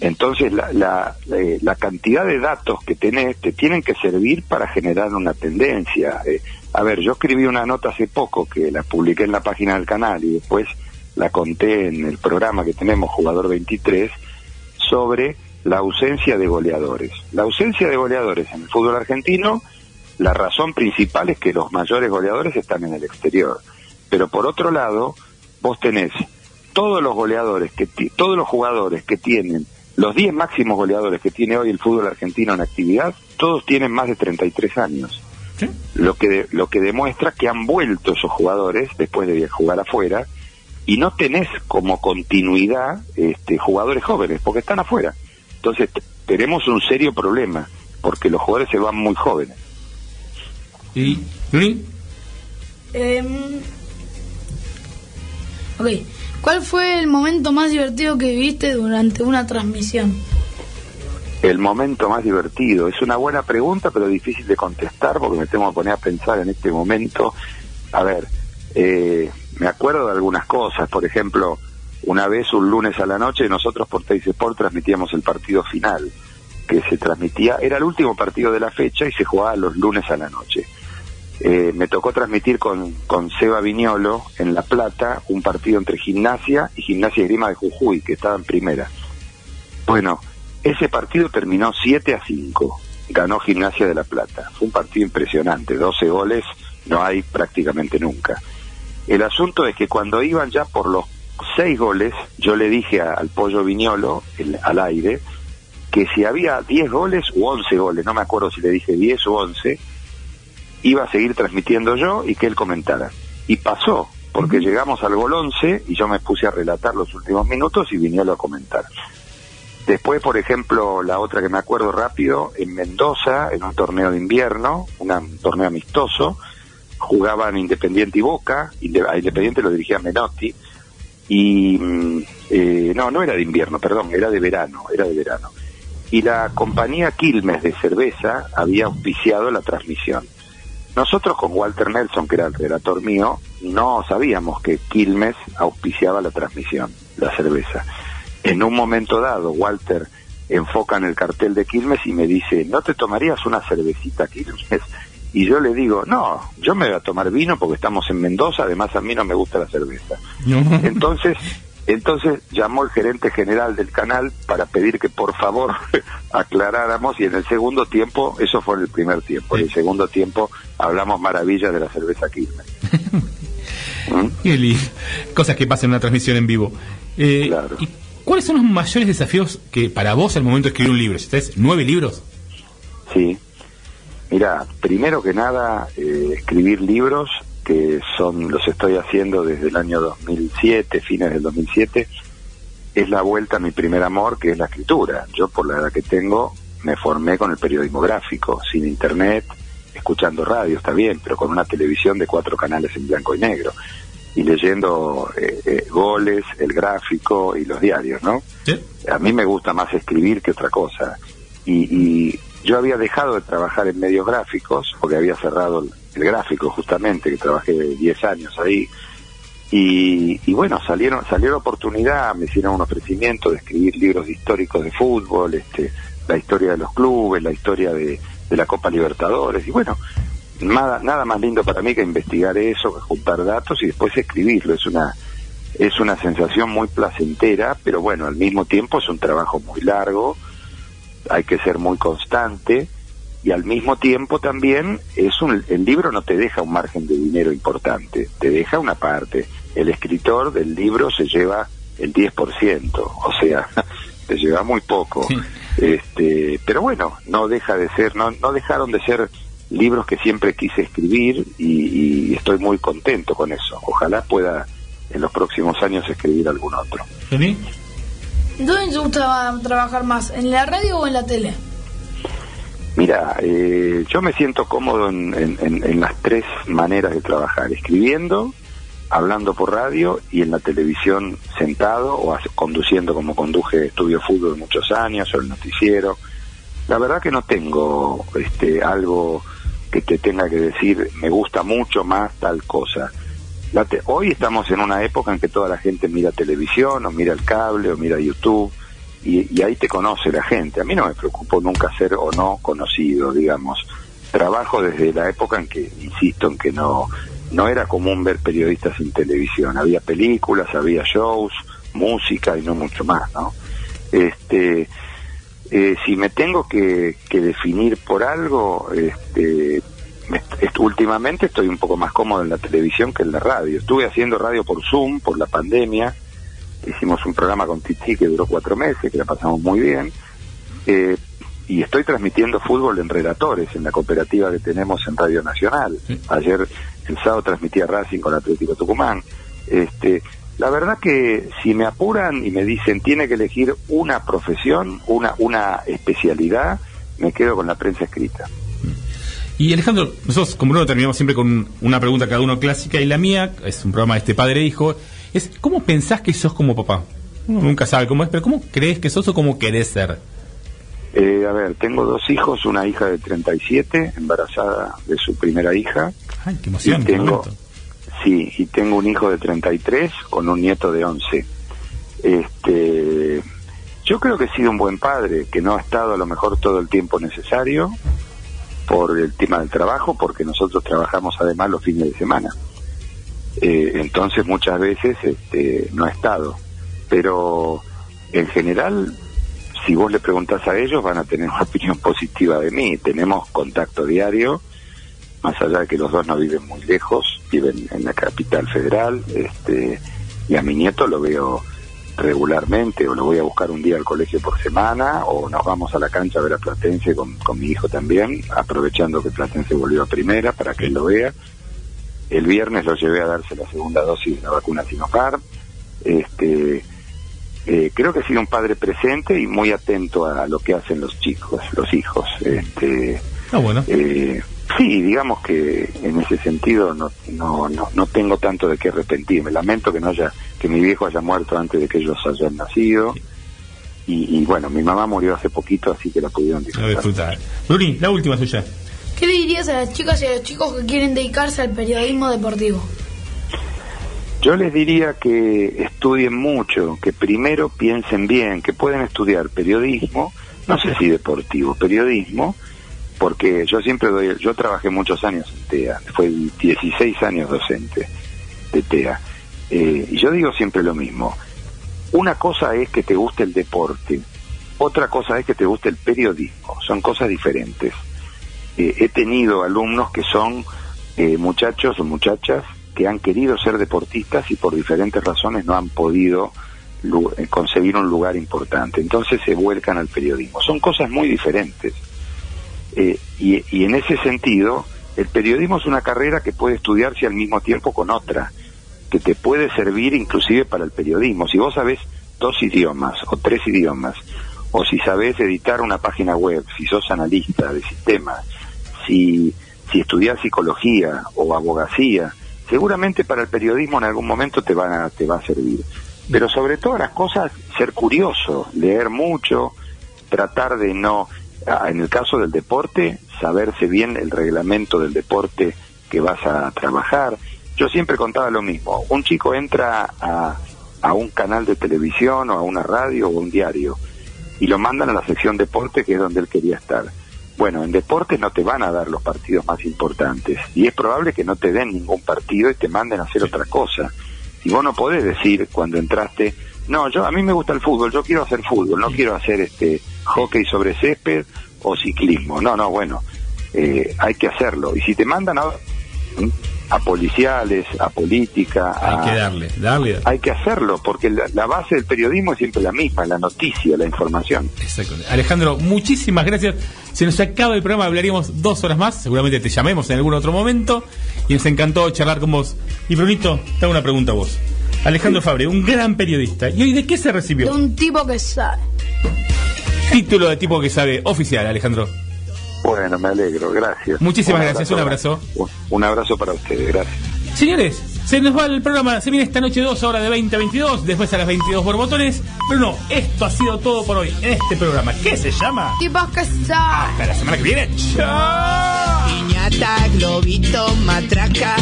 S44: Entonces, la, la, eh, la cantidad de datos que tenés te tienen que servir para generar una tendencia. Eh, a ver, yo escribí una nota hace poco que la publiqué en la página del canal y después la conté en el programa que tenemos, Jugador 23, sobre la ausencia de goleadores. La ausencia de goleadores en el fútbol argentino, la razón principal es que los mayores goleadores están en el exterior. Pero por otro lado, vos tenés todos los goleadores, que todos los jugadores que tienen, los 10 máximos goleadores que tiene hoy el fútbol argentino en actividad, todos tienen más de 33 años. Lo que, de- lo que demuestra que han vuelto esos jugadores después de jugar afuera y no tenés como continuidad este, jugadores jóvenes, porque están afuera. Entonces tenemos un serio problema, porque los jugadores se van muy jóvenes.
S41: ¿Y Bruni?
S42: Em, ok. ¿Cuál fue el momento más divertido que viviste durante una transmisión?
S44: El momento más divertido es una buena pregunta, pero difícil de contestar porque me tengo que poner a pensar en este momento. A ver, eh, me acuerdo de algunas cosas. Por ejemplo, una vez un lunes a la noche nosotros por Teis Sport transmitíamos el partido final, que se transmitía, era el último partido de la fecha y se jugaba los lunes a la noche. Eh, me tocó transmitir con, con Seba Viñolo en La Plata un partido entre Gimnasia y Gimnasia Grima de Jujuy, que estaba en primera. Bueno, Ese partido terminó 7 a 5. Ganó Gimnasia de la Plata. Fue un partido impresionante. 12 goles no hay prácticamente nunca. El asunto es que cuando iban ya por los 6 goles, yo le dije al Pollo Viñolo, el- al aire, que si había 10 goles u 11 goles, no me acuerdo si le dije 10 o 11, iba a seguir transmitiendo yo y que él comentara. Y pasó, porque llegamos al gol 11 y yo me puse a relatar los últimos minutos y Viñolo a comentar. Después, por ejemplo, la otra que me acuerdo rápido, en Mendoza, en un torneo de invierno, una- un torneo amistoso, jugaban Independiente y Boca, a Independiente lo dirigía Menotti, y mm, eh, no, no era de invierno, perdón, era de verano, era de verano. Y la compañía Quilmes de cerveza había auspiciado la transmisión. Nosotros con Walter Nelson, que era el relator mío, no sabíamos que Quilmes auspiciaba la transmisión, la cerveza. En un momento dado, Walter enfoca en el cartel de Quilmes y me dice, ¿no te tomarías una cervecita Quilmes? Y yo le digo, no, yo me voy a tomar vino porque estamos en Mendoza, además a mí no me gusta la cerveza. Entonces, entonces llamó el gerente general del canal para pedir que por favor aclaráramos y en el segundo tiempo, eso fue en el primer tiempo, en el segundo tiempo hablamos maravillas de la cerveza Quilmes.
S41: Qué lindo. Cosas que pasan en una transmisión en vivo. Eh, ¿y ¿Cuáles son los mayores desafíos que para vos al momento de escribir un libro? Si tenés nueve libros,
S44: Sí. Mira, primero que nada, eh, escribir libros, que son los estoy haciendo desde el año 2007, fines del 2007, es la vuelta a mi primer amor, que es la escritura. Yo, por la edad que tengo, me formé con el periodismo gráfico, sin internet, escuchando radio, está bien, pero con una televisión de cuatro canales en blanco y negro, y leyendo eh, eh, goles, el gráfico y los diarios, ¿no? A mí me gusta más escribir que otra cosa. Y, y yo había dejado de trabajar en medios gráficos, porque había cerrado el, gráfico justamente, que trabajé 10 años ahí. Y, y bueno, salieron, salió la oportunidad, me hicieron un ofrecimiento de escribir libros históricos de fútbol, este, la historia de los clubes, la historia de, de la Copa Libertadores. Y bueno, nada, nada más lindo para mí que investigar eso, que juntar datos y después escribirlo. Es una, es una sensación muy placentera, pero bueno, al mismo tiempo es un trabajo muy largo, hay que ser muy constante y al mismo tiempo también es un, el libro no te deja un margen de dinero importante, te deja una parte. El escritor del libro se lleva el 10%, o sea, te lleva muy poco. Este, pero bueno, no deja de ser, no, no dejaron de ser libros que siempre quise escribir y, y estoy muy contento con eso. Ojalá pueda en los próximos años escribir algún otro.
S42: ¿Dónde te gusta trabajar más? ¿En la radio o en la tele?
S44: Mira, eh, yo me siento cómodo en, en- en- las tres maneras de trabajar, escribiendo, hablando por radio y en la televisión sentado o conduciendo como conduje Estudio Fútbol muchos años o el noticiero. La verdad que no tengo este, algo que te tenga que decir, me gusta mucho más tal cosa. La te- hoy estamos en una época en que toda la gente mira televisión o mira el cable o mira YouTube y, y ahí te conoce la gente. A mí no me preocupó nunca ser o no conocido, digamos. Trabajo desde la época en que, insisto, en que no, no era común ver periodistas en televisión. Había películas, había shows, música y no mucho más, ¿no? Este, eh, si me tengo que, que definir por algo, este, me- est- últimamente estoy un poco más cómodo en la televisión que en la radio. Estuve haciendo radio por Zoom, por la pandemia. Hicimos un programa con Titi que duró cuatro meses, que la pasamos muy bien. Eh, y estoy transmitiendo fútbol en relatores, en la cooperativa que tenemos en Radio Nacional. Ayer, el sábado, transmitía Racing con Atlético Tucumán. Este, la verdad que si me apuran y me dicen tiene que elegir una profesión, una, una especialidad, me quedo con la prensa escrita.
S41: Y Alejandro, nosotros como no terminamos siempre con una pregunta cada uno clásica y la mía, es un programa de este padre e hijo, es ¿cómo pensás que sos como papá? Uno nunca sabe cómo es, pero ¿cómo crees que sos o cómo querés ser?
S44: Eh, a ver, tengo dos hijos, una hija de 37, embarazada de su primera hija.
S41: Ay, qué emoción.
S44: Y tengo, sí, y tengo un hijo de 33 con un nieto de 11. Este, yo creo que he sido un buen padre, que no ha estado a lo mejor todo el tiempo necesario por el tema del trabajo, porque nosotros trabajamos además los fines de semana. Eh, entonces muchas veces este, no ha estado. Pero en general si vos le preguntás a ellos van a tener una opinión positiva de mí. Tenemos contacto diario, más allá de que los dos no viven muy lejos, viven en la capital federal, este, y a mi nieto lo veo regularmente, o lo voy a buscar un día al colegio por semana, o nos vamos a la cancha a ver a Platense con, con mi hijo también, aprovechando que Platense volvió a primera para que él lo vea. El viernes lo llevé a darse la segunda dosis de la vacuna Sinopharm. Este, eh, creo que he sido un padre presente y muy atento a lo que hacen los chicos, los hijos. Este,
S4: Ah, bueno.
S44: eh, sí, digamos que en ese sentido no, no, no, no tengo tanto de qué arrepentirme. Lamento que no haya, que mi viejo haya muerto antes de que ellos hayan nacido. Y, y bueno, mi mamá murió hace poquito, así que la pudieron disfrutar.
S4: disfrutar. Bruni, la última suya.
S6: ¿Qué le dirías a las chicas y a los chicos que quieren dedicarse al periodismo deportivo?
S44: Yo les diría que estudien mucho, que primero piensen bien, que pueden estudiar periodismo, no sé si deportivo, periodismo, porque yo siempre doy, yo trabajé muchos años en TEA, fue 16 años docente de TEA, eh, y yo digo siempre lo mismo, una cosa es que te guste el deporte, otra cosa es que te guste el periodismo, son cosas diferentes. Eh, he tenido alumnos que son eh, muchachos o muchachas que han querido ser deportistas y por diferentes razones no han podido eh, conseguir un lugar importante. Entonces se vuelcan al periodismo. Son cosas muy diferentes. Y, y en ese sentido, el periodismo es una carrera que puede estudiarse al mismo tiempo con otra, que te puede servir inclusive para el periodismo. Si vos sabés dos idiomas o tres idiomas, o si sabés editar una página web, si sos analista de sistemas, si, si estudiás psicología o abogacía, seguramente para el periodismo en algún momento te, van a, te va a servir. Pero sobre todas las cosas, ser curioso, leer mucho, tratar de no, en el caso del deporte, saberse bien el reglamento del deporte que vas a trabajar. Yo siempre contaba lo mismo, un chico entra a, a un canal de televisión o a una radio o un diario y lo mandan a la sección deporte que es donde él quería estar. Bueno, en deportes no te van a dar los partidos más importantes y es probable que no te den ningún partido y te manden a hacer otra cosa. Y vos no podés decir cuando entraste, no, yo a mí me gusta el fútbol, yo quiero hacer fútbol, no quiero hacer este hockey sobre césped o ciclismo. No, no, bueno, eh, hay que hacerlo. Y si te mandan a, a policiales, a política,
S4: Hay
S44: a-
S4: que darle, darle.
S44: hay que hacerlo, porque la, la base del periodismo es siempre la misma, la noticia, la información.
S4: Exacto. Alejandro, muchísimas gracias. Se nos acaba el programa, hablaríamos dos horas más. Seguramente te llamemos en algún otro momento. Y nos encantó charlar con vos. Y Brunito, te hago una pregunta a vos. Alejandro Fabre, un gran periodista. ¿Y hoy de qué se
S6: De
S4: recibió?
S6: un tipo que sabe.
S4: Título de tipo que sabe oficial, Alejandro.
S44: Bueno, me alegro, gracias.
S4: Muchísimas gracias, un abrazo.
S44: Un, abrazo para ustedes, gracias.
S4: Señores, se nos va el programa. Se viene esta noche dos horas de 20 a 22. Después a las 22 por botones. Pero no, esto ha sido todo por hoy en este programa. ¿Qué se llama?
S6: Tipos que saben.
S4: Hasta la semana que viene. ¡Chao!
S45: Piñata, globito, matraca,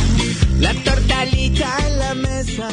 S45: la tortalita en la mesa.